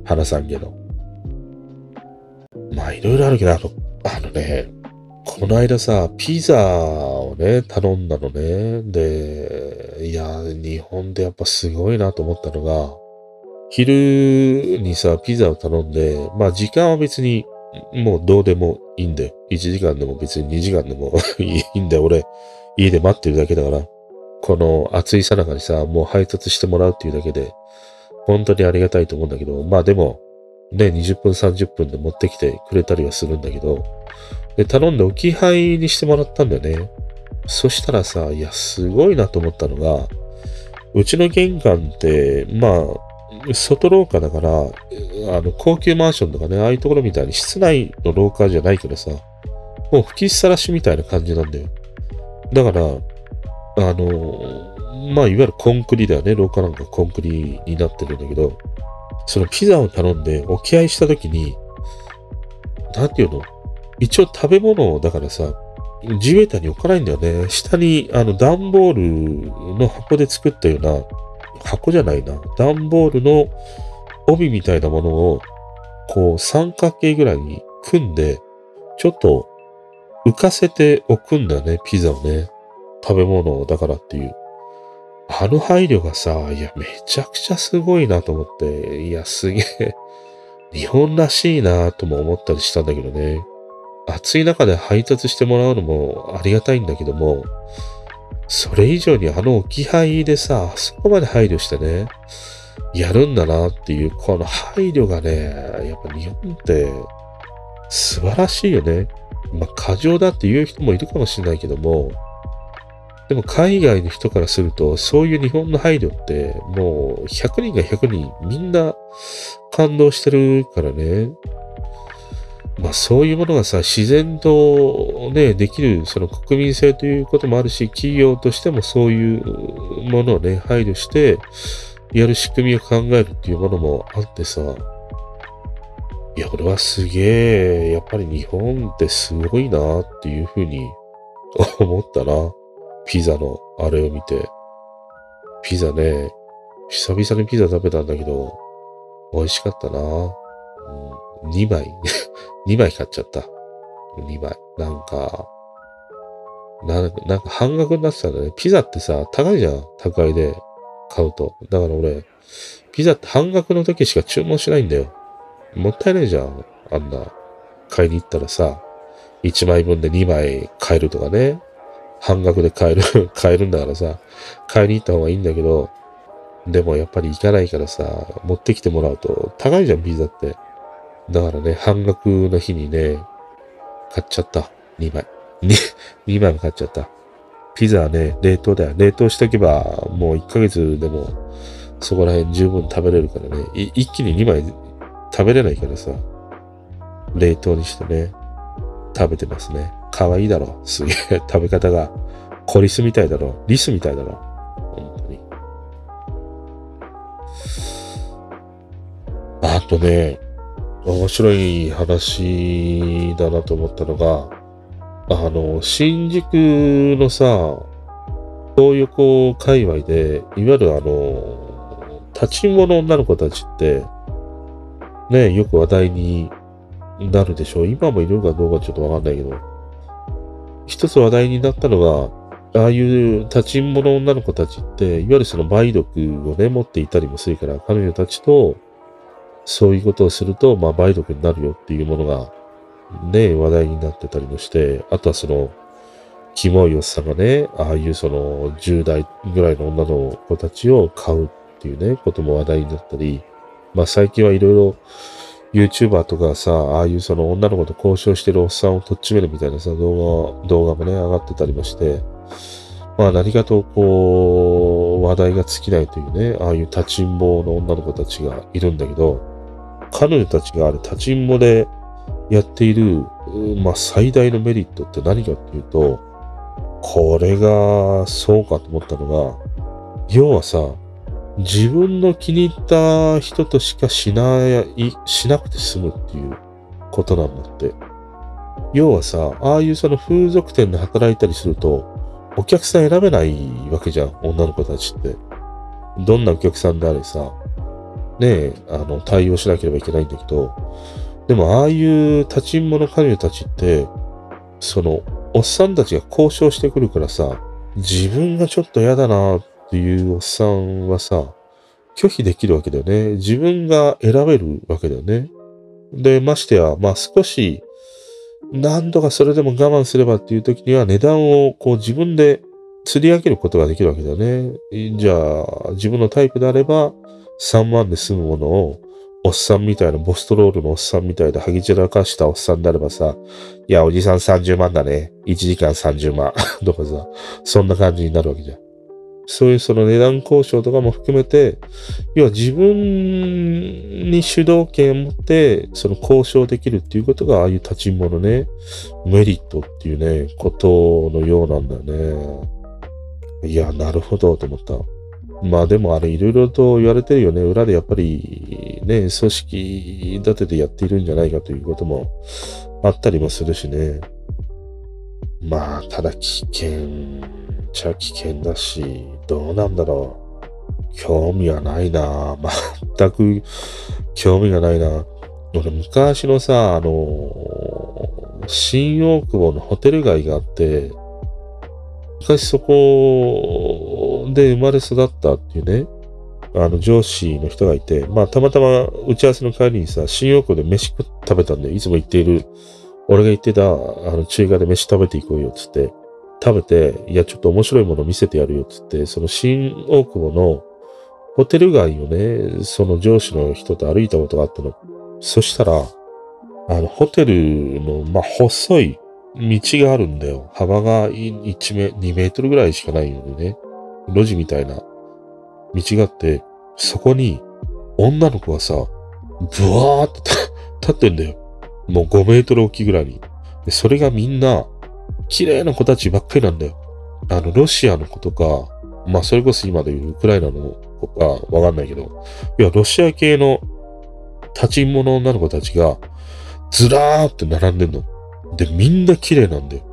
話さんけど。まあいろいろあるけど、あの、あのね、この間さ、ピザをね、頼んだのね。で、いや、日本でやっぱすごいなと思ったのが、昼にさ、ピザを頼んで、まあ時間は別にもうどうでもいいんだよ。1時間でも別に2時間でも いいんだよ。俺、家で待ってるだけだから。この暑いさなかにさ、もう配達してもらうっていうだけで、本当にありがたいと思うんだけど、まあでも、ね、20分30分で持ってきてくれたりはするんだけど、で、頼んで置き配にしてもらったんだよね。そしたらさ、いや、すごいなと思ったのが、うちの玄関って、まあ、外廊下だから、あの、高級マンションとかね、ああいうところみたいに室内の廊下じゃないけどさ、もう吹きさらしみたいな感じなんだよ。だから、あの、まあ、いわゆるコンクリだよね。廊下なんかコンクリになってるんだけど、そのピザを頼んで置き配した時に、なんていうの？一応食べ物だからさ、地べたに置かないんだよね。下に、あの、段ボールの箱で作ったような、箱じゃないな。段ボールの帯みたいなものを、こう、三角形ぐらいに組んで、ちょっと浮かせておくんだよね、ピザをね。食べ物だからっていう。あの配慮がさ、いや、めちゃくちゃすごいなと思って、いや、すげえ、日本らしいなとも思ったりしたんだけどね。暑い中で配達してもらうのもありがたいんだけども、それ以上にあの置き配でさ、あそこまで配慮してね、やるんだなっていう、この配慮がね、やっぱ日本って素晴らしいよね。まあ、過剰だって言う人もいるかもしれないけども、でも海外の人からすると、そういう日本の配慮って、もう100人が100人みんな感動してるからね。まあそういうものがさ、自然とね、できる、その国民性ということもあるし、企業としてもそういうものをね、配慮して、やる仕組みを考えるっていうものもあってさ、いや、俺はすげえ、やっぱり日本ってすごいなっていうふうに思ったな。ピザのあれを見て。ピザね、久々にピザ食べたんだけど、美味しかったな。うん、2枚、2枚買っちゃった。2枚。なんか、な、なんか半額になってたんだね。ピザってさ、高いじゃん。高いで買うと。だから俺、ピザって半額の時しか注文しないんだよ。もったいないじゃん。あんな、買いに行ったらさ、1枚分で2枚買えるとかね。半額で買える、買えるんだからさ、買いに行った方がいいんだけど、でもやっぱり行かないからさ、持ってきてもらうと高いじゃん、ピザって。だからね、半額の日にね、買っちゃった。2枚。2, 2 枚も買っちゃった。ピザはね、冷凍だよ。冷凍しとけば、もう1ヶ月でも、そこら辺十分食べれるからね。一気に2枚食べれないからさ、冷凍にしてね、食べてますね。可愛いだろ。すげえ。食べ方が。コリスみたいだろ。リスみたいだろ。本当に。あとね、面白い話だなと思ったのが、あの、新宿のさ、東横界隈で、いわゆるあの、立ち物女の子たちって、ね、よく話題になるでしょう。今もいるかどうかちょっとわかんないけど、一つ話題になったのが、ああいう立ちんぼの女の子たちって、いわゆるその梅毒をね、持っていたりもするから、彼女たちと、そういうことをすると、まあ、梅毒になるよっていうものが、ね、話題になってたりもして、あとはその、キモいおっさんがね、ああいうその10代ぐらいの女の子たちを買うっていうね、ことも話題になったり、まあ最近はいろいろ YouTuber とかさ、ああいうその女の子と交渉してるおっさんをとっちめるみたいなさ、動画、動画もね、上がってたりもして、まあ何かとこう、話題が尽きないというね、ああいう立ちんぼの女の子たちがいるんだけど、彼女たちがあれ立ちんぼでやっている、まあ最大のメリットって何かっていうと、これがそうかと思ったのが、要はさ、自分の気に入った人としかしない、しなくて済むっていうことなんだって。要はさ、ああいうその風俗店で働いたりすると、お客さん選べないわけじゃん、女の子たちって。どんなお客さんであれさ、ねえ、あの、対応しなければいけないんだけど、でもああいう立ちんぼの彼女たちって、その、おっさんたちが交渉してくるからさ、自分がちょっと嫌だなっっていうおっさんはさ、拒否できるわけだよね。自分が選べるわけだよね。で、ましてや、まあ少し、何度かそれでも我慢すればっていう時には値段をこう自分で釣り上げることができるわけだよね。じゃあ、自分のタイプであれば、3万で済むものを、おっさんみたいな、ボストロールのおっさんみたいで、はぎ散らかしたおっさんであればさ、いや、おじさん30万だね。1時間30万。とかさ、そんな感じになるわけじゃん。そういうその値段交渉とかも含めて、要は自分に主導権を持って、その交渉できるっていうことが、ああいう立ちんぼのね、メリットっていうね、ことのようなんだよね。いや、なるほど、と思った。まあでもあれいろいろと言われてるよね。裏でやっぱりね、組織立ててやっているんじゃないかということもあったりもするしね。まあ、ただ危険ちゃ危険だし、どうなんだろう。興味はないな。全く興味がないな。俺昔のさ、あの新大久保のホテル街があって、昔そこで生まれ育ったっていうね、あの上司の人がいて、まあたまたま打ち合わせの帰りにさ、新大久保で飯食べたんで、いつも行っている、俺が言ってた、あの中華で飯食べていこうよつって、食べて、いや、ちょっと面白いもの見せてやるよ、つって、その新大久保のホテル街をね、その上司の人と歩いたことがあったの。そしたら、あの、ホテルの、まあ、細い道があるんだよ。幅が1メ、2メートルぐらいしかないのでね。路地みたいな道があって、そこに女の子がさ、ブワーって立ってんだよ。もう5メートル大きぐらいに。でそれがみんな、綺麗な子たちばっかりなんだよ。あの、ロシアの子とか、まあ、それこそ今でいうウクライナの子かわかんないけど、いや、ロシア系の立ちんぼの女の子たちが、ずらーって並んでんの。で、みんな綺麗なんだよ。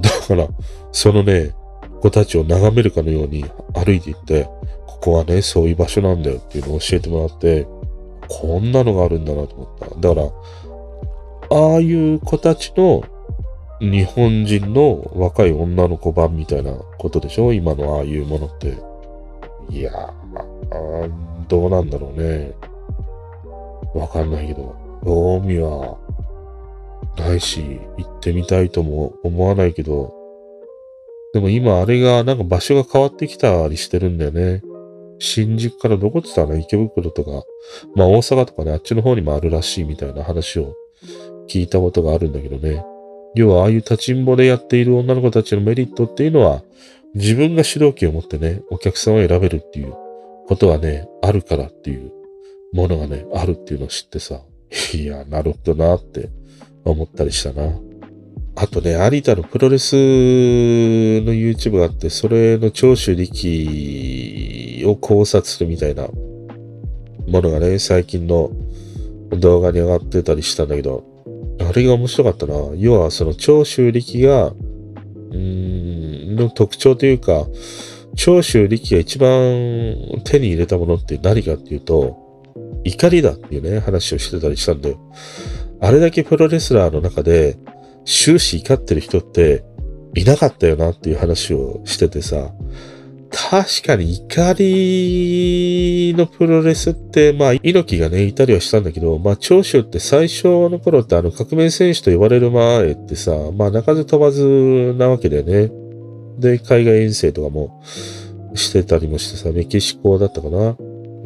だから、そのね、子たちを眺めるかのように歩いていって、ここはね、そういう場所なんだよっていうのを教えてもらって、こんなのがあるんだなと思った。だから、ああいう子たちの日本人の若い女の子版みたいなことでしょ？今のああいうものって。いやー、どうなんだろうね。わかんないけど、興味はないし、行ってみたいとも思わないけど、でも今あれがなんか場所が変わってきたりしてるんだよね。新宿からどこって言ったら池袋とか、まあ大阪とかね、あっちの方にもあるらしいみたいな話を聞いたことがあるんだけどね。要はああいう立ちんぼでやっている女の子たちのメリットっていうのは、自分が主導権を持ってね、お客さんを選べるっていうことはね、あるからっていうものがね、あるっていうのを知ってさ、いや、なるほどなって思ったりしたな。あとね、有田のプロレスの YouTube があって、それの長州力を考察するみたいなものがね、最近の動画に上がってたりしたんだけど、あれが面白かったな。要はその長州力が、うーん、の特徴というか、長州力が一番手に入れたものって何かっていうと、怒りだっていうね、話をしてたりしたんだよ。あれだけプロレスラーの中で終始怒ってる人っていなかったよなっていう話をしててさ、確かに怒りのプロレスって、まあ、猪木がね、いたりはしたんだけど、まあ、長州って最初の頃ってあの革命戦士と呼ばれる前ってさ、まあ、鳴かず飛ばずなわけだよね。で、海外遠征とかもしてたりもしてさ、メキシコだったかな。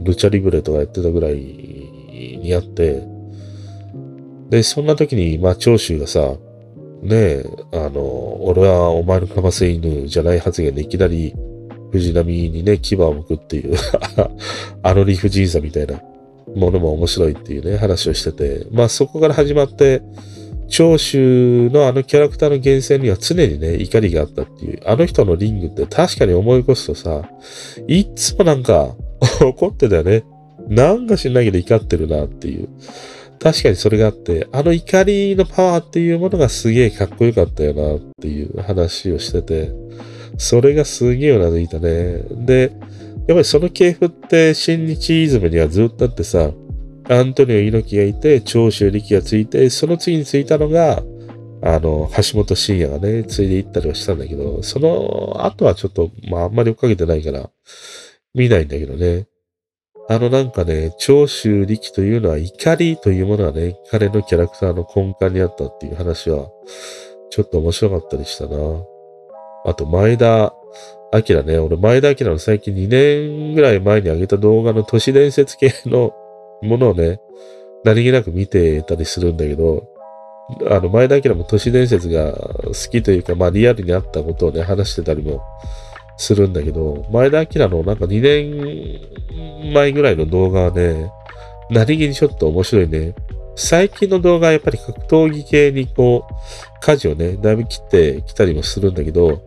ルチャリブレとかやってたぐらいにあって、で、そんな時に、まあ、長州がさ、ねえ、あの、俺はお前のかませ犬じゃない発言でいきなり藤波にね、牙を向くっていうあの理不尽さみたいなものも面白いっていうね、話をしてて、まあそこから始まって、長州のあのキャラクターの源泉には常にね、怒りがあったっていう。あの人のリングって確かに思い起こすとさ、いつもなんか 怒ってたよね。なんかしないけど怒ってるなっていう。確かにそれがあって、あの怒りのパワーっていうものがすげえかっこよかったよなっていう話をしてて、それがすげえうなずいたね。で、やっぱりその系譜って新日イズムにはずっとあってさ、アントニオ猪木がいて、長州力がついて、その次についたのが、あの、橋本真也がね、ついでいったりはしたんだけど、その後はちょっと、まああんまり追っかけてないから、見ないんだけどね。あのなんかね、長州力というのは怒りというものはね、彼のキャラクターの根幹にあったっていう話は、ちょっと面白かったりしたな。あと、前田明ね、俺前田明の最近2年ぐらい前に上げた動画の都市伝説系のものをね、何気なく見てたりするんだけど、あの、前田明も都市伝説が好きというか、まあリアルにあったことをね、話してたりもするんだけど、前田明のなんか2年前ぐらいの動画はね、何気にちょっと面白いね。最近の動画はやっぱり格闘技系にこう、舵をね、だいぶ切ってきたりもするんだけど、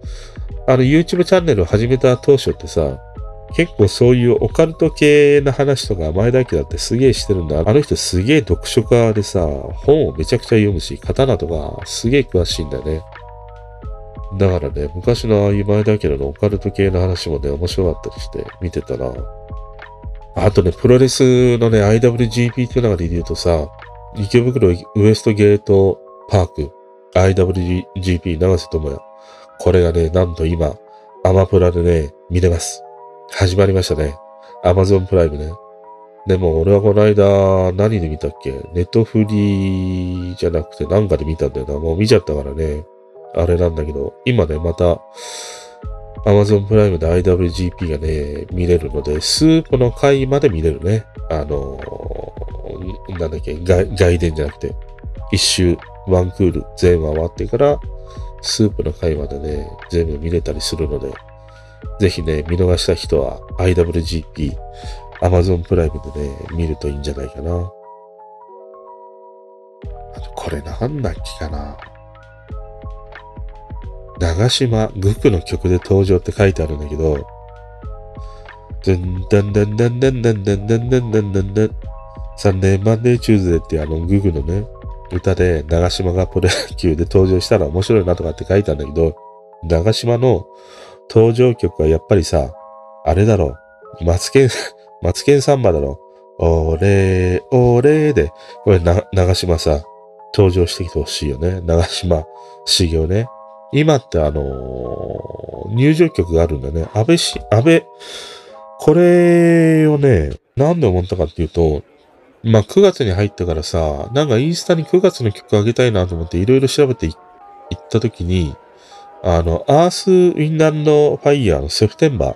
あの YouTube チャンネルを始めた当初ってさ、結構そういうオカルト系の話とか前田明だってすげえしてるんだ。あの人すげえ読書家でさ、本をめちゃくちゃ読むし、刀とかすげえ詳しいんだよね。だからね、昔のああいう前田明のオカルト系の話もね、面白かったりして見てたな。あとね、プロレスのね、IWGP っていうのがで言うとさ、池袋ウエストゲートパーク、IWGP 長瀬智也。これがね、なんと今、アマプラでね、見れます。始まりましたね。アマゾンプライムね。でも俺はこの間、何で見たっけ？ネットフリーじゃなくてなんかで見たんだよな。もう見ちゃったからね。あれなんだけど、今ね、また、Amazon プライムで IWGP がね、見れるので、スープの回まで見れるね。あの、なんだっけ、外伝じゃなくて、一周、ワンクール、全話終わってから、スープの回までね、全部見れたりするので、ぜひね、見逃した人は IWGP、Amazon プライムでね、見るといいんじゃないかな。あと、これなんだっけかな。長島グクの曲で登場って書いてあるんだけど、ドンダンダンダンダンダンダンダンダンダンダンダンサンデーマンデーチューズデーっていうあのググのね、歌で長島がプロ野球で登場したら面白いなとかって書いたんだけど、長島の登場曲はやっぱりさ、あれだろう。マツケン、マツケンサンバだろう。おれ、おれで、これな、長島さ、登場してきてほしいよね。長島茂雄ね。今ってあのー、入場曲があるんだね。安倍し、安倍、これをね、なんで思ったかっていうと、まあ9月に入ってからさ、なんかインスタに9月の曲あげたいなと思っていろいろ調べていったときに、あの、アース・ウィンランド・ファイヤーのセプテンバー。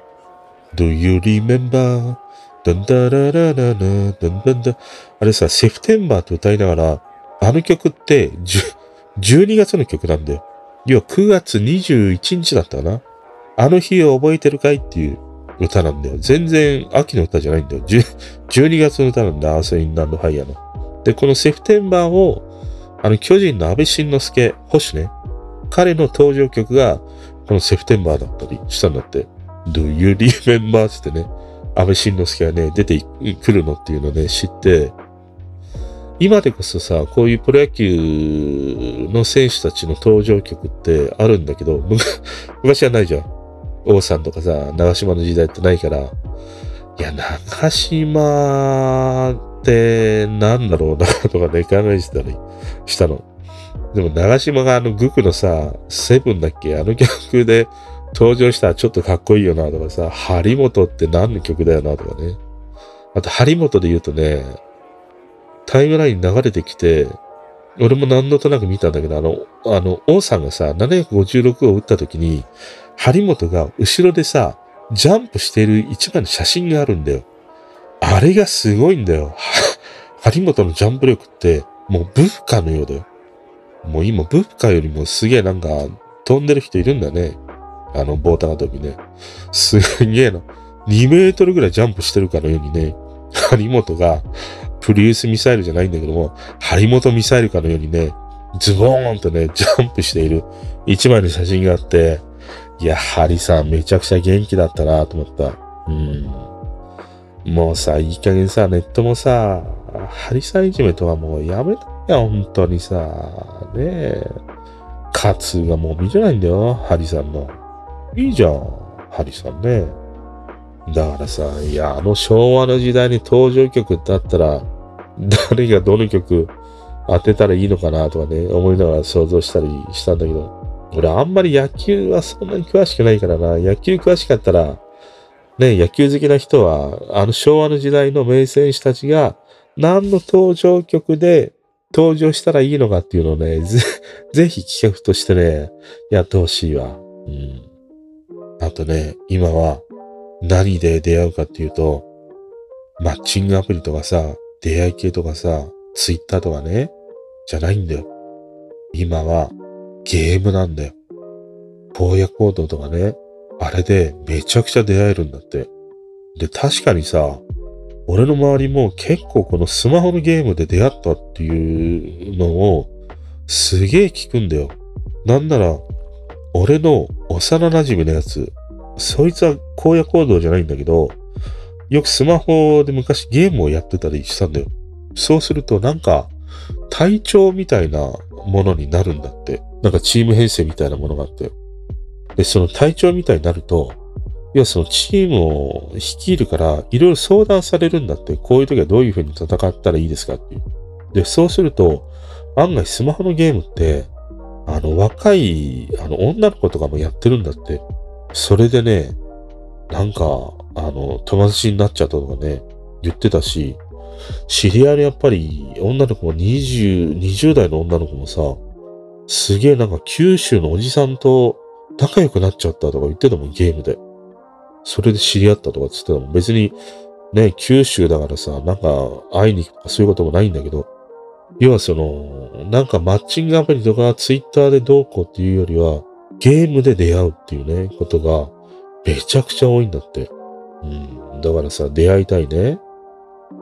Do you remember? ダンダララララダンダンダあれさ、セプテンバーって歌いながら、あの曲って12月の曲なんだよ。要は9月21日だったかな。あの日を覚えてるかいっていう歌なんだよ。全然秋の歌じゃないんだよ。12月の歌なんだ、アース・インランド・ファイヤーの。で、このセプテンバーを、あの、巨人の安倍晋之助、星ね。彼の登場曲が、このセプテンバーだったりしたんだって。Do you remember? ってね、安倍晋之助がね、出てくるのっていうのをね、知って、今でこそさ、こういうプロ野球の選手たちの登場曲ってあるんだけど、昔はないじゃん。王さんとかさ、長島の時代ってないから、いや、長島ってなんだろうなとかね、考えてたりしたの。でも長島があのグクのさ、セブンだっけ？あの曲で登場したらちょっとかっこいいよなとかさ、張本って何の曲だよなとかね。あと、張本で言うとね、タイムライン流れてきて、俺も何度となく見たんだけど、あの、あの、王さんがさ、756を打った時に、張本が後ろでさ、ジャンプしている一枚の写真があるんだよ。あれがすごいんだよ。張本のジャンプ力って、もうブフカのようだよ。もう今、ブフカよりもすげえなんか、飛んでる人いるんだね。あの、棒高跳びね。すげえな。2メートルぐらいジャンプしてるかのようにね、張本が、プリウスミサイルじゃないんだけども、張本ミサイルかのようにね、ズボーンとね、ジャンプしている一枚の写真があって、や、ハリさめちゃくちゃ元気だったなと思った。うん。もうさ、いい加減さ、ネットもさ、ハリさんいじめとはもうやめたよ、本当にさ。ねえ。カツがもう見てないんだよ、ハリさんの。いいじゃん、ハリさんね。だからさ、いや、あの昭和の時代に登場曲ってあったら、誰がどの曲当てたらいいのかなとかね、思いながら想像したりしたんだけど、俺あんまり野球はそんなに詳しくないからな。野球詳しかったら、ね、野球好きな人は、あの昭和の時代の名選手たちが何の登場曲で登場したらいいのかっていうのをね、ぜ、ぜひ企画としてね、やってほしいわ。うん。あとね、今は何で出会うかっていうと、マッチングアプリとかさ、出会い系とかさ、ツイッターとかね、じゃないんだよ。今はゲームなんだよ。荒野行動とかね、あれでめちゃくちゃ出会えるんだって。で、確かにさ、俺の周りも結構このスマホのゲームで出会ったっていうのをすげえ聞くんだよ。なんなら、俺の幼馴染のやつ、そいつは荒野行動じゃないんだけど、よくスマホで昔ゲームをやってたりしたんだよ。そうするとなんか体調みたいなものになるんだって。なんかチーム編成みたいなものがあって。で、その隊長みたいになると、要はそのチームを率いるから、いろいろ相談されるんだって、こういう時はどういう風に戦ったらいいですかっていう。で、そうすると、案外スマホのゲームって、あの、若い、あの、女の子とかもやってるんだって。それでね、なんか、あの、友達になっちゃったとかね、言ってたし、知り合いのやっぱり女の子も20、20代の女の子もさ、すげえなんか九州のおじさんと仲良くなっちゃったとか言ってたもん、ゲームで。それで知り合ったとかって言ってたもん。別に、ね、九州だからさ、なんか会いに行くとかそういうこともないんだけど、要はその、なんかマッチングアプリとかツイッターでどうこうっていうよりは、ゲームで出会うっていうね、ことがめちゃくちゃ多いんだって。うん。だからさ、出会いたいね。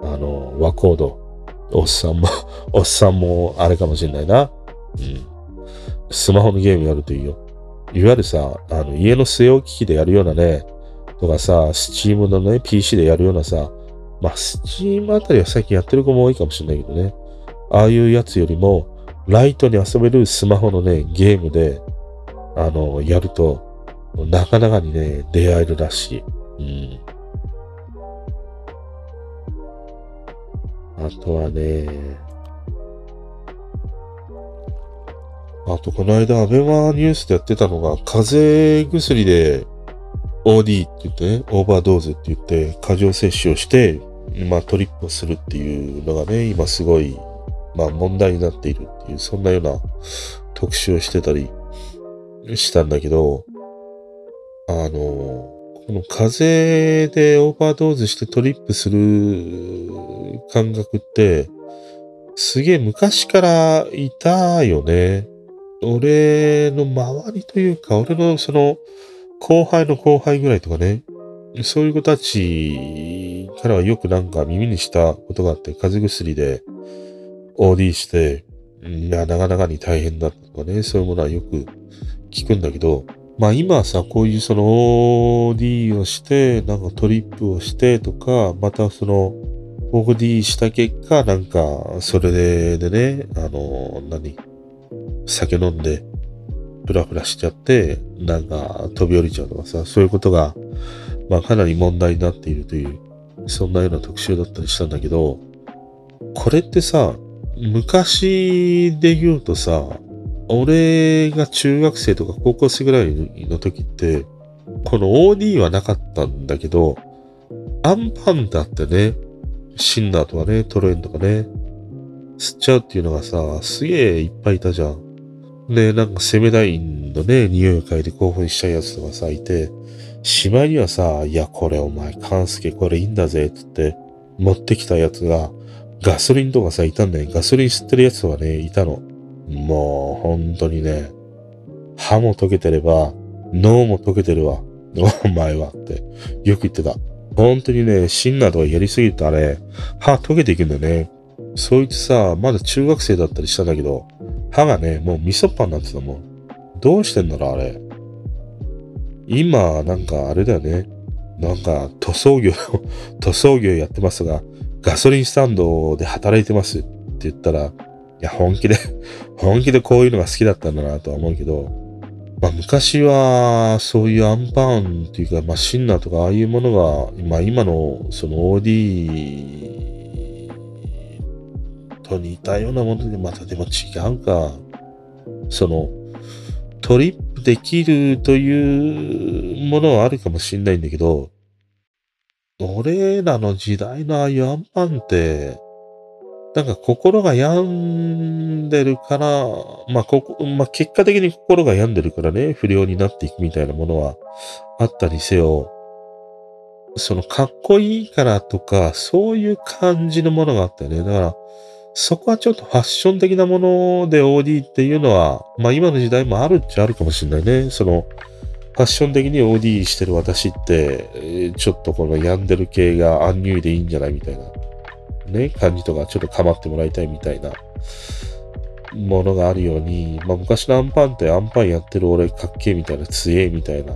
あの、和コード。おっさんもおっさんもあれかもしれないな。うん。スマホのゲームやるといいよ。いわゆるさ、あの、家の据え置き機でやるようなね、とかさ、スチームのね、PC でやるようなさ、まあ、スチームあたりは最近やってる子も多いかもしれないけどね。ああいうやつよりも、ライトに遊べるスマホのね、ゲームで、あの、やると、なかなかにね、出会えるらしい。うん。あとはね、あとこの間アベマニュースでやってたのが、風邪薬で OD って言ってね、オーバードーズって言って過剰摂取をして、まあトリップをするっていうのがね、今すごい、まあ問題になっているっていう、そんなような特集をしてたりしたんだけど、あの、この風邪でオーバードーズしてトリップする感覚って、すげえ昔からいたよね。俺の周りというか、俺のその後輩の後輩ぐらいとかね、そういう子たちからはよくなんか耳にしたことがあって、風邪薬で OD して、いや、なかなかに大変だとかね、そういうものはよく聞くんだけど、まあ今はさ、こういうその OD をして、なんかトリップをしてとか、またその OD した結果、なんか、それでね、あの、何？酒飲んで、ふらふらしちゃって、なんか飛び降りちゃうとかさ、そういうことが、まあかなり問題になっているという、そんなような特集だったりしたんだけど、これってさ、昔で言うとさ、俺が中学生とか高校生ぐらいの時って、この OD はなかったんだけど、アンパンだってね、シンナーとかね、トレーンとかね、吸っちゃうっていうのがさ、すげえいっぱいいたじゃん。で、なんかセメダインのね、匂いを嗅いで興奮しちゃうやつとかさ、いて、しまいにはさ、いや、これお前、カンスケこれいいんだぜ、つって、持ってきたやつが、ガソリンとかさ、いたんだよ。ガソリン吸ってるやつとかね、いたの。もう、本当にね、歯も溶けてれば、脳も溶けてるわ。お前はって、よく言ってた。本当にね、シンナーとかやりすぎるとあれ、歯溶けていくんだよね。そいつさ、まだ中学生だったりしたんだけど、歯がね、もう味噌パンになってたもん。どうしてんだろ、あれ。今、なんかあれだよね。なんか塗装業、塗装業やってますが、ガソリンスタンドで働いてますって言ったら、いや、本気で 本気でこういうのが好きだったんだなとは思うけど、まあ昔はそういうアンパンっていうか、まあシンナーとかああいうものが、まあ今のその OD と似たようなものでまたでも違うか。そのトリップできるというものはあるかもしんないんだけど、俺らの時代のああいうアンパンって、なんか心が病んでるから、まあ、ここ、まあ、結果的に心が病んでるからね、不良になっていくみたいなものはあったにせよ、そのかっこいいからとか、そういう感じのものがあったよね。だから、そこはちょっとファッション的なもので OD っていうのは、まあ今の時代もあるっちゃあるかもしれないね。その、ファッション的に OD してる私って、ちょっとこの病んでる系がアンニュイでいいんじゃないみたいな。ね、感じとかちょっと構ってもらいたいみたいなものがあるように、まあ昔のアンパンってアンパンやってる俺かっけえみたいな強えみたいな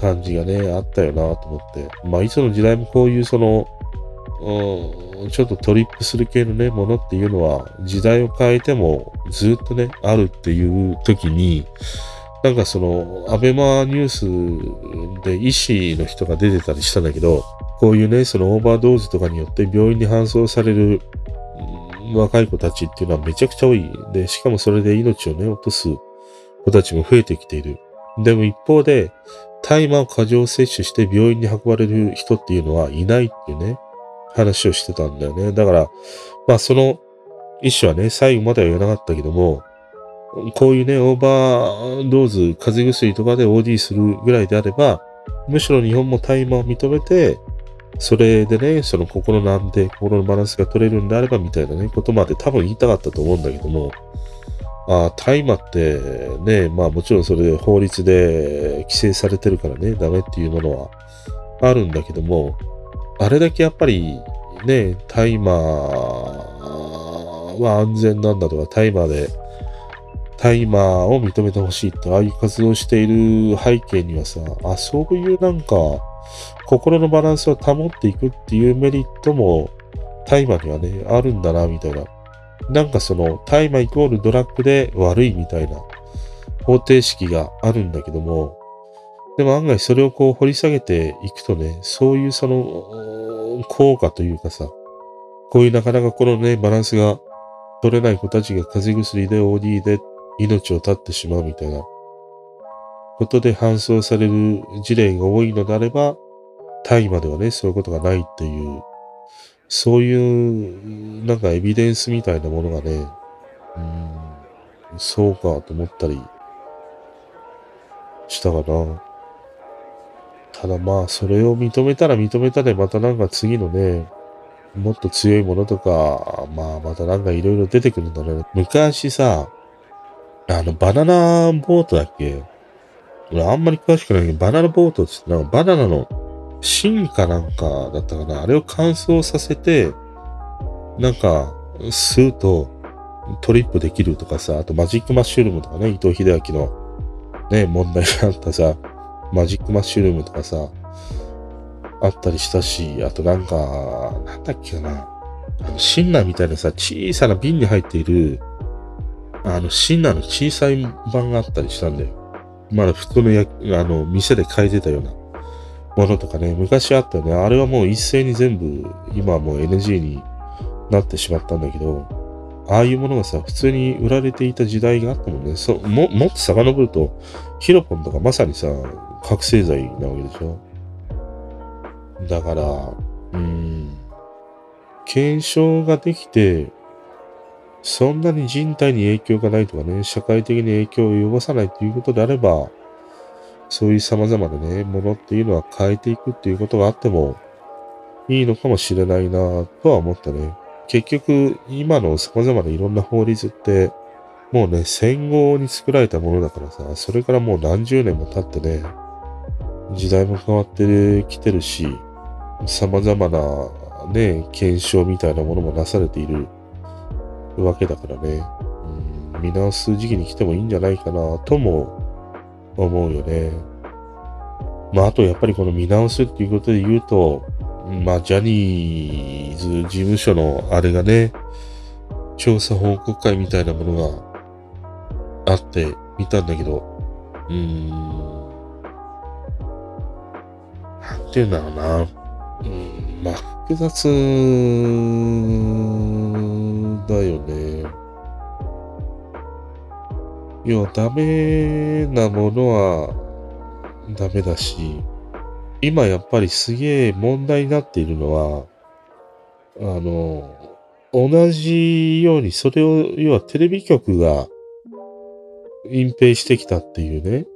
感じがね、あったよなと思って。まあいつの時代もこういうその、うん、ちょっとトリップする系のね、ものっていうのは時代を変えてもずっとね、あるっていう時に、なんかその、アベマニュースで医師の人が出てたりしたんだけど、こういうね、そのオーバードーズとかによって病院に搬送される若い子たちっていうのはめちゃくちゃ多い。で、しかもそれで命をね、落とす子たちも増えてきている。でも一方で、大麻を過剰摂取して病院に運ばれる人っていうのはいないっていうね、話をしてたんだよね。だから、まあその医師はね、最後までは言わなかったけども、こういうね、オーバードーズ、風邪薬とかで OD するぐらいであれば、むしろ日本も大麻を認めて、それでね、その心の安定、心のバランスが取れるんであればみたいなね、ことまで多分言いたかったと思うんだけども、あ大麻ってね、まあもちろんそれで法律で規制されてるからね、ダメっていうものはあるんだけども、あれだけやっぱりね、大麻は安全なんだとか、大麻で、大麻を認めてほしいってああいう活動している背景にはさ、あ、そういうなんか、心のバランスを保っていくっていうメリットも大麻にはね、あるんだな、みたいな。なんかその大麻イコールドラッグで悪いみたいな方程式があるんだけども、でも案外それをこう掘り下げていくとね、そういうその効果というかさ、こういうなかなかこのね、バランスが取れない子たちが風邪薬で OD で命を絶ってしまうみたいなことで搬送される事例が多いのであれば、大麻ではね、そういうことがないっていう、そういう、なんかエビデンスみたいなものがね、うん、そうかと思ったりしたかな。ただまあ、それを認めたら認めたで、またなんか次のね、もっと強いものとか、まあまたなんかいろいろ出てくるんだね。昔さ、あの、バナナボートだっけ？俺あんまり詳しくないけど、バナナボートってなんかバナナの芯かなんかだったかな？あれを乾燥させて、なんか、吸うとトリップできるとかさ、あとマジックマッシュルームとかね、伊藤秀明のね、問題があったさ、マジックマッシュルームとかさ、あったりしたし、あとなんか、なんだっけな。あの、シンナーみたいなさ、小さな瓶に入っている、あの、シンナーの小さい版があったりしたんだよ。まだ普通のや、あの、店で買えてたようなものとかね、昔あったよね。あれはもう一斉に全部、今はもう NG になってしまったんだけど、ああいうものがさ、普通に売られていた時代があったもんね。そう、も、もっと遡ると、ヒロポンとかまさにさ、覚醒剤なわけでしょ？だから、うん、検証ができて、そんなに人体に影響がないとかね、社会的に影響を及ぼさないということであれば、そういう様々なね、ものっていうのは変えていくっていうことがあってもいいのかもしれないなとは思ったね。結局、今の様々ないろんな法律って、もうね、戦後に作られたものだからさ、それからもう何十年も経ってね、時代も変わってきてるし、様々なね、検証みたいなものもなされているわけだからね、うん、見直す時期に来てもいいんじゃないかなとも思うよね。まあ、あとやっぱりこの見直すっていうことで言うと、まあ、ジャニーズ事務所のあれがね、調査報告会みたいなものがあって見たんだけど、うーん、ていうんだろうな。うん、まあ、複雑だよね。要はダメなものはダメだし、今やっぱりすげえ問題になっているのは、あの、同じようにそれを、要はテレビ局が隠蔽してきたっていうね、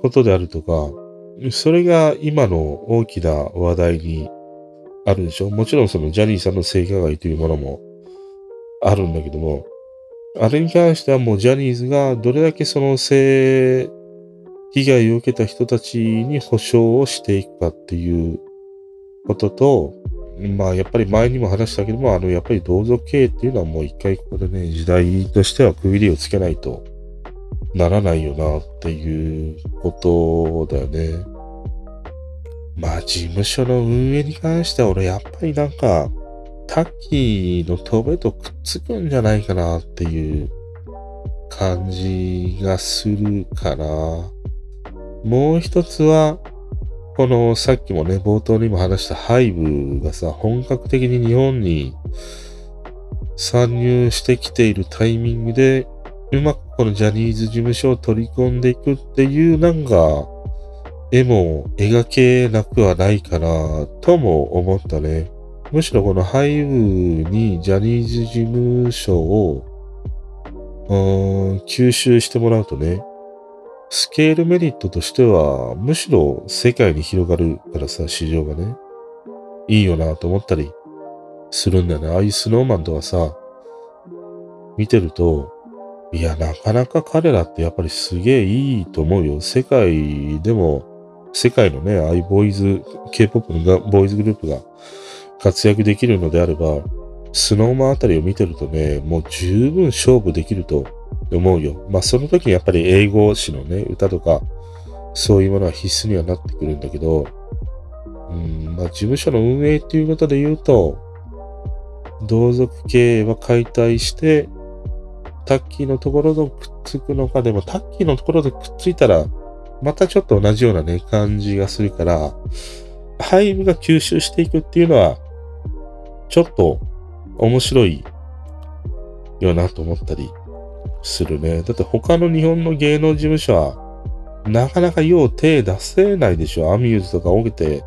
ことであるとか、それが今の大きな話題にあるでしょ？もちろんそのジャニーさんの性加害というものもあるんだけども、あれに関してはもうジャニーズがどれだけその性被害を受けた人たちに保証をしていくかっていうことと、まあやっぱり前にも話したけども、あのやっぱり同族経営っていうのはもう一回ここでね、時代としては区切りをつけないとならないよなっていうことだよね。まあ事務所の運営に関しては俺やっぱりなんか、タッキーの飛べとくっつくんじゃないかなっていう感じがするから、もう一つは、このさっきもね、冒頭にも話したハイブがさ、本格的に日本に参入してきているタイミングで、うまくこのジャニーズ事務所を取り込んでいくっていうなんか、絵も描けなくはないかなとも思ったね。むしろこのハイブにジャニーズ事務所を吸収してもらうとね、スケールメリットとしては、むしろ世界に広がるからさ、市場がね、いいよなと思ったりするんだよね。ああいうスノーマンとかさ、見てると、いや、なかなか彼らってやっぱりすげえいいと思うよ。世界でも、世界のね、ああいうボーイズ、K-POP のボーイズグループが活躍できるのであれば、スノーマンあたりを見てるとね、もう十分勝負できると思うよ。まあその時にやっぱり英語詞のね、歌とか、そういうものは必須にはなってくるんだけど、うん、まあ事務所の運営っていうことで言うと、同族経営は解体して、タッキーのところとくっつくのか、でもタッキーのところでくっついたら、またちょっと同じようなね、感じがするから、ハイブが吸収していくっていうのは、ちょっと面白いよなと思ったりするね。だって他の日本の芸能事務所は、なかなかよう手出せないでしょ。アミューズとか起きて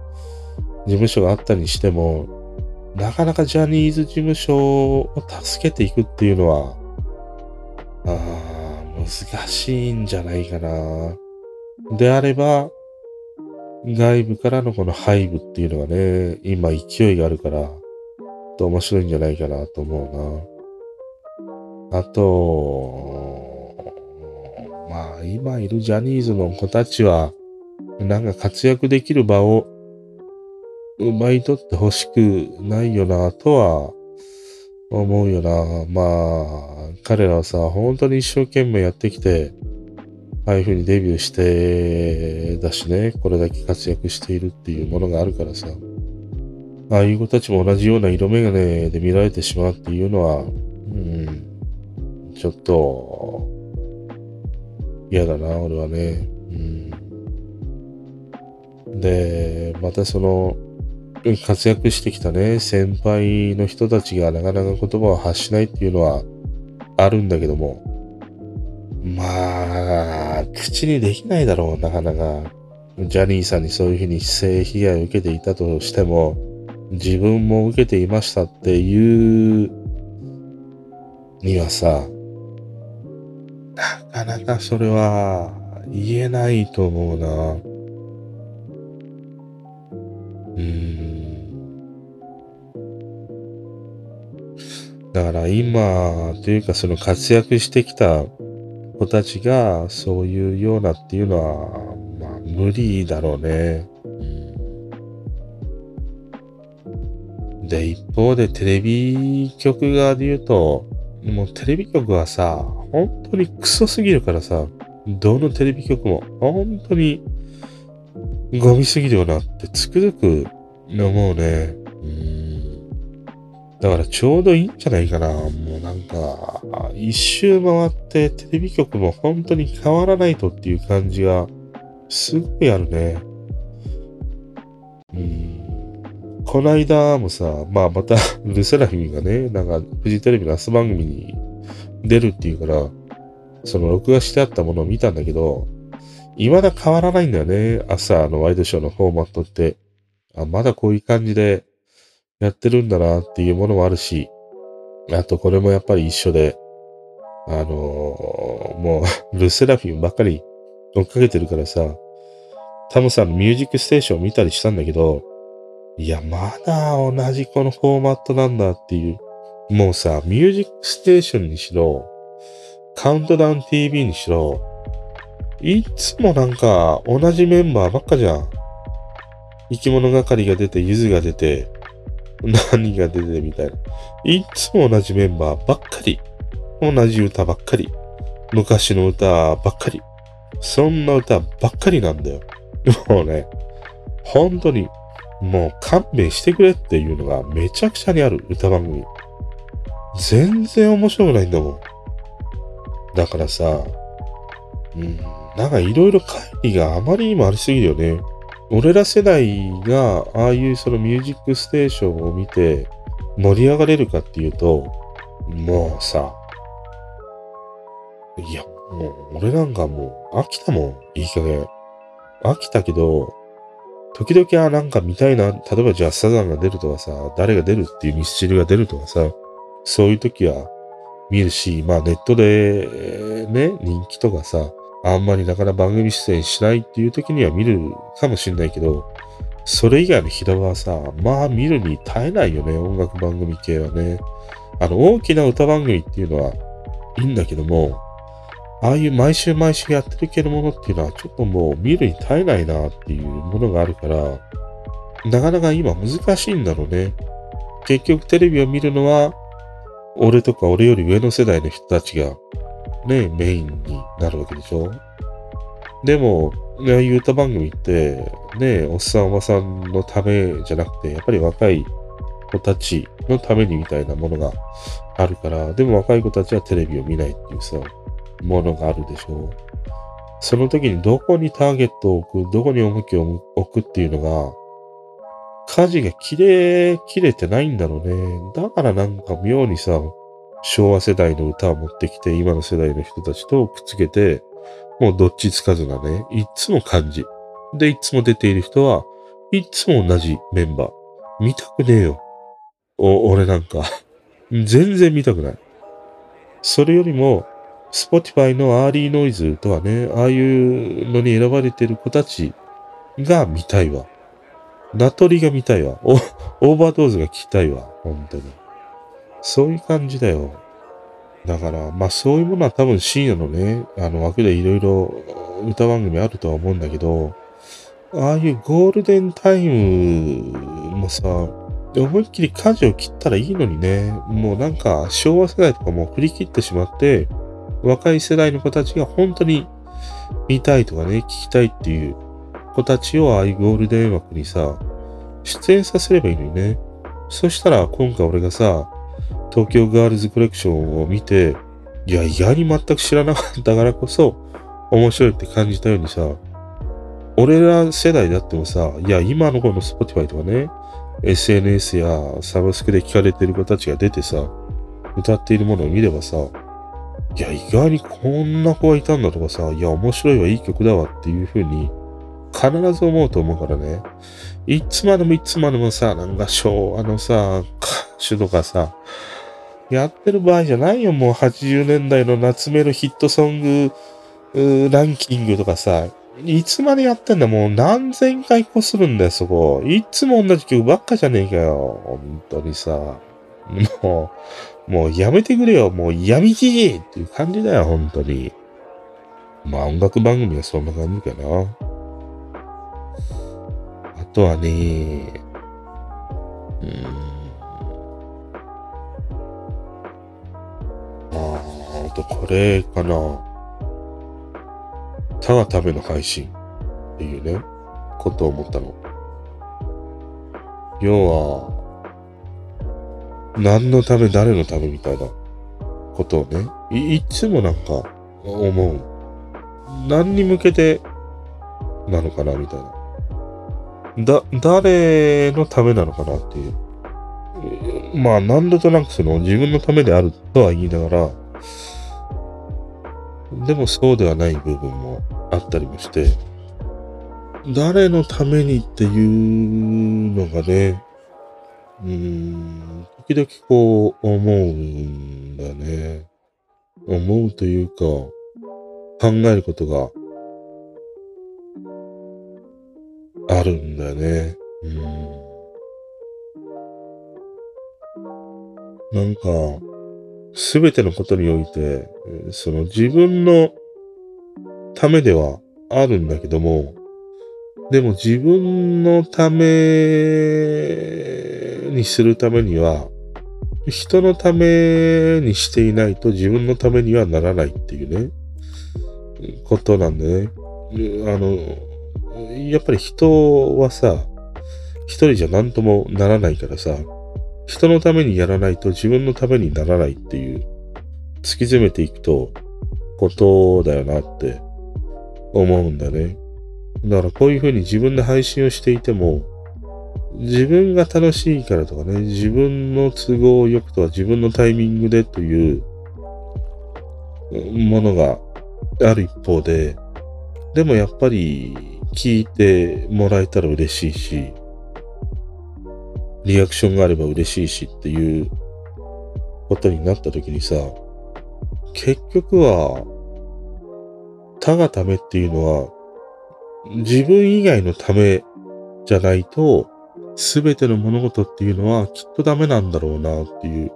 事務所があったにしても、なかなかジャニーズ事務所を助けていくっていうのは、ああ難しいんじゃないかな。であれば、外部からのこの背部っていうのがね、今勢いがあるから、と面白いんじゃないかなと思うな。あと、まあ今いるジャニーズの子たちは、なんか活躍できる場を奪い取ってほしくないよなとは思うよな。まあ、彼らはさ、本当に一生懸命やってきて、ああいう風にデビューしてだしね、これだけ活躍しているっていうものがあるからさ。ああいう子たちも同じような色眼鏡で見られてしまうっていうのは、うん、ちょっと、嫌だな、俺はね。うん、で、またその、活躍してきたね、先輩の人たちがなかなか言葉を発しないっていうのはあるんだけども、まあ、口にできないだろう、なかなか。ジャニーさんにそういうふうに性被害を受けていたとしても、自分も受けていましたっていうにはさ、なかなかそれは言えないと思うな。うん。だから今、というかその活躍してきた子たちがそういうようなっていうのは、まあ無理だろうね。で、一方でテレビ局側で言うと、もうテレビ局はさ、本当にクソすぎるからさ、どのテレビ局も本当にゴミすぎるよなってつくづく思うね。うんだからちょうどいいんじゃないかな。もうなんか、一周回ってテレビ局も本当に変わらないとっていう感じがすごいあるね。うんこの間もさ、まあまた ルセラフィミがね、なんかフジテレビの朝番組に出るっていうから、その録画してあったものを見たんだけど、未だ変わらないんだよね。朝のワイドショーのフォーマットって。あ、まだこういう感じでやってるんだなっていうものもあるし、あとこれもやっぱり一緒で、あのー、もう ルセラフィムばっかり追っかけてるからさ、タムさんのミュージックステーションを見たりしたんだけど、いや、まだ同じこのフォーマットなんだっていう。もうさ、ミュージックステーションにしろ、カウントダウン TV にしろ、いつもなんか同じメンバーばっかじゃん。生き物係が出て、ゆずが出て、何が出てみたいな。いつも同じメンバーばっかり。同じ歌ばっかり。昔の歌ばっかり。そんな歌ばっかりなんだよ。もうね、本当に、もう勘弁してくれっていうのがめちゃくちゃにある歌番組。全然面白くないんだもん。だからさ、うん、なんかいろいろ会議があまりにもありすぎるよね。俺ら世代がああいうそのミュージックステーションを見て盛り上がれるかっていうと、もうさ、いや、もう俺なんかもう飽きたもん、いい加減。飽きたけど、時々はなんか見たいな、例えばじゃあサザンが出るとかさ、誰が出るっていうミスチルが出るとかさ、そういう時は見るし、まあネットでね、人気とかさ、あんまりなかなか番組出演しないっていう時には見るかもしれないけど、それ以外の平場はさ、まあ見るに耐えないよね、音楽番組系はね。あの、大きな歌番組っていうのはいいんだけども、ああいう毎週毎週やってる系のものっていうのはちょっともう見るに耐えないなっていうものがあるから、なかなか今難しいんだろうね。結局テレビを見るのは俺とか俺より上の世代の人たちがね、メインになるわけでしょ？でも、ね、ああいう歌番組って、ね、おっさんおばさんのためじゃなくて、やっぱり若い子たちのためにみたいなものがあるから、でも若い子たちはテレビを見ないっていうさ、ものがあるでしょ？その時にどこにターゲットを置く、どこに重きを置くっていうのが、舵が切れ、切れてないんだろうね。だからなんか妙にさ、昭和世代の歌を持ってきて、今の世代の人たちとくっつけて、もうどっちつかずなね、いつも感じ。で、いつも出ている人は、いつも同じメンバー。見たくねえよ。お、俺なんか全然見たくない。それよりも、Spotify のアーリーノイズとはね、ああいうのに選ばれてる子たちが見たいわ。ナトリが見たいわ。オーバードーズが聞きたいわ。本当に。そういう感じだよ。だから、まあそういうものは多分深夜のね、あの枠でいろいろ歌番組あるとは思うんだけど、ああいうゴールデンタイムもさ、思いっきり舵を切ったらいいのにね、もうなんか昭和世代とかも振り切ってしまって、若い世代の子たちが本当に見たいとかね、聞きたいっていう子たちをああいうゴールデン枠にさ、出演させればいいのにね。そしたら今回俺がさ、東京ガールズコレクションを見て、いや、意外に全く知らなかったからこそ、面白いって感じたようにさ、俺ら世代だってもさ、いや、今のこの Spotify とかね、SNS やサブスクで聞かれてる子たちが出てさ、歌っているものを見ればさ、いや、意外にこんな子がいたんだとかさ、いや、面白いわ、いい曲だわっていう風に、必ず思うと思うからね。いつまでもいつまでもさ、なんか昭和のさ、歌手とかさ、やってる場合じゃないよ、もう80年代の夏メロヒットソングランキングとかさ、いつまでやってんだもう何千回こするんだよ、そこ。いつも同じ曲ばっかじゃねえかよ。本当にさ。もう、もうやめてくれよ。もう闇じじいっていう感じだよ、本当に。まあ音楽番組はそんな感じかな。とはね、うん。ああとこれかな。たがための配信っていうね、ことを思ったの。要は、何のため、誰のためみたいなことをね、いいつもなんか思う。何に向けてなのかなみたいな。だ、誰のためなのかなっていう。まあ、何度となくその自分のためであるとは言いながら、でもそうではない部分もあったりもして、誰のためにっていうのがね、うーん、時々こう思うんだね。思うというか、考えることがあるんだね。うん。なんか、すべてのことにおいて、その自分のためではあるんだけども、でも自分のためにするためには、人のためにしていないと自分のためにはならないっていうね、ことなんでね。あの、やっぱり人はさ、一人じゃ何ともならないからさ、人のためにやらないと自分のためにならないっていう、突き詰めていくと、ことだよなって思うんだね。だからこういうふうに自分で配信をしていても、自分が楽しいからとかね、自分の都合よくとか自分のタイミングでというものがある一方で、でもやっぱり聞いてもらえたら嬉しいし、リアクションがあれば嬉しいしっていうことになった時にさ、結局は、他がためっていうのは、自分以外のためじゃないと、すべての物事っていうのはきっとダメなんだろうなっていう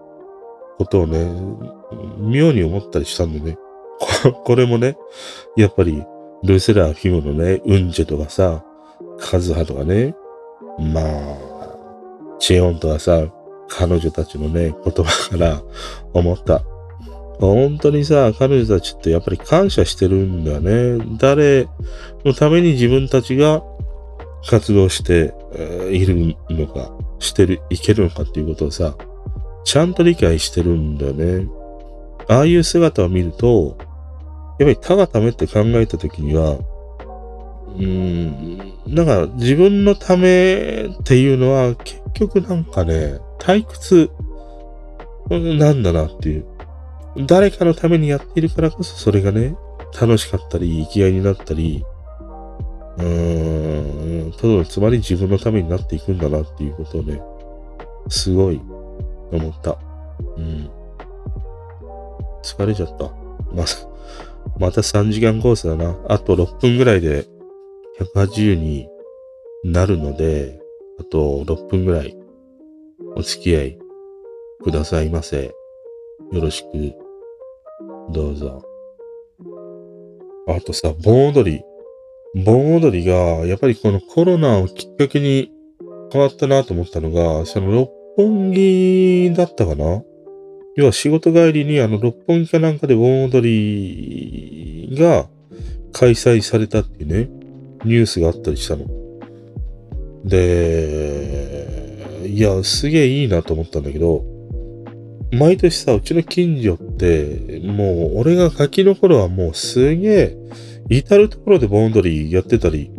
ことをね、妙に思ったりしたんでね。こ れもね、やっぱり、ルセラー・フィムのね、ウンジェとかさ、カズハとかね、まあ、チェオンとはさ、彼女たちのね、言葉から思った。本当にさ、彼女たちってやっぱり感謝してるんだよね。誰のために自分たちが活動して、いるのか、してる、いけるのかっていうことをさ、ちゃんと理解してるんだよね。ああいう姿を見ると、やっぱり他がためって考えたときには、うーん、なんか自分のためっていうのは結局なんかね、退屈なんだなっていう。誰かのためにやっているからこそそれがね、楽しかったり、生きがいになったり、うーん、ただつまり自分のためになっていくんだなっていうことをね、すごい思った。うん。疲れちゃった。まさ、また3時間コースだな。あと6分ぐらいで180になるので、あと6分ぐらいお付き合いくださいませ。よろしく、どうぞ。あとさ、盆踊り。盆踊りが、やっぱりこのコロナをきっかけに変わったなと思ったのが、その六本木だったかな要は仕事帰りにあの六本木かなんかで盆踊りが開催されたっていうね、ニュースがあったりしたの。で、いや、すげえいいなと思ったんだけど、毎年さ、うちの近所って、もう、俺がガキの頃はもうすげえ、至るところで盆踊りやってたり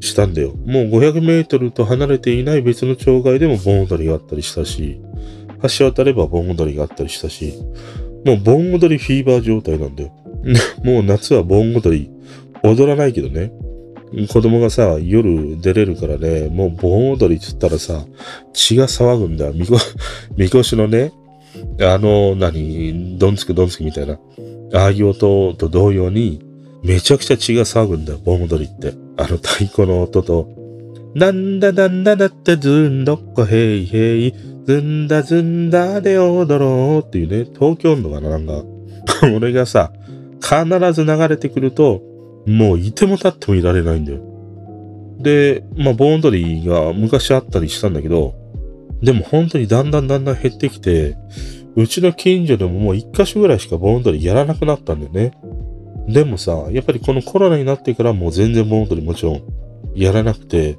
したんだよ。もう500メートルと離れていない別の町外でも盆踊りがあったりしたし、橋渡れば盆踊りがあったりしたし、もう盆踊りフィーバー状態なんだよ。もう夏は盆踊り、踊らないけどね。子供がさ、夜出れるからね、もう盆踊りっつったらさ、血が騒ぐんだよ。みこ、みこしのね、あの、何、どんつくどんつくみたいな、ああいう音と同様に、めちゃくちゃ血が騒ぐんだよ、盆踊りって。あの太鼓の音と、なんだなんだだってずんどっこへいへい、ずんだずんだで踊ろうっていうね、東京のかな、なんか。俺がさ、必ず流れてくると、もういても立ってもいられないんだよ。で、まあ、盆踊りが昔あったりしたんだけど、でも本当にだんだんだんだん減ってきて、うちの近所でももう一箇所ぐらいしか盆踊りやらなくなったんだよね。でもさ、やっぱりこのコロナになってからもう全然盆踊りもちろんやらなくて、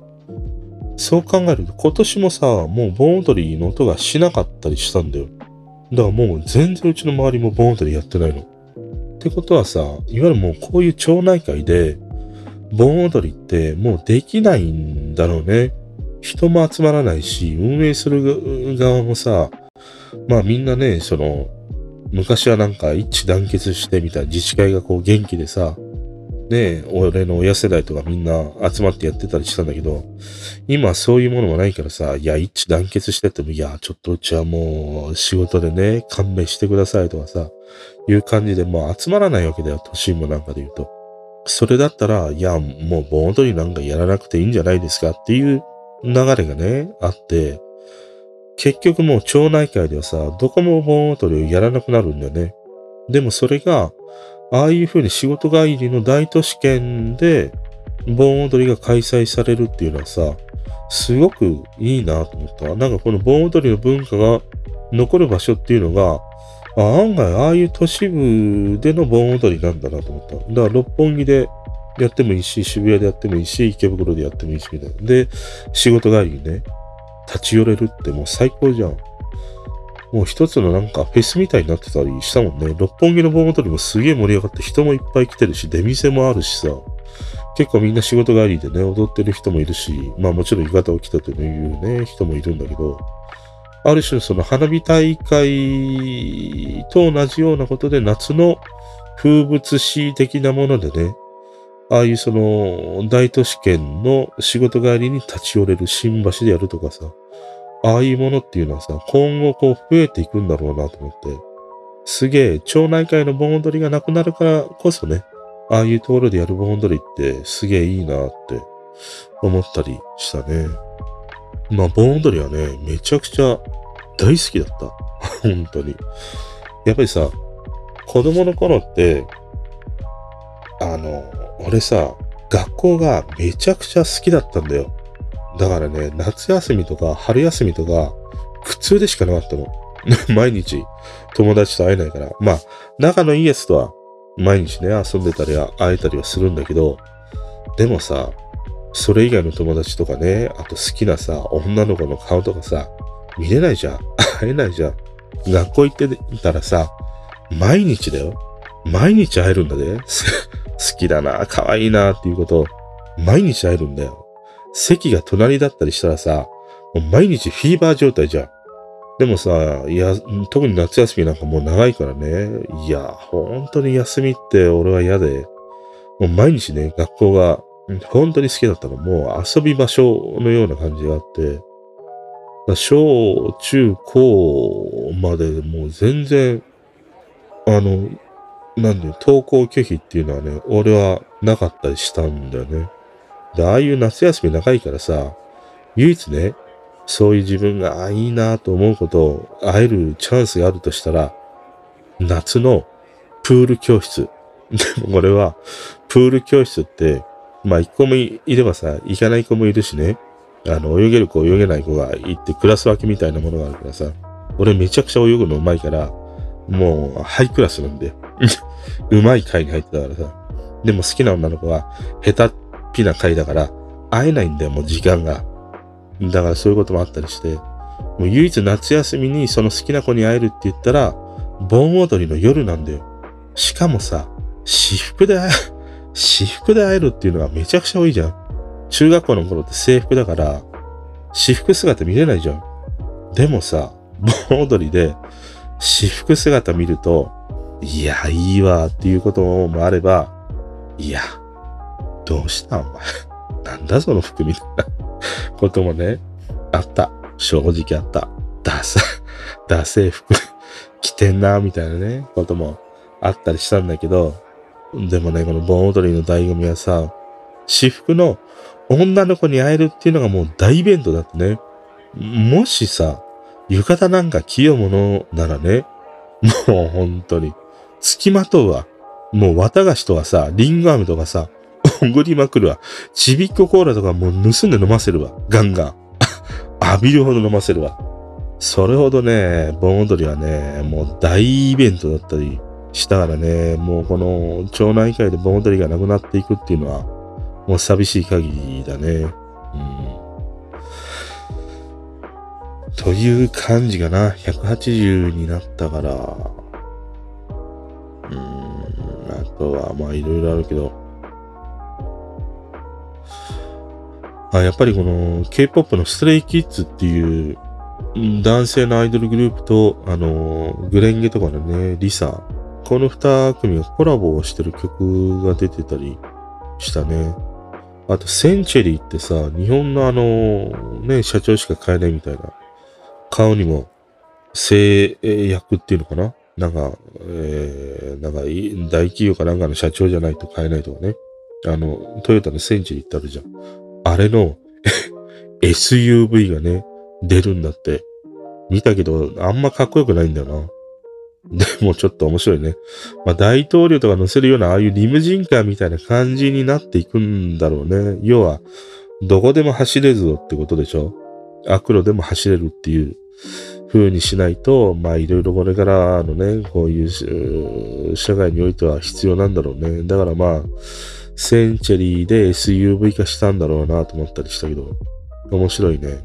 そう考えると今年もさ、もう盆踊りの音がしなかったりしたんだよ。だからもう全然うちの周りも盆踊りやってないの。ってことはさ、いわゆるもうこういう町内会で、盆踊りってもうできないんだろうね。人も集まらないし、運営する側もさ、まあみんなね、その、昔はなんか一致団結してみたいな自治会がこう元気でさ、ね俺の親世代とかみんな集まってやってたりしたんだけど、今そういうものもないからさ、いや、一致団結してても、いや、ちょっとうちはもう仕事でね、勘弁してくださいとかさ、いう感じでもう集まらないわけだよ、都心部なんかで言うと。それだったら、いや、もう盆踊りなんかやらなくていいんじゃないですかっていう流れがね、あって、結局もう町内会ではさ、どこも盆踊りをやらなくなるんだよね。でもそれが、ああいう風に仕事帰りの大都市圏で盆踊りが開催されるっていうのはさ、すごくいいなと思った。なんかこの盆踊りの文化が残る場所っていうのが、案外ああいう都市部での盆踊りなんだなと思った。だから六本木でやってもいいし、渋谷でやってもいいし、池袋でやってもいいし、みたいな。で、仕事帰りにね、立ち寄れるってもう最高じゃん。もう一つのなんかフェスみたいになってたりしたもんね。六本木の盆踊りもすげえ盛り上がって人もいっぱい来てるし、出店もあるしさ。結構みんな仕事帰りでね、踊ってる人もいるし、まあもちろん浴衣を着たというね、人もいるんだけど、ある種その花火大会と同じようなことで夏の風物詩的なものでね、ああいうその大都市圏の仕事帰りに立ち寄れる新橋でやるとかさ、ああいうものっていうのはさ、今後こう増えていくんだろうなと思って、すげえ町内会の盆踊りがなくなるからこそね、ああいうところでやる盆踊りってすげえいいなって思ったりしたね。まあ盆踊りはね、めちゃくちゃ大好きだった。本当に。やっぱりさ、子供の頃って、あの、俺さ、学校がめちゃくちゃ好きだったんだよ。だからね、夏休みとか春休みとか、苦痛でしかなかったの。毎日友達と会えないから。まあ、仲のいいやつとは毎日ね、遊んでたり会えたりはするんだけど、でもさ、それ以外の友達とかね、あと好きなさ、女の子の顔とかさ、見れないじゃん。会えないじゃん。学校行ってたらさ、毎日だよ。毎日会えるんだで。好きだな、可愛いなっていうこと、毎日会えるんだよ。席が隣だったりしたらさ、もう毎日フィーバー状態じゃん。でもさ、いや、特に夏休みなんかもう長いからね。いや、本当に休みって俺は嫌で、もう毎日ね、学校が本当に好きだったの。もう遊び場所のような感じがあって、小、中、高までもう全然、あの、なんで、登校拒否っていうのはね、俺はなかったりしたんだよね。で、ああいう夏休み長いからさ、唯一ね、そういう自分が、あ、いいなと思うことを会えるチャンスがあるとしたら、夏のプール教室。でも俺は、プール教室って、まあ一個もいればさ、行かない子もいるしね。あの、泳げる子、泳げない子が行ってクラス分けみたいなものがあるからさ、俺めちゃくちゃ泳ぐの上手いから、もうハイクラスなんで、上手い会に入ってたからさ。でも好きな女の子は下手っぴな会だから、会えないんだよ、もう時間が。だからそういうこともあったりして、もう唯一夏休みにその好きな子に会えるって言ったら、盆踊りの夜なんだよ。しかもさ、私服で、私服で会えるっていうのがめちゃくちゃ多いじゃん。中学校の頃って制服だから、私服姿見れないじゃん。でもさ、盆踊りで、私服姿見ると、いや、いいわっていうこともあれば、いや、どうしたお前。なんだその服みたいなこともね、あった。正直あった。ダサ、ダセ服着てんな、みたいなね、こともあったりしたんだけど、でもね、この盆踊りの醍醐味はさ、私服の女の子に会えるっていうのがもう大イベントだってね。もしさ、浴衣なんか着ようものならね、もう本当に、付きまとうわ。もう綿菓子とかさ、リンゴ飴とかさ、おぐりまくるわ。ちびっこコーラとかもう盗んで飲ませるわ。ガンガン。浴びるほど飲ませるわ。それほどね、盆踊りはね、もう大イベントだったりしたからね、もうこの町内会で盆踊りがなくなっていくっていうのは、もう寂しい限りだね。うん。という感じかな。180になったから。うん。あとは、まあいろいろあるけど。あ、やっぱりこの K-POP のストレイキッズっていう男性のアイドルグループと、あの、グレンゲとかのね、リサ。この二組がコラボをしてる曲が出てたりしたね。あと、センチェリーってさ、日本のあの、ね、社長しか買えないみたいな。顔にも、制約っていうのかな？なんか、えー、なんか、大企業かなんかの社長じゃないと買えないとかね。あの、トヨタのセンチェリーってあるじゃん。あれの SUV がね、出るんだって。見たけど、あんまかっこよくないんだよな。でもちょっと面白いね。まあ大統領とか乗せるようなああいうリムジンカーみたいな感じになっていくんだろうね。要は、どこでも走れるぞってことでしょ悪路でも走れるっていう風にしないと、まあいろいろこれからのね、こういう社会においては必要なんだろうね。だからまあ、センチェリーで SUV 化したんだろうなと思ったりしたけど、面白いね。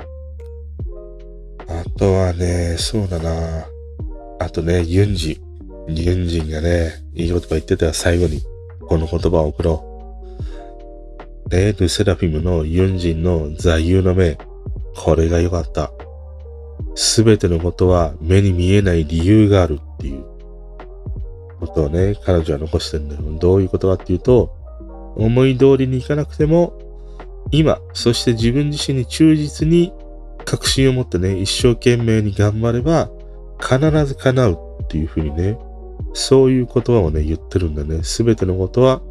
あとはね、そうだな。あとね、ユンジ。ユンジンがね、いい言葉言ってたよ、最後に。この言葉を送ろう。ね、ルセラフィムのユンジンの座右の銘。これが良かった。すべてのことは目に見えない理由があるっていうことをね、彼女は残してるんだよ。どういうことかっていうと、思い通りにいかなくても、今、そして自分自身に忠実に確信を持ってね、一生懸命に頑張れば、必ず叶うっていうふうにね、そういう言葉をね、言ってるんだね。すべてのことは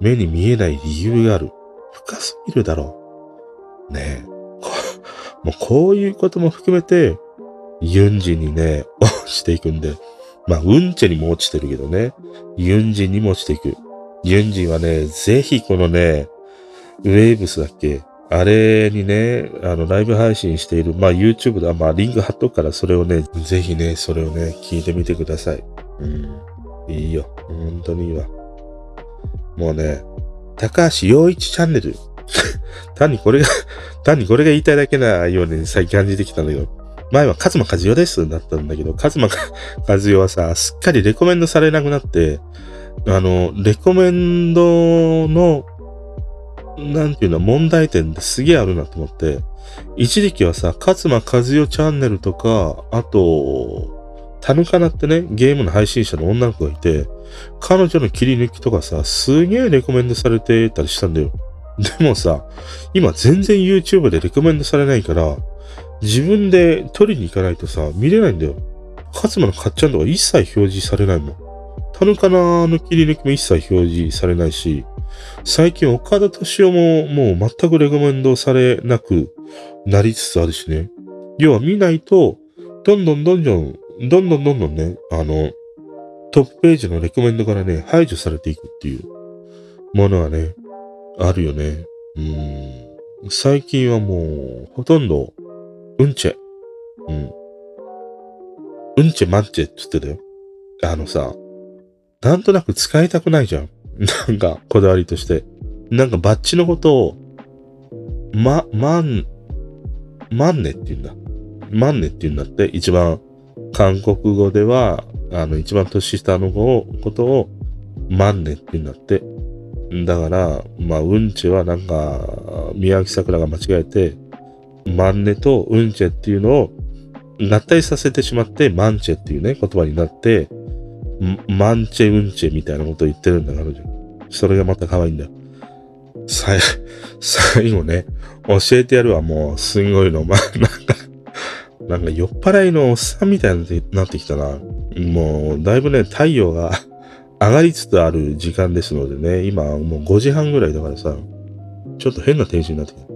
目に見えない理由がある。深すぎるだろう。ねえ。もうこういうことも含めて、ユンジンにね、落ちていくんで。まあ、うんちにも落ちてるけどね。ユンジンにも落ちていく。ユンジンはね、ぜひこのね、ウェーブスだっけあれにね、あの、ライブ配信している、まあ YouTube で、まあリンク貼っとくからそれをね、ぜひね、それをね、聞いてみてください。うん。いいよ。本当にいいわ。もうね、高橋洋一チャンネル。単にこれが 単にこれが言いたいだけなように最近感じてきたんだけど、前はカズマカズヨですだったんだけど、カズマカズヨはさ、すっかりレコメンドされなくなって、あの、レコメンドのなんていうの、問題点ですげえあるなと思って、一時期はさ、勝間和代チャンネルとか、あと、タヌカナってね、ゲームの配信者の女の子がいて、彼女の切り抜きとかさ、すげえレコメンドされてたりしたんだよ。でもさ、今全然 YouTube でレコメンドされないから、自分で取りに行かないとさ、見れないんだよ。勝間のかっちゃんとか一切表示されないもん。タヌカナの切り抜きも一切表示されないし、最近岡田敏夫ももう全くレコメンドされなくなりつつあるしね。要は見ないと、どんどんどんどん、どんどんどんどんね、あの、トップページのレコメンドからね、排除されていくっていうものがね、あるよね。うん。最近はもう、ほとんど、うんちェ。うん。うんちェマッチェって言ってたよ。あのさ、なんとなく使いたくないじゃん。なんか、こだわりとして。なんかバッジのことを、ま、まん、まんねって言うんだ。まんねって言うんだって、一番、韓国語では、あの、一番年下の子を、ことを、まんねって言うんだって。だから、まあ、うんちはなんか、宮城桜が間違えて、まんねとうんちっていうのを、合体させてしまって、マンチェっていうね、言葉になって、マンチェウンチェみたいなこと言ってるんだ、彼女。それがまた可愛いんだよ。さ、最後ね、教えてやるわ、もう、すんごいの。まあ、なんか、なんか酔っ払いのおっさんみたいになってきたな。もう、だいぶね、太陽が 上がりつつある時間ですのでね、今もう5時半ぐらいだからさ、ちょっと変なテンションになってきた。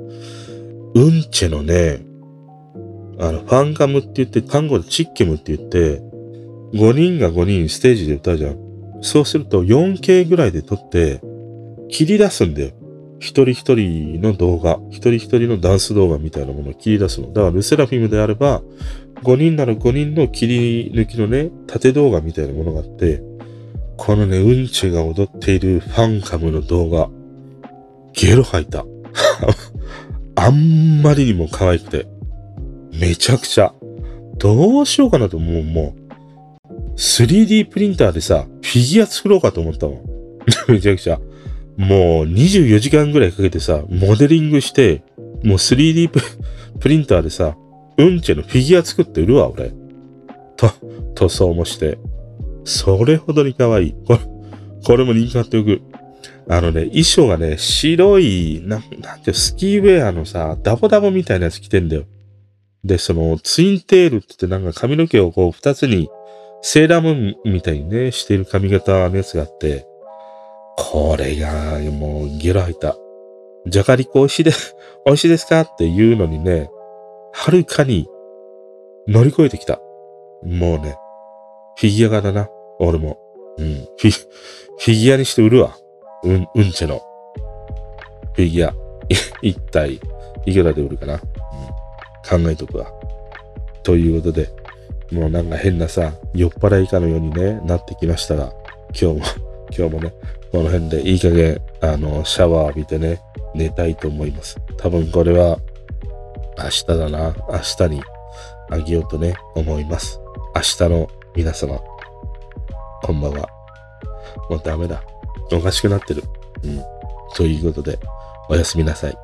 うんちェのね、あの、ファンカムって言って、単語でチッケムって言って、5人が5人ステージで歌うじゃん。そうすると 4K ぐらいで撮って、切り出すんだよ。一人一人の動画、一人一人のダンス動画みたいなものを切り出すの。だからルセラフィムであれば、5人なら5人の切り抜きのね、縦動画みたいなものがあって、このね、うんちが踊っているファンカムの動画、ゲロ吐いた。あんまりにも可愛くて。めちゃくちゃ。どうしようかなと思う、もう。3D プリンターでさ、フィギュア作ろうかと思ったもん。めちゃくちゃ。もう24時間ぐらいかけてさ、モデリングして、もう 3D ププリンターでさ、うんちのフィギュア作って売るわ、俺。と、塗装もして。それほどに可愛い。これ、これも人気あっておく。あのね、衣装がね、白い、ななんていうスキーウェアのさ、ダボダボみたいなやつ着てんだよ。で、その、ツインテールってってなんか髪の毛をこう二つに、セーラームーンみたいにね、している髪型のやつがあって、これが、もう、ゲロ吐いた。じゃがりこ美味しいで、美味しいですかって言うのにね、はるかに乗り越えてきた。もうね、フィギュア画だな。俺も。うん。フィ、フィギュアにして売るわ。うん、うんちの。フィギュア。一体、いくらで売るかな。うん。考えとくわ。ということで、もうなんか変なさ、酔っ払いかのようにね、なってきましたが、今日も、今日もね、この辺でいい加減、あの、シャワー浴びてね、寝たいと思います。多分これは、明日だな。明日にあげようとね、思います。明日の皆様、こんばんは。もうダメだ。おかしくなってる。うん。ということで、おやすみなさい。